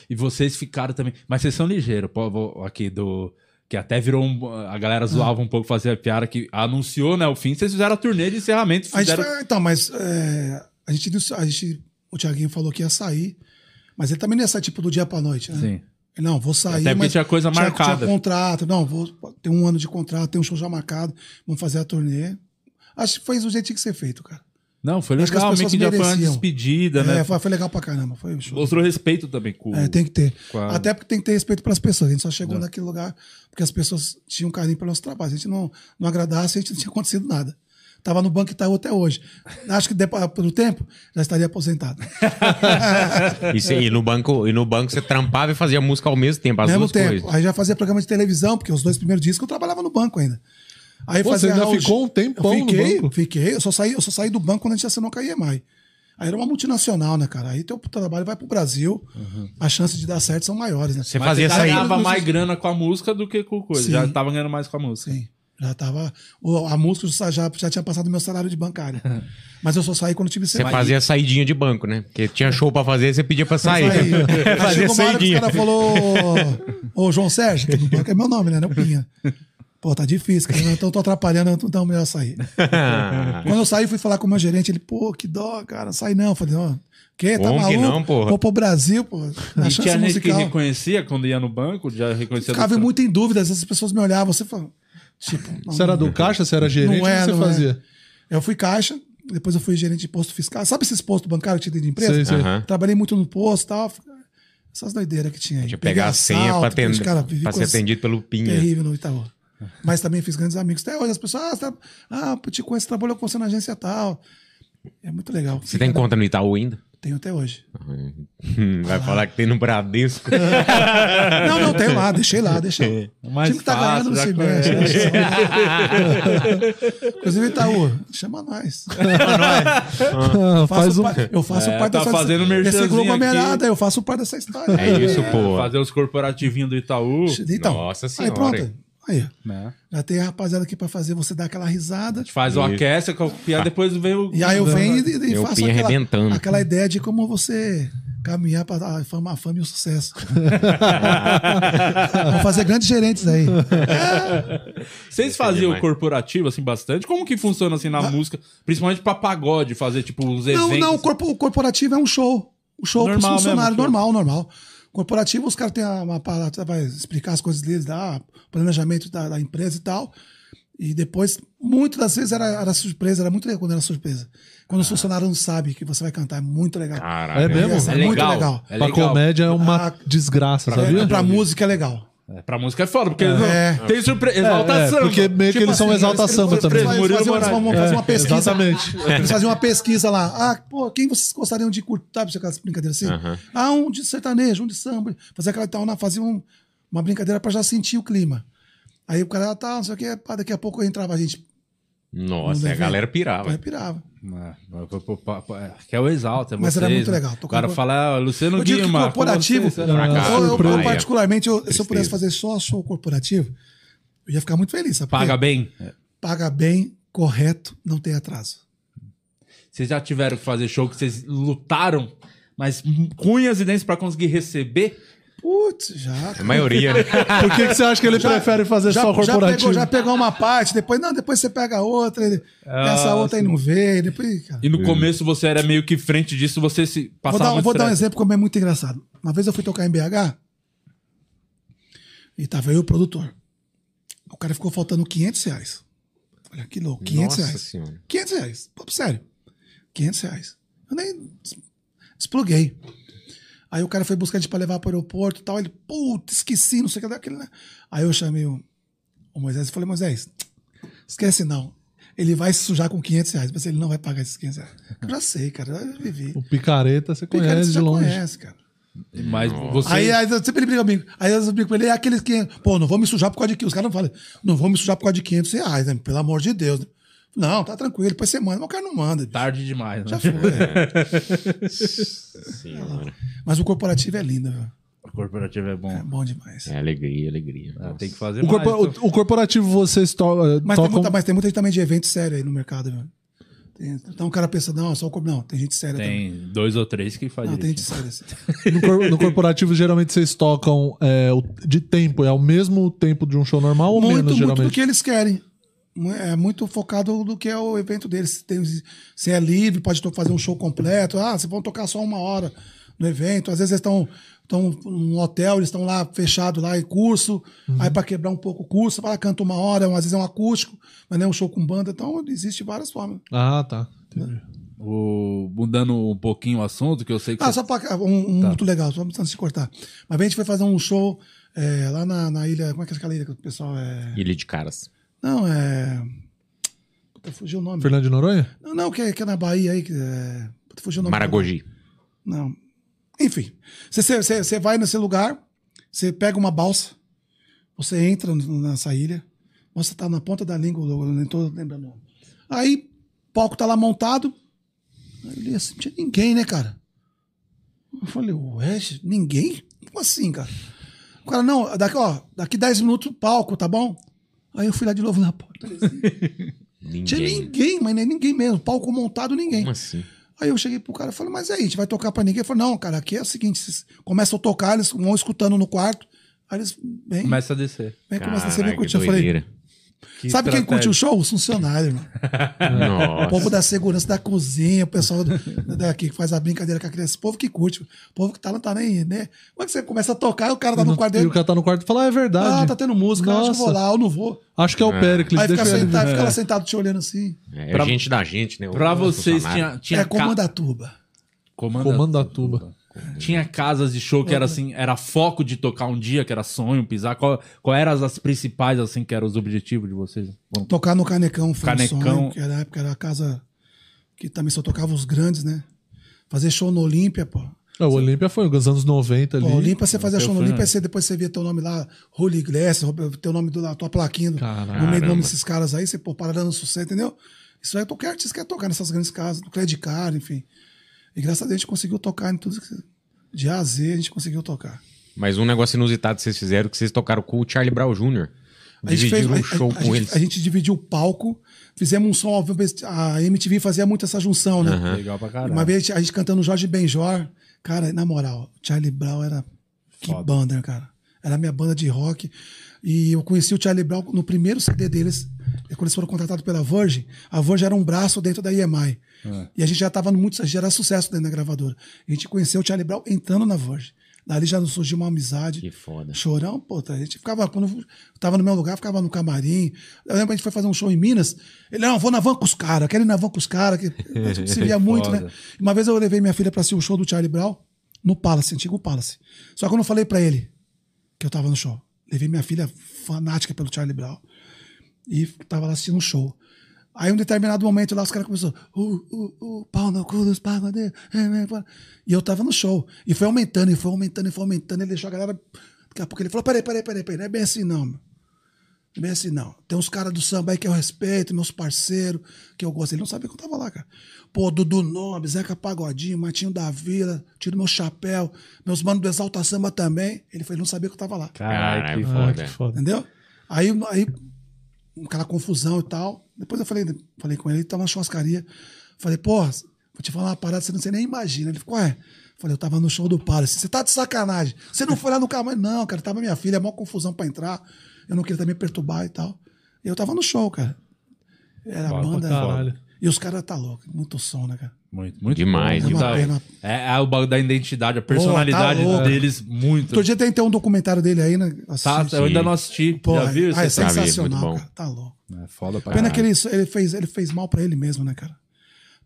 E vocês ficaram também. Mas vocês são ligeiros, povo aqui do. Que até virou um. A galera zoava um pouco, fazia piada que anunciou, né, o fim. Vocês fizeram a turnê de encerramento. Fizeram... foi- então, mas é, a, gente, a gente. O Thiaguinho falou que ia sair, mas ele também não ia sair tipo do dia pra noite, né? Sim. Não, vou sair. Até porque mas tinha coisa marcada. Tinha contrato. Não, vou ter um ano de contrato, tem um show já marcado, vamos fazer a turnê. Acho que foi do jeito que tinha que ser feito, cara. Não, foi Acho que as legal, pessoas foi uma despedida, né? É, foi, foi legal pra caramba. Foi show. Mostrou respeito também com É, tem que ter. a- Até porque tem que ter respeito pelas pessoas. A gente só chegou naquele lugar porque as pessoas tinham carinho pelo nosso trabalho. Se a gente não, não agradasse, a gente não tinha acontecido nada. Tava no banco Itaú até hoje. Acho que depois, pelo tempo, já estaria aposentado. E, cê- e no banco, e no banco você trampava e fazia música ao mesmo tempo, as mesmo duas tempo. coisas. Aí já fazia programa de televisão, porque os dois primeiros discos eu trabalhava no banco ainda. Aí Pô, você fazia ainda Raul ficou um tempão eu fiquei, no banco. Fiquei, eu só saí, eu só saí do banco quando a gente assinou com a IEMAI. Aí era uma multinacional, né, cara? Aí teu trabalho vai pro Brasil, as chances de dar certo são maiores, né? Você Mas fazia você sair. ganhava mais grana com a música do que com coisa. Sim. Já tava ganhando mais com a música. Sim. Já tava. A música já, já, tinha passado meu salário de bancário. Mas eu só saí quando tive Você salário. fazia saidinha de banco, né? Porque tinha show pra fazer, você pedia pra sair. Aí, fazia chegou uma hora que saidinha. o cara falou: Ô, João Sérgio, que no banco é meu nome, né? Não Pinha. Pô, tá difícil, cara. Então eu tô atrapalhando, então é melhor sair. Quando eu saí, fui falar com o meu gerente. Ele, pô, que dó, cara. Não sai não. Eu falei, ó, que? Tá que maluco? não, porra? Vou pro Brasil, pô. Na E chance tinha gente que musical. reconhecia quando ia no banco, já reconhecia. Ficava muito em dúvida. Às vezes as pessoas me olhavam. Você falou, tipo, não, Você era do caixa, você era gerente, Não é, o que você não é. fazia? Eu fui caixa, depois eu fui gerente de posto fiscal. Sabe esses postos bancários que tinha de empresa? Sei, sei. Trabalhei muito no posto e tal. Essas doideiras que tinha aí. Tinha que pegar a senha pra, atender, pra ser atendido pelo Pinha. Terrível no Itaú. Mas também fiz grandes amigos. Até hoje as pessoas, ah, você tá, ah te conheço, trabalhou com você na agência tal. É muito legal. Você tem conta no Itaú ainda? Tenho até hoje. Hum, Vai falar que tem no Bradesco. Não, não, tenho lá, deixei lá, deixei. O Mais time que tá ganhando não se mexe. né? Inclusive, Itaú, chama nós. Ah, faz um. eu faço É, parte tá dessa fazendo merchanzinho Esse aglomerado, eu faço parte dessa história. É isso, pô. Fazer os corporativinhos do Itaú. Então, Nossa Aí senhora. pronto. Aí, Né? já tem a rapaziada aqui pra fazer você dar aquela risada. Faz o Isso. aquece, copiar, depois vem o. E aí eu venho e, e Eu faço aquela, arrebentando. aquela ideia de como você caminhar para a fama, a fama e o sucesso. Fazer grandes gerentes aí. Vocês faziam demais. corporativo, assim, bastante? Como que funciona, assim, na música? Principalmente pra pagode, fazer, tipo, uns eventos. Não, não, o, corpo- o corporativo é um show. O show para funcionário, mesmo, show. normal, normal. Corporativo, os caras têm uma parada, vai explicar as coisas deles, dar planejamento da, da empresa e tal. E depois, muitas das vezes era, era surpresa, era muito legal quando era surpresa. Quando os funcionários não sabem que você vai cantar, é muito legal. Caralho. É mesmo? Essa É é muito legal. legal. É pra legal. comédia é uma Ah, desgraça, É, sabia? pra música é legal. É, pra música é foda, porque É. tem surpresa. Exaltação. é, porque meio que eles são exalta samba eles, também. Eles, Murilo faziam, eles Moraes. vão fazer uma É, pesquisa. exatamente. Eles faziam uma pesquisa lá. Ah, pô, quem vocês gostariam de curtir? Sabe aquelas brincadeiras assim? Aham. Ah, um de sertanejo, um de samba. Fazer aquela tal, não, fazia um- uma brincadeira pra já sentir o clima. Aí o cara, tá, não sei o que, pá, daqui a pouco entrava a gente. Nossa, a galera pirava. Aí pirava. É, é, Que é o exalta, é Mas era muito né? legal. O cara fala, ah, Luciano Eu digo Guima. corporativo, você, eu, eu, surpresa. eu particularmente, eu- se eu pudesse fazer só show corporativo, eu ia ficar muito feliz. Sabe? Paga bem? Paga bem, correto, não tem atraso. Vocês já tiveram que fazer show que vocês lutaram, mas com unhas e dentes pra conseguir receber? Putz, já. A maioria, né? Por que, que você acha que ele prefere fazer só já corporativo? pegou, já pegou uma parte, depois, não, depois você pega outra, ele- essa outra aí não veio, depois, cara. E no começo você era meio que frente disso, você se Vou passava dar, muito vou dar um exemplo como é muito engraçado. Uma vez eu fui tocar em BH e tava eu e o produtor. O cara ficou faltando 500 reais. Olha que louco, 500 Nossa reais. senhora. 500 reais, papo sério. 500 reais. Eu nem des- despluguei. Aí o cara foi buscar a gente pra levar pro aeroporto e tal. Ele, puta, esqueci, não sei o que daquele, né? Aí eu chamei o, o Moisés e falei, Moisés, esquece não. Ele vai se sujar com 500 reais, mas ele não vai pagar esses 500 reais. Eu já sei, cara, eu vivi. O picareta você Picareta conhece você de já longe. conhece, cara. Mas você. Aí, aí eu sempre ele briga comigo. Aí eu brigo com ele, é aqueles que. Pô, não vou me sujar por causa de 500. Os caras não falam, não vou me sujar por causa de 500 reais, né? Pelo amor de Deus. Não, tá tranquilo, depois você manda. Mas o cara não manda. bicho. Tarde demais, né? Já foi. senhora. Mas o corporativo é lindo, viu? O corporativo é bom. É bom demais. É alegria, alegria. Ah, tem que fazer O, mais. corpo- então. o- o corporativo vocês to Mas, tem tocam... muita, mas tem muita gente também de evento sério aí no mercado, viu? Tem- então o cara pensa, não, só o corpo. Não, tem gente séria também. Tem dois ou três que faz Não, tem gente séria. assim. No, cor- no corporativo, geralmente vocês tocam é, de tempo. É o mesmo tempo de um show normal ou Muito, menos, muito geralmente? do que eles querem. É muito focado do que é o evento deles. Se, tem, se é livre, pode fazer um show completo. Ah, vocês vão tocar só uma hora no evento. Às vezes eles estão estão num hotel, eles estão lá fechados lá em curso. Uhum. Aí para quebrar um pouco o curso, fala, canta uma hora, às vezes é um acústico, mas não é um show com banda. Então existe várias formas. Ah, tá. Entendi. O, mudando um pouquinho o assunto, que eu sei que. Ah, você- só para um, um muito legal, só antes de cortar. Mas a gente foi fazer um show é, lá na, na ilha. Como é que é aquela ilha que o pessoal é. Ilha de caras. Não, é. Puta, fugiu o nome. Fernando de Noronha? Não, não, que é, que é na Bahia aí. Que é... Puta, fugiu o nome. Maragogi. Não. Enfim. Você- vai nesse lugar, você pega uma balsa, você entra nessa ilha, você tá na ponta da língua, eu não tô lembrando. o nome. Aí, o palco tá lá montado, Aí ele assim, não tinha ninguém, né, cara? Eu falei, ué, ninguém? Como assim, cara? O cara, não, daqui, ó, daqui 10 minutos palco, tá bom? Aí eu fui lá de novo na porta. Ninguém. Tinha ninguém, mas nem ninguém mesmo. Palco montado, ninguém. Como assim? Aí eu cheguei pro cara e falei, mas aí, a gente vai tocar pra ninguém? Ele falou, não, cara, aqui é o seguinte, vocês começam a tocar, eles vão escutando no quarto. Aí eles, vem, Começa a descer. vem, começa a ser bem Caraca, curtir. Eu falei, doideira. Que sabe quem curte o show? Os funcionários. Nossa. O povo da segurança da cozinha, o pessoal do- daqui que faz a brincadeira com a criança. Esse povo que curte. O povo que tá, não tá nem né? Como é que você começa a tocar e o cara tá no quarto E dele? o cara tá no quarto e fala, ah, é verdade. Ah, tá tendo música, acho que eu vou Nossa. lá, eu não vou. Acho que é o Pericles. Aí fica, sentado, fica lá sentado te olhando assim. É Pra- gente da gente, né? Pra O vocês, tinha, tinha é comando da tuba. Comanda, Comando da tuba. Tinha casas de show que era assim, era foco de tocar um dia, que era sonho, pisar. Qual, qual eram as, principais, assim, que eram os objetivos de vocês? Bom, Tocar no Canecão foi Canecão. um sonho, que era, na época era a casa que também só tocava os grandes, né? Fazer show no Olímpia, pô. É, o Olímpia foi nos anos 90 ali. Pô, Olímpia, você fazia eu show no fui, Olímpia, né? você, depois você via teu nome lá, Holy Glass, teu nome do, tua plaquinha do- no meio do nome desses caras aí, você pô, para dando sucesso, entendeu? Isso aí qualquer artista quer tocar nessas grandes casas, do Credit Card, enfim. E graças a Deus a gente conseguiu tocar em tudo que. De A a Z a gente conseguiu tocar. Mas um negócio inusitado que vocês fizeram, que vocês tocaram com o Charlie Brown Jr. A gente, fez, Dividiram a, um show a- a com gente, eles. a gente dividiu o palco, fizemos um som ao vivo. A MTV fazia muito essa junção, né? Legal pra caralho. Uma vez a gente cantando Jorge Benjor. Cara, na moral, Charlie Brown era. Que banda, né, cara? Era a minha banda de rock. E eu conheci o Charlie Brown no primeiro CD deles, quando eles foram contratados pela Virgin. A Virgin era um braço dentro da EMI. E a gente já estava muito. Já era sucesso dentro da gravadora. A gente conheceu o Charlie Brown entrando na Virgin. Dali já nos surgiu uma amizade. Que foda. Chorão, pô, a gente ficava, quando tava no meu lugar, ficava no camarim. Eu lembro que a gente foi fazer um show em Minas. Ele, não, vou na van com os caras, quero ir na van com os caras, que a gente se via muito, né? Uma vez eu levei minha filha pra assistir o show do Charlie Brown no Palace, antigo Palace. Só que eu não falei pra ele que eu tava no show. Levei minha filha fanática pelo Charlie Brown e tava lá assistindo um show. Aí, um determinado momento lá, os caras começaram, uh, uh, uh, pau no cu dos pagodeiros. é, é, pá." E eu tava no show. E foi aumentando, e foi aumentando, e foi aumentando. Ele deixou a galera. Daqui a pouco ele falou: peraí, peraí, peraí, peraí. Não é bem assim, não, bem assim, não. Tem uns caras do samba aí que eu respeito, meus parceiros, que eu gosto. Ele não sabia que eu tava lá, cara. Pô, Dudu Nobre, Zeca Pagodinho, Matinho da Vila, tiro meu chapéu, meus manos do Exalta Samba também. Ele falou, ele não sabia que eu tava lá. Caralho, que Ah, foda. que foda. Entendeu? Aí, aí aquela confusão e tal. Depois eu falei, falei com ele, ele tava na churrascaria. Falei, pô, vou te falar uma parada, você não sei nem imagina. Ele ficou, ué. Falei, eu tava no show do Palace. Você tá de sacanagem. Você não foi lá no carro, mas não, cara, tava minha filha, maior confusão pra entrar. Eu não queria também perturbar e tal. E eu tava no show, cara. Era a banda. caralho. E os caras tá louco, muito som, né, cara? Muito, muito Demais, bom, É pena. É, é o bagulho da identidade, a personalidade tá louco. deles, muito. Outro dia tem, tem um documentário dele aí, né? Tá, eu ainda não assisti. Pô, Já viu? ah, é sensacional, cara. Tá louco. É foda pra Pena caralho. que ele, ele, fez, ele fez mal pra ele mesmo, né, cara?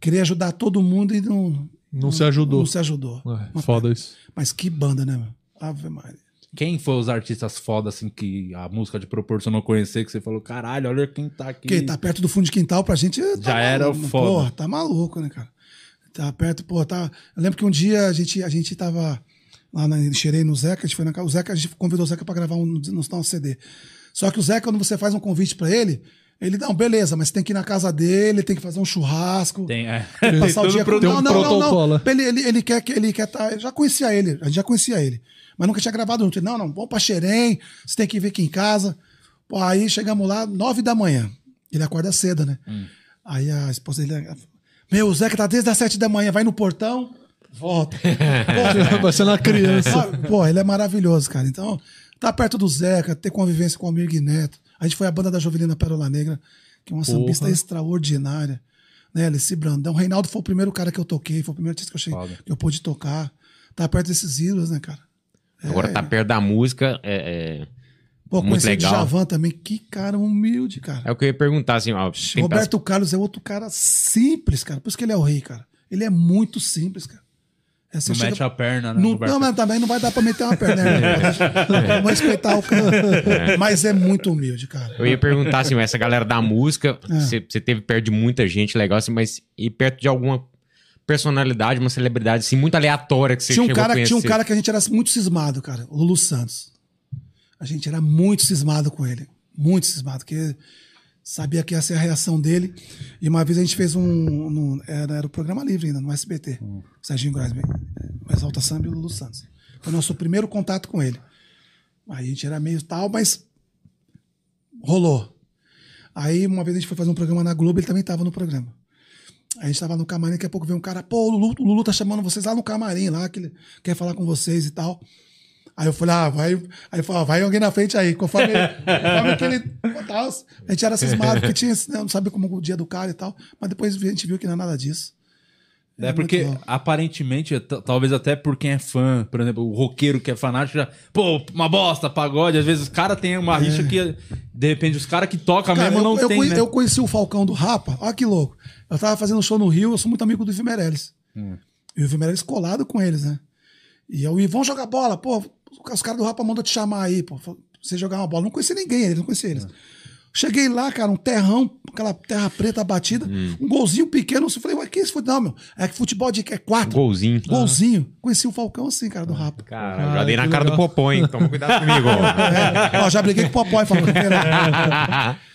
Queria ajudar todo mundo e não. Não se ajudou. Não se ajudou. É, foda isso. Mas que banda, né, meu? Ave Maria. Quem foi os artistas foda, assim, que a música te proporcionou conhecer, que você falou, caralho, olha quem tá aqui. Porque tá perto do fundo de quintal pra gente. tá Já era maluco, foda. Porra, tá maluco, né, cara? Tá perto, pô, tá. Eu lembro que um dia a gente, a gente tava lá na Xerei no Zeca, a gente foi na casa. O Zeca, a gente convidou o Zeca pra gravar um, no, no CD. Só que o Zeca, quando você faz um convite pra ele, ele, não, beleza, mas tem que ir na casa dele, tem que fazer um churrasco. Tem, é. Ele passar o dia pro- com... tem um Não, não, não, protocolo. não. Ele, ele, ele quer que ele quer tá... Eu já conhecia ele, a gente já conhecia ele. Mas nunca tinha gravado junto. Não, não, vamos pra Xerém, você tem que vir aqui em casa. Pô, aí chegamos lá, nove da manhã. Ele acorda cedo, né? Aí a esposa dele. Meu, o Zeca tá desde as sete da manhã, vai no portão, volta. Pô, Parecendo uma criança. Pô, ele é maravilhoso, cara. Então, tá perto do Zeca, ter convivência com o Almir Guineto. A gente foi a banda da Jovelina Pérola Negra, que é uma sambista extraordinária. Né, Alessi Brandão. O Reinaldo foi o primeiro cara que eu toquei, foi o primeiro artista que eu, cheguei, que eu pude tocar. Tá perto desses ídolos, né, cara? Agora tá perto da música, é, é, Pô, Muito conheci o legal. Djavan também. Que cara humilde, cara. é o que eu ia perguntar, assim, ó. Roberto Carlos é outro cara simples, cara. Por isso que ele é o rei, cara. Ele é muito simples, cara. É, Não chega- mete a perna, né? Não, Roberto? não, mas também não vai dar pra meter uma perna, né? Vamos respeitar o cara. Mas é muito humilde, cara. Eu ia perguntar assim, essa galera da música, É. você você teve perto de muita gente legal, assim, mas e perto de alguma personalidade, uma celebridade, assim, muito aleatória que você Tinha um, cara, conhecer? tinha um cara que a gente era muito cismado, cara. O Lulu Santos. A gente era muito cismado com ele. Muito cismado. Porque Sabia que ia ser a reação dele. E uma vez a gente fez um. no- era, era o programa livre ainda, no SBT. Serginho Grosman, o Exalta Samba e o Lulu Santos. Foi o nosso primeiro contato com ele. Aí a gente era meio tal, mas rolou. Aí uma vez a gente foi fazer um programa na Globo, ele também estava no programa. A gente tava no camarim, daqui a pouco veio um cara, pô, o Lulu, o Lulu tá chamando vocês lá no camarim, lá, que ele quer falar com vocês e tal. Aí eu falei, ah, vai. Aí falou, ah, vai alguém na frente aí, conforme, conforme que ele. Tal, a gente era cismado, porque tinha, né, não sabia como o dia do cara e tal. Mas depois a gente viu que não é nada disso. É porque, muito louco. aparentemente, talvez até por quem é fã, por exemplo, o roqueiro que é fanático, já, pô, uma bosta, pagode. Às vezes os caras têm uma rixa que, de repente, os caras que tocam mesmo eu, não eu, tem, conhe- né? eu conheci o Falcão do Rapa, olha que louco. Eu tava fazendo show no Rio, eu sou muito amigo do Ivo Meirelles. Hum. E o Ivo Meirelles colado com eles, né? E eu, vamos jogar bola, pô, os caras do Rapa mandam te chamar aí, pô, pra você jogar uma bola. Não conhecia ninguém, eles não conhecia É. Cheguei lá, cara, um terrão, aquela terra preta batida, Hum. um golzinho pequeno. Eu falei, ué, que isso foi? Não, meu, é que futebol de é quatro. Golzinho. Golzinho. Conheci o Falcão assim, cara, do Rapa. Cara, já dei na cara do Popó, hein? Toma cuidado comigo. É, ó, já briguei com o Popó, Falcão.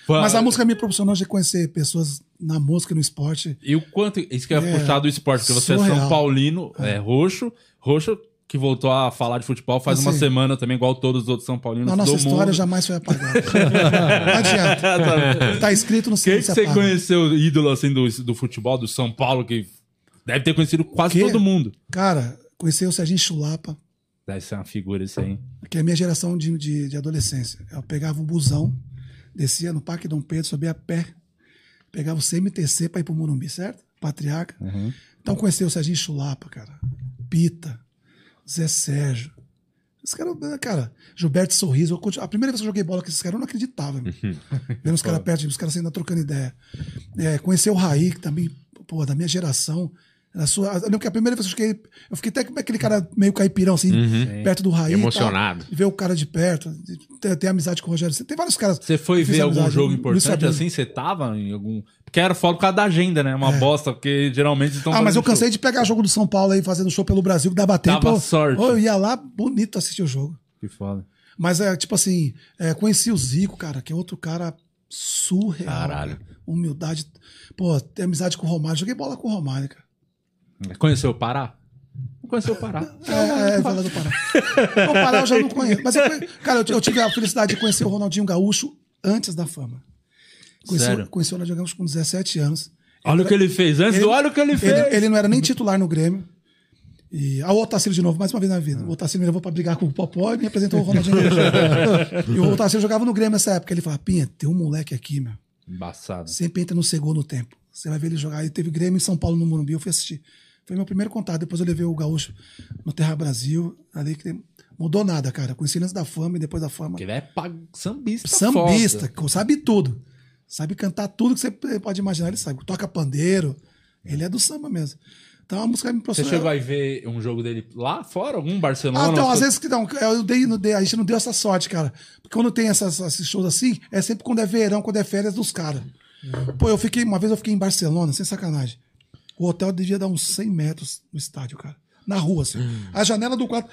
Pô, Mas a música me proporcionou de conhecer pessoas na música, no esporte. E o quanto. Isso que eu ia É, puxar do esporte, porque você é surreal. São Paulino, é, roxo, roxo, que voltou a falar de futebol faz uma Assim. semana também, igual todos os outros São Paulinos. Na nossa história mundo. jamais foi apagada. Não adianta. Tá escrito no Quem que você conheceu ídolo assim do, do futebol, do São Paulo, que deve ter conhecido quase todo mundo? Cara, conheci o Serginho Chulapa, Deve ser uma figura isso aí. que é a minha geração de, de, de adolescência. Eu pegava o busão, descia no Parque Dom Pedro, subia a pé, pegava o CMTC pra ir pro Morumbi, certo? Patriarca. Então conheci o Serginho Chulapa, cara. Pita, Zé Sérgio. Esse cara, cara, Gilberto Sorriso. a primeira vez que eu joguei bola com esses caras, eu não acreditava. meu. Vendo os caras perto, de mim, os caras ainda trocando ideia. É, conhecer o Raí, que também, pô, da minha geração. Na sua, eu lembro que a primeira vez que eu joguei, eu fiquei até como aquele cara meio caipirão, assim, perto do Raí. Emocionado. ver o cara de perto, ter, ter amizade com o Rogério. Tem vários caras. Você foi ver algum amizade. jogo importante assim? Você tava em algum. Porque era foda por causa da agenda, né? Uma bosta, porque geralmente estão. Ah, mas eu cansei show. de pegar jogo do São Paulo aí, fazendo show pelo Brasil, que dava tempo. Dava sorte. Eu ia lá, bonito assistir o jogo. Que foda. Mas é tipo assim, é, conheci o Zico, cara, que é outro cara surreal. Caralho. cara. Humildade. Pô, ter amizade com o Romário. Joguei bola com o Romário, cara. Conheceu o Pará? Não conheceu o Pará. É, é fala do Pará. o Pará eu já não conheço. Mas, eu, cara, eu, eu tive a felicidade de conhecer o Ronaldinho Gaúcho antes da fama. Conheci, Sério? conheci o Ronaldinho Gaúcho com 17 anos. Olha o que ele fez. Antes do olha o que ele fez. Ele, ele não era nem titular no Grêmio. E ah, o Otacílio de novo, mais uma vez na vida. O Otacílio me levou pra brigar com o Popó e me apresentou o Ronaldinho e o Otacílio jogava no Grêmio nessa época. Ele falava, Pinha, tem um moleque aqui, meu. Embaçado. Sempre entra no segundo tempo. Você vai ver ele jogar. Aí teve Grêmio em São Paulo no Morumbi, eu fui assistir. Foi meu primeiro contato. Depois eu levei o Gaúcho no Terra Brasil. Ali que mudou nada, cara. Conheci ele antes da fama e depois da fama. Porque ele é pag... sambista. Sambista, foda. sabe tudo. Sabe cantar tudo que você pode imaginar, ele sabe. Toca pandeiro. Ele é do samba mesmo. Então a música me Você proporcionou. chegou a ver um jogo dele lá fora? Algum Barcelona? Ah, então, às vezes que não, eu dei, não dei, a gente não deu essa sorte, cara. Porque quando tem essas, esses shows assim, é sempre quando é verão, quando é férias dos caras. Pô, eu fiquei, uma vez eu fiquei em Barcelona, sem sacanagem. O hotel devia dar uns 100 metros do estádio, cara. Na rua, assim. A janela do quarto.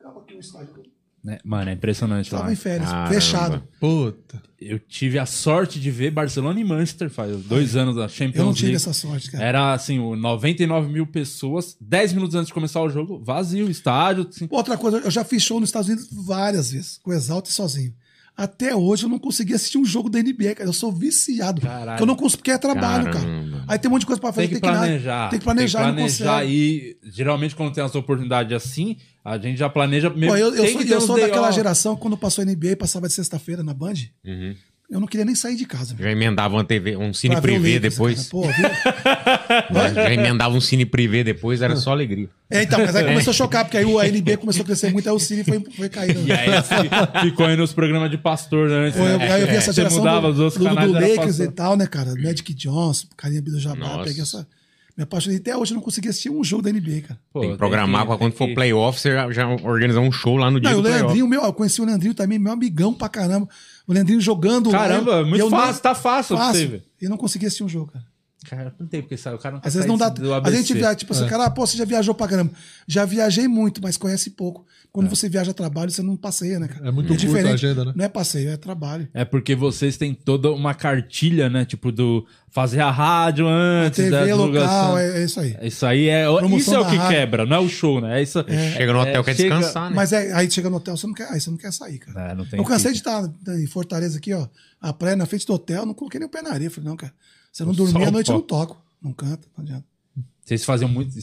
Tava aqui no estádio. Né? Mano, é impressionante lá. Tava em férias, Caramba. fechado. Puta. Eu tive a sorte de ver Barcelona e Manchester faz dois anos da Champions Eu não tive League. essa sorte, cara. Era assim, o 99 mil pessoas, 10 minutos antes de começar o jogo, vazio, estádio. Assim. Outra coisa, eu já fiz show nos Estados Unidos várias vezes, com o Exalta e sozinho. Até hoje eu não consegui assistir um jogo da NBA, cara. Eu sou viciado. Caralho. Porque eu não consigo, porque é trabalho, Caramba. cara. Aí tem um monte de coisa pra fazer. Tem que nada. planejar. Tem que planejar, Tem que planejar e geralmente quando tem essa oportunidade assim, a gente já planeja mesmo. Pô, eu, eu tem sou, que eu sou daquela off. geração que quando passou a NBA passava de sexta-feira na Band. Uhum. Eu não queria nem sair de casa. Já emendava uma TV, um cine privê Lakers, depois. Pô? Já emendava um cine privê depois, era só alegria. É, então, mas aí começou a chocar, porque aí o NBA começou a crescer muito, aí o Cine foi, foi caindo. E aí assim, ficou aí nos programas de pastor né, eu, né? aí eu vi essa Você geração mudava do, os outros do, do era Lakers pastor. e tal, né, cara? Magic Johnson, Carinha do Jabá, peguei essa... Me apaixonei. Até hoje eu não consegui assistir um jogo da NBA, cara. Pô, tem que programar que- pra quando tem for que- playoff, você já, já organizar um show lá no dia Não, o do playoff. Leandrinho, meu, eu conheci o Leandrinho também, meu amigão pra caramba. O Leandrinho jogando lá, Caramba, e muito eu fácil, não- tá fácil pra você Fácil. ver. E não consegui assistir um jogo, cara. Cara, não tem porque sair. O cara não Às vezes não dá. do A gente viaja, tipo, assim, É. cara, ah, pô, você já viajou pra caramba. Já viajei muito, mas conhece pouco. Quando você viaja a trabalho, você não passeia, né, cara? É muito curta a agenda, né? Não é passeio, é trabalho. É porque vocês têm toda uma cartilha, né? Tipo, do fazer a rádio antes, TV da divulgação. local, é, é isso aí. Isso aí é. Promoção Isso é o que rádio. quebra, não é o show, né? É isso. Chega no hotel, é, quer chega- descansar, né? Mas é, aí chega no hotel, você não quer, aí você não quer sair, cara. É, não tem eu cansei pique. de estar em Fortaleza aqui, ó. A praia na frente do hotel, não coloquei nem o pé na areia. Falei, não, cara. Se eu não dormir à noite, eu não toco. Não canta, não adianta. Vocês faziam muito.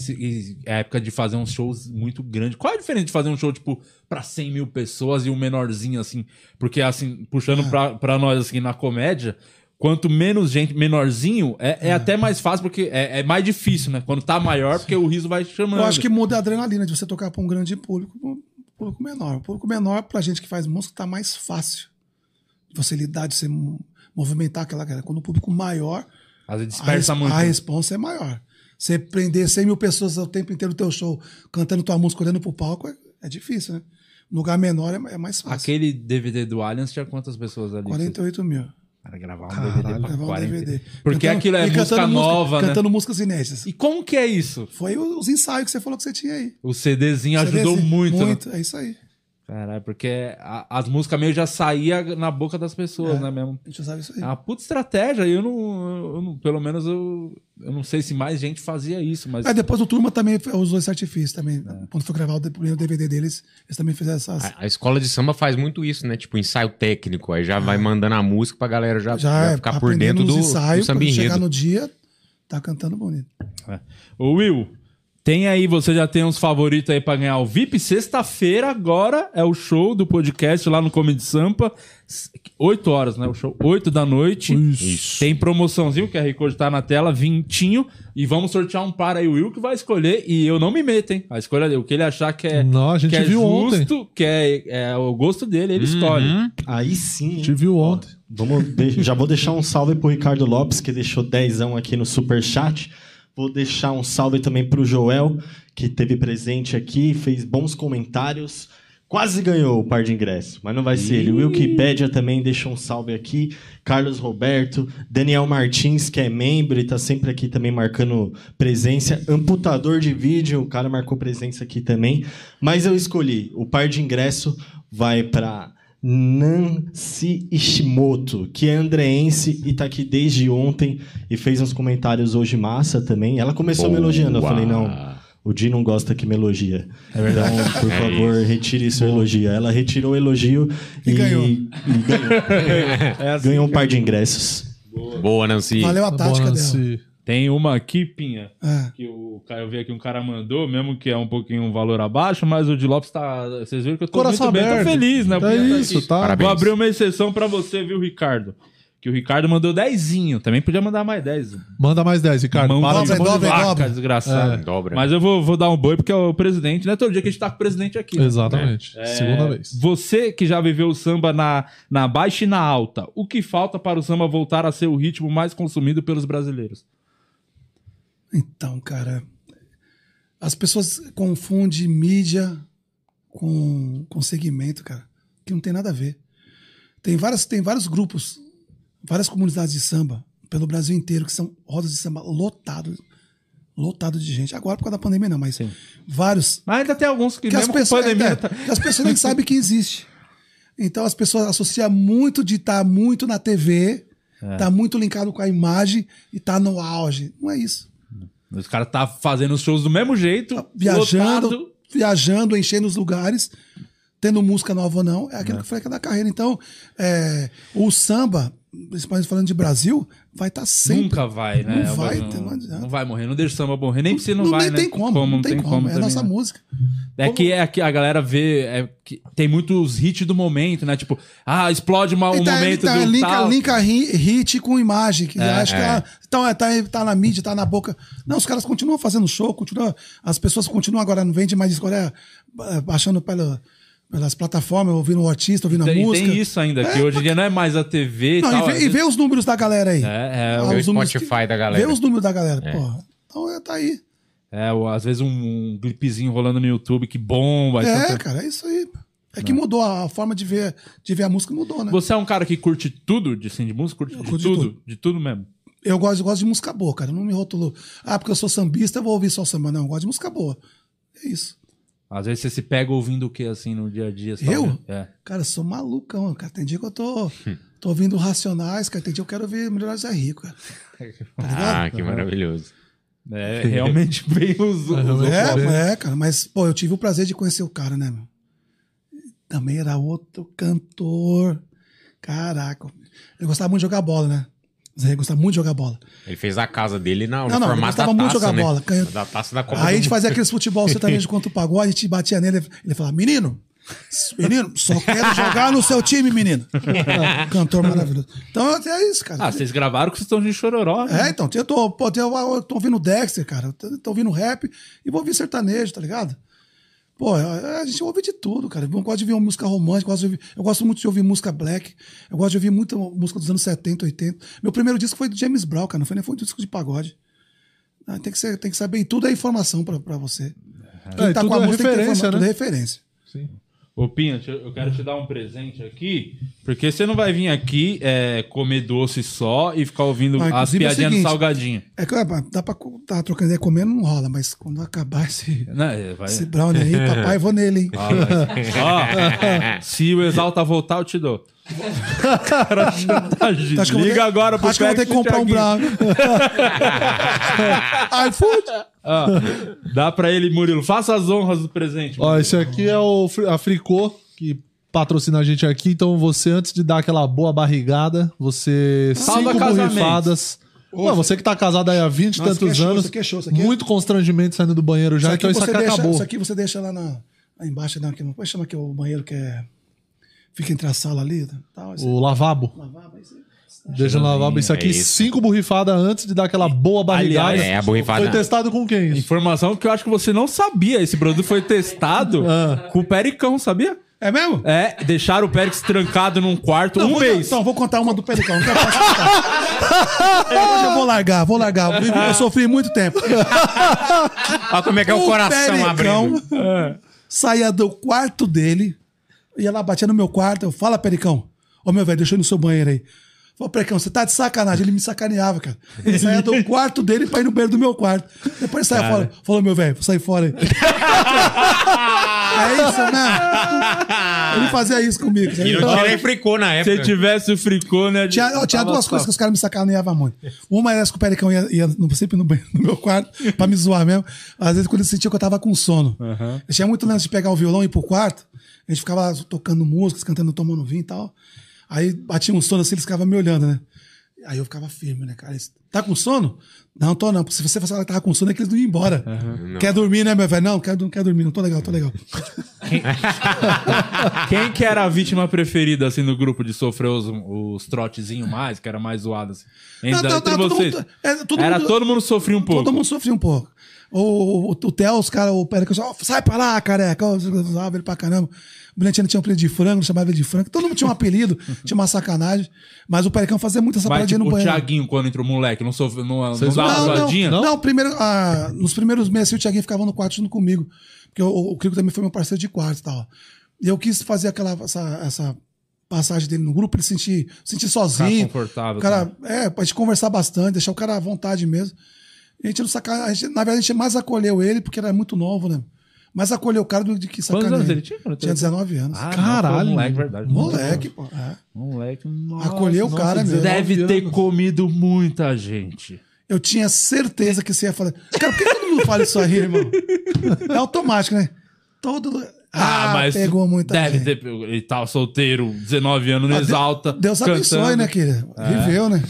É a época de fazer uns shows muito grandes. Qual é a diferença de fazer um show, tipo, pra 100 mil pessoas e um menorzinho, assim? Porque, assim, puxando pra, pra nós, assim, na comédia, quanto menos gente, menorzinho, é, é até mais fácil, porque é, é mais difícil, né? Quando tá maior, porque o riso vai chamando. Eu acho que muda a adrenalina de você tocar pra um grande público pra um público menor. O público menor, pra gente que faz música, tá mais fácil. Você lidar, de você mo- movimentar aquela galera. Quando o público maior, Às vezes a, dispersa muito. a responsa é maior. Você prender 100 mil pessoas o tempo inteiro no teu show, cantando tua música, olhando pro palco, é, é difícil, né? No lugar menor é, é mais fácil. Aquele DVD do Allianz tinha quantas pessoas ali? 48 mil. Para gravar um Caralho. DVD pra Levar um 40. DVD. Porque Cantando- aquilo é música cantando nova, né? Cantando músicas inéditas. E como que é isso? Foi o- os ensaios que você falou que você tinha aí. O CDzinho ajudou CDzinho. muito. né? Muito, é isso aí. Caralho, porque a- as músicas meio já saíam na boca das pessoas, É. né mesmo? A gente usava isso aí. É uma puta estratégia. Eu não, eu não- pelo menos eu, eu não sei se mais gente fazia isso, mas Aí depois o Turma também usou esse artifício também. É. Quando foi gravar o primeiro DVD deles, eles também fizeram essas. A, a escola de samba faz muito isso, né? Tipo, ensaio técnico. Aí já vai mandando a música pra galera já, já já é, ficar por dentro do, nos ensaios, do samba quando chegar enredo. no dia, tá cantando bonito. Ô Will, tem aí, você já tem uns favoritos aí pra ganhar o VIP. Sexta-feira, agora, é o show do podcast lá no Comedy Sampa. 8 horas, né? O show, 8 da noite. Isso. Tem promoçãozinho, o QR Code tá na tela, vintinho. E vamos sortear um par aí, o Will que vai escolher. E eu não me meto, hein? A escolha dele. O que ele achar que é, Não, a gente que é viu ontem. justo, que é, é o gosto dele, ele escolhe. Aí sim. hein? Te viu ontem. Vamos Já vou deixar um salve pro Ricardo Lopes, que deixou dezão aqui no Superchat. Vou deixar um salve também pro Joel, que teve presente aqui, fez bons comentários. Quase ganhou o par de ingresso, mas não vai ser ele. O Wikipedia também deixou um salve aqui. Carlos Roberto, Daniel Martins, que é membro e tá sempre aqui também marcando presença. Amputador de vídeo, o cara marcou presença aqui também. Mas eu escolhi. O par de ingresso vai para Nancy Ishimoto, que é andreense e tá aqui desde ontem e fez uns comentários hoje massa também. Ela começou me elogiando, eu falei, não, o Di não gosta que me elogia. É verdade. Então, por favor, retire seu elogio. Ela retirou o elogio e, E ganhou. e ganhou. ganhou um par de ingressos. Boa, Nancy. Valeu a Tá tática bom, dela. Tem uma aqui, Pinha, É. que o cara, eu vi aqui um cara mandou, mesmo que é um pouquinho um valor abaixo, mas o de Lopes tá. Vocês viram que eu tô Coração muito bem, tô aberto. feliz, né? É tá isso, tá? Parabéns. Vou abrir uma exceção pra você, viu, Ricardo? Que o Ricardo mandou dezinho. Também podia mandar mais 10. Manda mais 10, Ricardo. Mão Para de dobra, de dobra, vaca, dobra. desgraçado. É. Dobra. Mas eu vou, vou dar um boi porque é o presidente. Não é todo dia que a gente tá com o presidente aqui. né? Exatamente. É, Segunda vez. Você que já viveu o samba na, na baixa e na alta, o que falta para o samba voltar a ser o ritmo mais consumido pelos brasileiros? Então, cara, as pessoas confundem mídia com, com segmento, cara, que não tem nada a ver. Tem, várias, tem vários grupos, várias comunidades de samba pelo Brasil inteiro que são rodas de samba lotados, lotado de gente. Agora por causa da pandemia não, mas vários Mas ainda tem alguns que, que as pessoas, pandemia... é, tá- que as pessoas nem sabem que existe. Então as pessoas associam muito de estar muito na TV, É. tá muito linkado com a imagem e tá no auge. Não é isso. Os caras tá fazendo os shows do mesmo jeito, Tá viajando, lotado. viajando, enchendo os lugares, tendo música nova ou não, é aquilo que eu falei que é da carreira. Então, é, o samba, principalmente falando de Brasil, vai estar sempre. Nunca vai, né? Não É vai não, ter, não não vai morrer. Não deixa o samba morrer. Nem se não, Não, vai, nem né? tem como, não tem como. é a nossa música. É que, é que a galera vê é que tem muitos hits do momento, né? Tipo, ah, explode uma, um Então, momento então, do linka, tal. linka hit com imagem. Que acho que é. ah, então, é, tá, tá na mídia, tá na boca. Não, os caras continuam fazendo show, continuam, as pessoas continuam agora, não vende mais disco, é, é, baixando pela, pelas plataformas, ouvindo o artista, ouvindo a Tem, música. tem isso ainda, que hoje em dia não é mais a TV e Não, tal. e, vê, e vê os números da galera aí. É, é, Ah, o Spotify que- da galera. Vê os números da galera, porra. Então é, tá aí. É, às vezes um, um clipezinho rolando no YouTube que bomba. É, cara, é isso aí. É que mudou a forma de ver, de ver a música, mudou, né? Você é um cara que curte tudo de, assim, de música? Curte de curto de tudo? tudo. De tudo mesmo. Eu gosto, eu gosto de música boa, cara. Eu não me rotulo. Ah, porque eu sou sambista, eu vou ouvir só samba. Não, eu gosto de música boa. É isso. Às vezes você se pega ouvindo o que assim no dia a dia? tá Eu? É. Cara, eu sou malucão, cara. Tem dia que eu tô, tô ouvindo Racionais, cara. Tem dia que eu quero ouvir Milionários é Rico, cara. Tá ligado? Ah, que maravilhoso. É, realmente bem os. os É, é, cara, mas, pô, eu tive o prazer de conhecer o cara, né, meu? Também era outro cantor. Caraca. Ele gostava muito de jogar bola, né? Zé gostava muito de jogar bola. Ele fez a casa dele na, no Não, não, ele formato da gostava taça, muito de jogar né? bola. Da taça da Copa Aí a gente fazia aqueles futebol sertanejo contra o pagode, a gente batia nele, ele falava, menino, menino, só quero jogar no seu time, menino. Cantor maravilhoso. Então é isso, cara. Ah, vocês gravaram com vocês estão de chororó. né? É, então, eu tô, pô, eu, eu tô ouvindo Dexter, cara. Eu tô, tô ouvindo rap e vou ouvir sertanejo, tá ligado? Pô, a a gente ouve de tudo, cara. Eu gosto de ouvir uma música romântica, eu gosto, ouvir- eu gosto muito de ouvir música black, eu gosto de ouvir muita música dos anos 70, 80. Meu primeiro disco foi do James Brown, cara, não foi nem foi um disco de pagode. Ah, tem, que ser, tem que saber, e tudo é informação pra, pra você. Quem É, tá com a é música tem que ter referência, né? tudo é referência. Ô, Pinha, deixa eu quero te dar um presente aqui, porque você não vai vir aqui é, comer doce só e ficar ouvindo Ah, as é piadinhas do seguinte, salgadinho. É que dá pra tá trocando ideia comendo, não rola, mas quando acabar esse, Né? Vai... esse brownie aí, papai, vou nele, hein? Ah, mas- Ó, se o Exalta voltar, eu te dou. Cara, Acho que eu vou ter- Liga agora pro Acho que eu vou ter que comprar um brownie. iFood. Ó, dá pra ele, Murilo. Faça as honras do presente. Ó, esse aqui é o Fri- a Fricô, que patrocina a gente aqui. Então você, antes de dar aquela boa barrigada, você. Salva cinco casamentos. borrifadas. Não, você que tá casado aí há 20 e Nossa, tantos isso aqui é show, anos. isso aqui é show, isso aqui é- muito constrangimento saindo do banheiro já, então isso aqui deixa, acabou. Isso aqui você deixa lá, na, lá embaixo, não, que não pode chamar que é o banheiro que é. Fica entre a sala ali. Tal, isso O lavabo. lavabo, isso aí. Deixa no lavabo. Isso aqui, é isso. cinco borrifadas antes de dar aquela boa barrigada. Aliás, É, a borrifada. Foi testado com quem isso? Informação que eu acho que você não sabia. Esse produto foi testado Ah. com o Pericão, sabia? É mesmo? É, deixaram o Périx trancado num quarto Não, um vou, mês. Então, vou contar uma do Pelicão. Não quero eu vou largar, vou largar. Eu, eu sofri muito tempo. Olha como é que é o, coração Pelicão abrindo. saía do quarto dele, ia lá, batia no meu quarto. Eu, fala, Pericão. Ô, meu velho, deixa eu ir no seu banheiro aí. Falei, Pericão, você tá de sacanagem. Ele me sacaneava, cara. Ele saía do quarto dele pra ir no banheiro do meu quarto. Depois saia fora. Falou, meu velho, vou sair fora aí. é isso, né? Ele fazia isso comigo. E não tirei fricô na Se época. tivesse o fricô, né? Tinha, ó, tinha duas coisas que os caras me sacaneavam muito. Uma era que o Pericão ia, ia no- sempre no, banheiro- no meu quarto pra me zoar mesmo. Às vezes, quando ele sentia que eu tava com sono. Eu tinha muito lance de pegar o violão e ir pro quarto. A gente ficava tocando músicas, cantando, tomando vinho e tal. Aí batia um sono assim, eles ficavam me olhando, né? Aí eu ficava firme, né, cara? Eles, tá com sono? Não, tô não. Se você falar que tava com sono, é que eles não iam embora. Quer dormir, né, meu velho? Não, quero, não quero dormir, não tô legal, tô legal. Quem que era a vítima preferida, assim, no grupo de sofrer os, os trotezinhos mais, que era mais zoado, assim? Entre, Não, não, entre não, todo vocês. mundo- é, todo era mundo- todo mundo sofria um pouco. Todo mundo sofria um pouco. O, o, o Theo, os caras, o Pérez, ó, sai pra lá, careca. Eu usava ele pra caramba. O Brilhantina tinha um apelido de frango, chamava ele de frango. Todo mundo tinha um apelido, tinha uma sacanagem. Mas o Pericão fazia muito essa Mas paradinha tipo, no o banheiro. Thiaguinho, quando entrou moleque, não, sofreu, não, não Vocês dava Não, uma não, zoadinha? não, primeiro, ah, nos primeiros meses assim, o Thiaguinho ficava no quarto junto comigo. Porque o, o Crico também foi meu parceiro de quarto e tal. E eu quis fazer aquela, essa, essa passagem dele no grupo, ele se sentir, se sentir sozinho. confortável, O cara, é, pra gente conversar bastante, deixar o cara à vontade mesmo. E a gente não saca, a gente, na verdade, a gente mais acolheu ele, porque era muito novo, né? Mais acolheu o cara do que sacaneou. Quantos anos ele tinha? quando Tinha teve? 19 anos. Ah, Caralho, não, moleque, verdade. Moleque, pô. é. Moleque, nossa, Acolheu o cara mesmo. Deve ter anos. comido muita gente. Eu tinha certeza que você ia falar. Cara, por que todo mundo fala isso aí, irmão? É automático, né? Todo. Ah, mas pegou muita deve ter. Ele tava solteiro, 19 anos, no Ah, Exalta. Deus abençoe, né, querida? Viveu, né?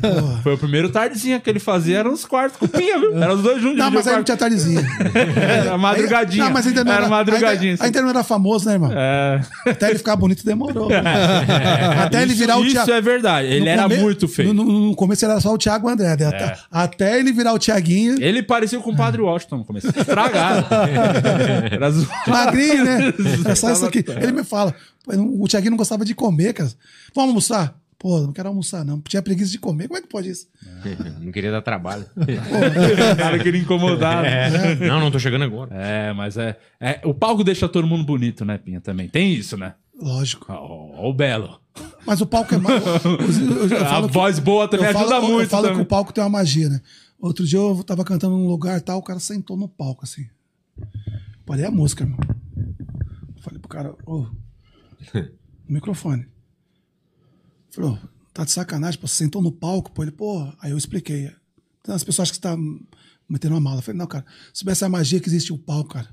Pô. Foi o primeiro tardezinha que ele fazia, era nos quartos com pinha, viu? Era os dois juntos. Não, mas aí não tinha tardezinha. Era madrugadinha. Não, mas ainda não era, era, madrugadinha. Ainda, ainda não era famoso, né, irmão? É. Até ele ficar bonito demorou. Até ele Isso- virar o Isso Thiago. é verdade. Ele No era come- muito feio. No, no- começo era só o Thiago André. né? Até, até ele virar o Thiaguinho. Ele parecia com o Padre Washington no começo. Estragado. Era zo- Magrinho, né? É só isso aqui. Ele me fala. pô, O Thiaguinho não gostava de comer, cara. Vamos almoçar? Pô, não quero almoçar, não. Tinha preguiça de comer. Como é que pode isso? Não queria dar trabalho. o cara queria incomodar. né? Não, não tô chegando agora. É, mas é, é. O palco deixa todo mundo bonito, né, Pinha? Também. Tem isso, né? Lógico. Ó, o Belo. Mas o palco é mais. A que- voz boa também ajuda falo, muito. Eu falo também. que o palco tem uma magia, né? Outro dia eu tava cantando num lugar e tal, o cara sentou no palco, assim. Parei a música, irmão. Falei pro cara, ô, o microfone. Falei, ô, tá de sacanagem, pô, você sentou no palco, pô. Ele, pô, aí eu expliquei. Então, as pessoas acham que você tá metendo uma mala. Eu falei, não, cara, se soubesse a magia que existe o palco, cara.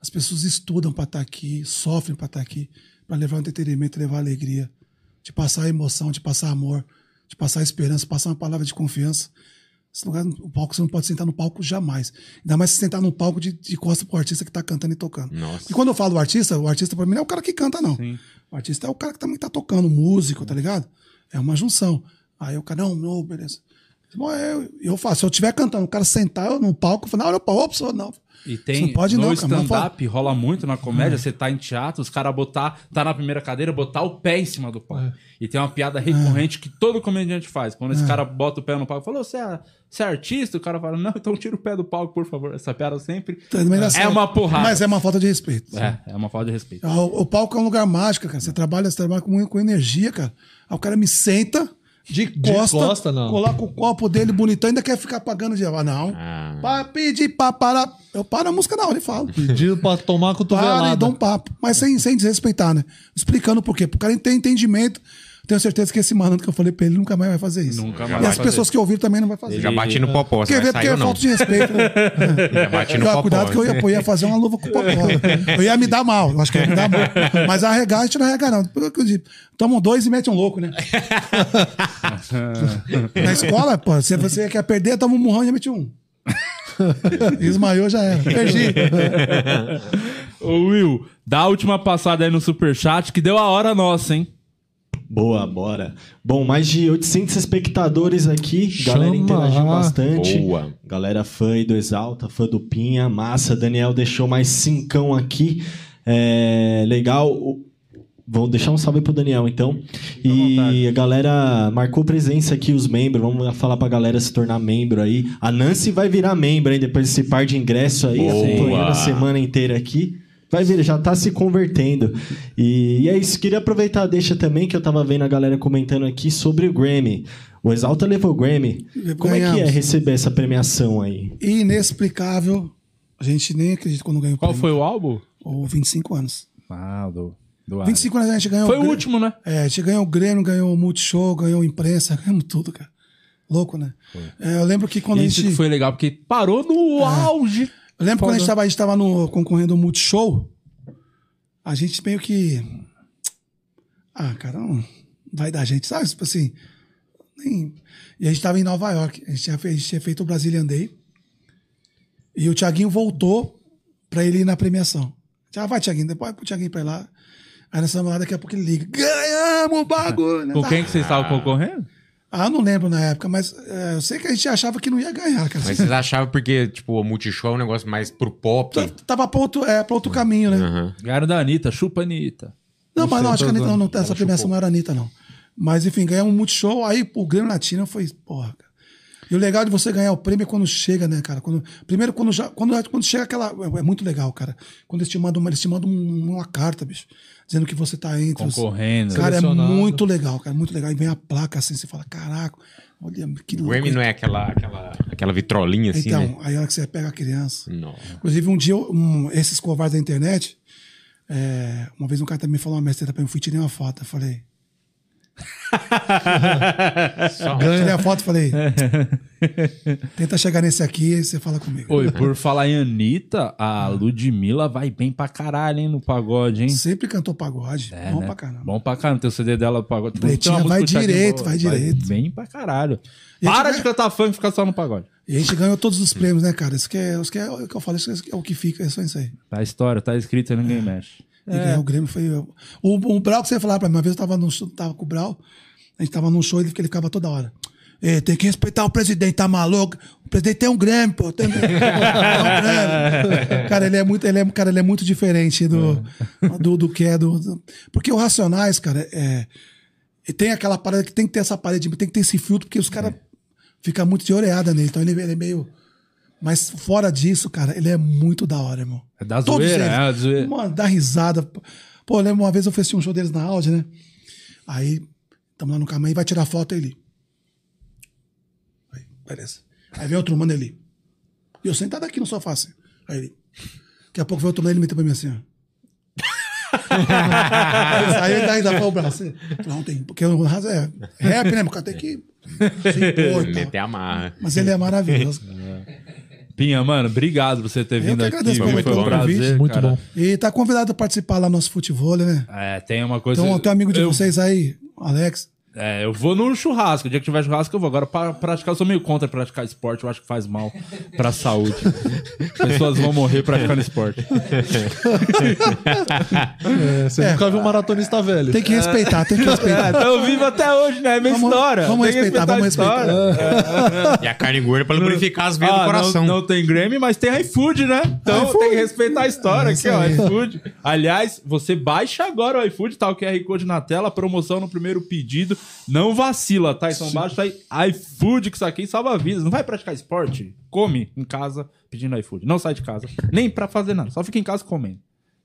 As pessoas estudam pra estar aqui, sofrem pra estar aqui, pra levar um entretenimento, levar alegria, de passar emoção, de passar amor, de passar esperança, passar uma palavra de confiança. Esse lugar, o palco, você não pode sentar no palco jamais. Ainda mais se sentar no palco de, de costa pro artista que tá cantando e tocando. Nossa. E quando eu falo artista, o artista pra mim não é o cara que canta, não. O artista é o cara que também tá tocando, músico, tá ligado? É uma junção. Aí o cara, não, não, beleza. Bom, eu, eu faço, se eu estiver cantando, o cara sentar eu no palco, eu falo, não, outra pessoa, não. E tem não pode no stand-up, rola muito na comédia, você tá em teatro, os caras botar, tá na primeira cadeira, botar o pé em cima do palco. E tem uma piada recorrente que todo comediante faz. Quando esse cara bota o pé no palco, falou, você é, você é artista? O cara fala, não, então tira o pé do palco, por favor. Essa piada sempre dá é certo. uma porrada. Mas é uma falta de respeito. É, é uma falta de respeito. O, o palco é um lugar mágico, cara. Você trabalha, você trabalha com, com energia, cara. Aí o cara me senta de costa, costa, não. coloca o copo dele bonitão, ainda quer ficar pagando de ah, não. Ah. Pra pedir pra parar. Eu paro a música na hora e falo. Pedido pra tomar Para e cotovelada. dou um papo. Mas sem, sem desrespeitar, né? Explicando por quê. Pro cara ter entendimento. Tenho certeza que esse malandro que eu falei pra ele nunca mais vai fazer isso. Nunca e mais vai as pessoas que ouviram também não vai fazer. Já bati no popó, Quer ver porque é falta de respeito. Né? Já bati no popó. cuidado que eu ia, pô, ia fazer uma luva com popó. Eu ia me dar mal, eu acho que ia me dar mal. Mas arregar, a gente não arrega, não. Pelo que eu digo, Tomam dois e mete um louco, né? Na escola, pô, se você quer perder, toma um murrão e já mete um. Desmaiou, já era. Perdi. Ô Will, dá a última passada aí no superchat que deu a hora nossa, hein? Boa, bora. Bom, mais de 800 espectadores aqui. Chama. Galera interagiu bastante. Boa. Galera fã aí do Exalta, fã do Pinha. Massa. Daniel deixou mais cincão aqui. É, legal. Vou deixar um salve pro Daniel, então. E a galera marcou presença aqui, os membros. Vamos falar pra galera se tornar membro aí. A Nancy vai virar membro aí, depois desse par de ingresso aí, Boa. acompanhando a semana inteira aqui. Vai vir, já tá se convertendo. E, e é isso, queria aproveitar a deixa também, que eu tava vendo a galera comentando aqui sobre o Grammy. O Exalta levou o Grammy. Como é que é Ganhamos. receber essa premiação aí? Inexplicável. A gente nem acredita quando ganhou o Qual prêmio. foi o álbum? Ou 25 anos. Ah, do. do 25 anos a gente ganhou. Foi o Grê- último, né? É, a gente ganhou o Grêmio, ganhou o Multishow, ganhou imprensa, ganhamos tudo, cara. Louco, né? É, eu lembro que quando Isso a gente. que foi legal, porque parou no auge. Eu lembro quando a gente Foda. tava, a gente tava no, concorrendo ao Multishow, a gente meio que. Ah, cara, não vai dar gente, sabe? Tipo assim. nem- E a gente tava em Nova York. A gente tinha, fe- a gente tinha feito o Brazilian Day. E o Thiaguinho voltou pra ele ir na premiação. Já vai, Thiaguinho, depois pro Thiaguinho pra ir lá. Aí nessa lá, daqui a pouco ele liga. Ganhamos o bagulho! né? Com quem que vocês estavam concorrendo? Ah, não lembro na época, mas é, eu sei que a gente achava que não ia ganhar, cara. Mas vocês achavam porque, tipo, o Multishow é um negócio mais pro pop? T- Tava pra outro, é, pra outro caminho, né? Aham. Ganharam da Anitta, chupa Anitta. Não, mas não, acho que a Anitta, não, não, essa premiação não era a Anitta, não. Mas, enfim, ganhamos um multishow, aí o Grêmio Latino foi, porra, cara. E o legal de você ganhar o prêmio é quando chega, né, cara? Quando, primeiro, quando, já, quando, quando chega aquela. É, é muito legal, cara. Quando eles te mandam uma, eles te mandam um- uma carta, bicho, dizendo que você tá entre os. Concorrendo. Cara, é muito legal, cara, muito legal. E vem a placa assim, você fala, caraca, olha que O louco. Grammy não é aquela, aquela, aquela vitrolinha assim, Então, né? aí a hora que você pega a criança. Não. Inclusive, um dia, um, esses covardes da internet, é, uma vez um cara também falou uma besteira pra mim, eu fui tirei uma foto, eu falei. Tirei a foto e falei. Tenta chegar nesse aqui e você fala comigo. Oi, por falar em Anitta, a Ludmilla vai bem pra caralho, hein, no pagode, hein? Sempre cantou pagode. É, bom né? pra caramba. Bom pra caramba. Tem o CD dela do pagode. Pretinha vai direito, vai direito. Bem pra caralho. Para vai- de cantar funk e ficar só no pagode. E a gente ganhou todos os prêmios, né, cara? Isso que é, isso que é o que eu falo, isso que é o que fica, é só isso aí. Tá a história, tá escrito e ninguém mexe. E ganhar o Grêmio foi. O, o Brau que você ia falar pra mim, uma vez eu tava, no, tava com o Brau, a gente tava num show e ele, ele ficava toda hora. "Ê, tem que respeitar o presidente, tá maluco? O presidente tem um Grêmio, pô. Tem, um Grêmio. Cara, ele é muito, ele é, cara, ele é muito diferente do, do, do que é do, do- Porque o Racionais, cara, é. E tem aquela parada que tem que ter essa parede, tem que ter esse filtro, porque os caras ficam muito de oreada nele. Então ele, ele é meio. Mas fora disso, cara, ele é muito da hora, irmão. É da Todos zoeira, eles. é da zoeira. Mano, dá risada. Pô, lembro uma vez eu fui um show deles na Audi, né? Aí Tamo lá no caminho, vai tirar foto ele. Aí, beleza. Aí vem outro mano ali. E eu sentado aqui no sofá, assim. Aí ele. Daqui a pouco vem outro mano, ele me pra mim assim, ó. aí ele daí dá o braço. assim. Não tem, porque o raso é rap, né? O cara tem que se impor. Meter. Mas ele é maravilhoso. Pinha, mano, obrigado por você ter vindo que aqui. Foi, um convite. prazer, Muito cara. bom. E tá convidado a participar lá no nosso futebol, né? É, tem uma coisa... Então, tem um amigo de eu, vocês aí, Alex. É, eu vou no churrasco. O dia que tiver churrasco, eu vou. Agora, para praticar, eu sou meio contra praticar esporte. Eu acho que faz mal pra saúde. Pessoas vão morrer praticando esporte. É, você nunca viu um maratonista velho. Tem que respeitar, tem que respeitar. Então vivo até hoje, né? É minha Vamos- história. vamos Tem que respeitar, vamos a história. E a carne gorda pra lubrificar as veias Ah, do coração. Não, não tem Grammy, mas tem iFood, né? Então iFood. tem que respeitar a história É aqui, ó. iFood. Aliás, você baixa agora o iFood, tá o QR Code na tela, promoção no primeiro pedido. Não vacila, tá? Então baixa aí iFood, que isso aqui salva vidas. Não vai praticar esporte? Come em casa pedindo iFood. Não sai de casa. Nem pra fazer nada. Só fica em casa comendo.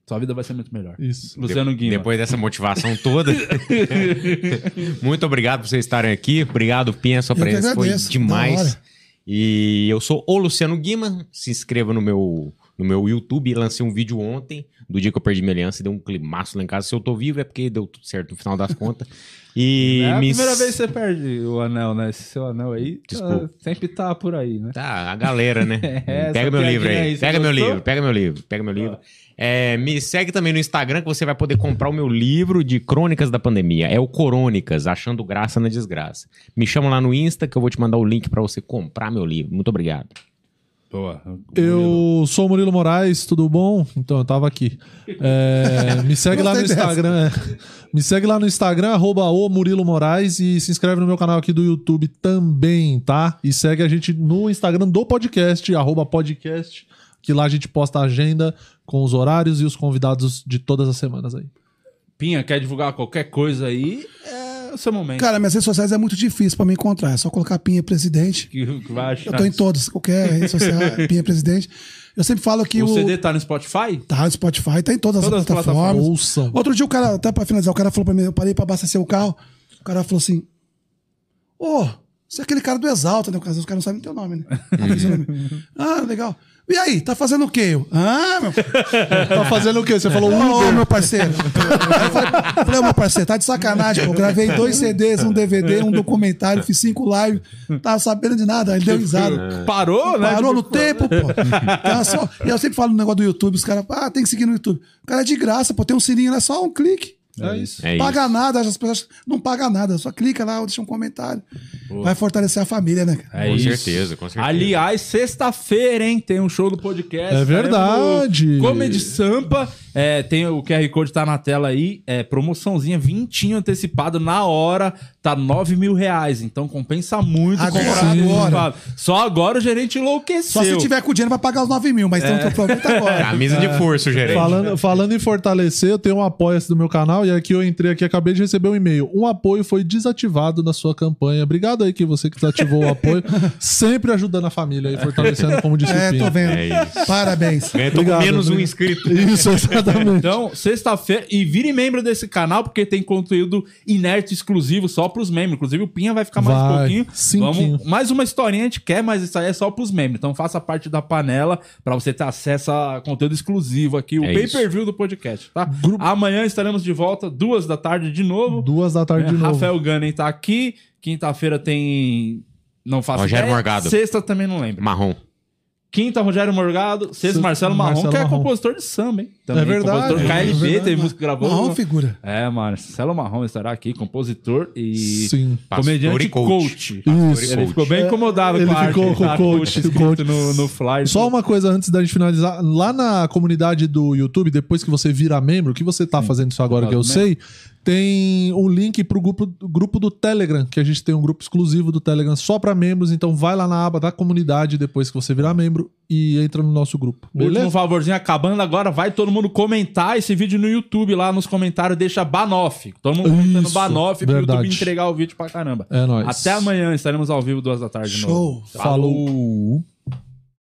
Sua vida vai ser muito melhor. Isso. Luciano Guima. Depois dessa motivação toda. Muito obrigado por vocês estarem aqui. Obrigado, Pinha. Sua presença foi demais. E eu sou o Luciano Guima. Se inscreva no meu, no meu YouTube. Lancei um vídeo ontem, do dia que eu perdi minha aliança. e Deu um climaço lá em casa. Se eu tô vivo é porque deu tudo certo no final das contas. E É a me- primeira vez que você perde o anel, né? Esse seu anel aí ah, sempre tá por aí, né? Tá, a galera, né? É, pega meu livro aí. pega meu gostou? livro, pega meu livro, pega meu livro. É, me segue também no Instagram que você vai poder comprar o meu livro de crônicas da pandemia. É o Corônicas, Achando Graça na Desgraça. Me chama lá no Insta que eu vou te mandar o link pra você comprar meu livro. Muito obrigado. Boa. Eu sou o Murilo Moraes, tudo bom? Então, eu tava aqui. É, me segue lá no. Instagram. é. Me segue lá no Instagram, arroba o Murilo Moraes, e se inscreve no meu canal aqui do YouTube também, tá? E segue a gente no Instagram do podcast, arroba podcast, que lá a gente posta a agenda com os horários e os convidados de todas as semanas aí. Pinha, quer divulgar qualquer coisa aí? É o seu momento. Cara, minhas redes sociais é muito difícil pra me encontrar. É só colocar Pinha Presidente. que, que vai achar. Eu tô em todas, qualquer rede social, Pinha Presidente. Eu sempre falo que O o. CD tá no Spotify? Tá no Spotify, tá em todas, Todas as as plataformas. plataformas. Ouçam. Outro dia o cara, até pra finalizar, o cara falou pra mim, eu parei pra abastecer o carro. O cara falou assim: Ô, você é aquele cara do Exalta, né? Porque às vezes os caras não sabem o teu nome, né? Ah. Ah, legal. E aí, tá fazendo o quê? Eu, ah, meu. Tá fazendo o quê? Você falou Ô, Uber? meu parceiro. Aí eu falei, eu falei, ô, meu parceiro, tá de sacanagem, pô. Eu gravei dois CDs, um DVD, um documentário, fiz cinco lives. Tava sabendo de nada. Aí deu risada. Parou, né? Parou no Tipo, tempo, pô. Então, só- e eu sempre falo no negócio do YouTube, os caras, ah, tem que seguir no YouTube. O cara é de graça, pô, tem um sininho é só um clique. É isso. É paga isso. nada, as pessoas não pagam nada, só clica lá ou deixa um comentário. Vai fortalecer a família, né? É Com isso. certeza, com certeza. Aliás, sexta-feira, hein? Tem um show do podcast. É verdade. Comedy Sampa. É, tem o QR Code tá na tela aí. É, promoçãozinha, vintinho antecipado na hora. Tá 9 mil reais. Então compensa muito Agora, comprar agora. Só agora o gerente enlouqueceu. Só se tiver com dinheiro vai pagar os 9 mil, mas então aproveita agora. Camisa de força, gerente. Falando, falando em fortalecer, eu tenho um apoio do meu canal e aqui eu entrei aqui, acabei de receber um e-mail. Um apoio foi desativado na sua campanha. Obrigado aí que você que desativou o apoio, sempre ajudando a família e fortalecendo como disse o É, tô vendo. É isso. Parabéns. Com Obrigado, menos um obrigado. inscrito. Isso, exatamente. Então, sexta-feira. E vire membro desse canal, porque tem conteúdo inerte exclusivo só pros membros. Inclusive, o Pinha vai ficar mais um pouquinho. cinquinho. Vamos, mais uma historinha a gente quer, mas isso aí é só pros membros. Então, faça parte da panela pra você ter acesso a conteúdo exclusivo aqui, o É pay-per-view do podcast, tá? Amanhã estaremos de volta, duas da tarde de novo. Duas da tarde É, de novo. Rafael Gunning tá aqui. Quinta-feira tem. Não faço Rogério ideia. Morgado. Sexta também não lembro. Marrom. Quinta, Rogério Morgado. Sexta, Marcelo Marrom, Marcelo que é Marrom. compositor de samba, hein? Também, É verdade, Compositor é KLB, verdade. teve música que gravou. Marrom figura. É, Marcelo Marrom estará aqui, compositor e Sim. comediante e coach. coach. Isso. Ele ficou bem incomodado Ele com a ficou com o da coach, escrito coach. No, no flyer. Só uma coisa antes da gente finalizar. Lá na comunidade do YouTube, depois que você vira membro, que você tá fazendo isso agora que eu Membro. sei, tem o link pro grupo, grupo do Telegram, que a gente tem um grupo exclusivo do Telegram só pra membros. Então vai lá na aba da comunidade depois que você virar membro e entra no nosso grupo. Último Beleza? favorzinho acabando agora, vai todo mundo comentar esse vídeo no YouTube lá nos comentários, deixa Banoff. Todo mundo comentando Isso, Banoff pro. YouTube entregar o vídeo pra caramba. É nóis. Até amanhã, estaremos ao vivo duas da tarde de Show. novo. Falou.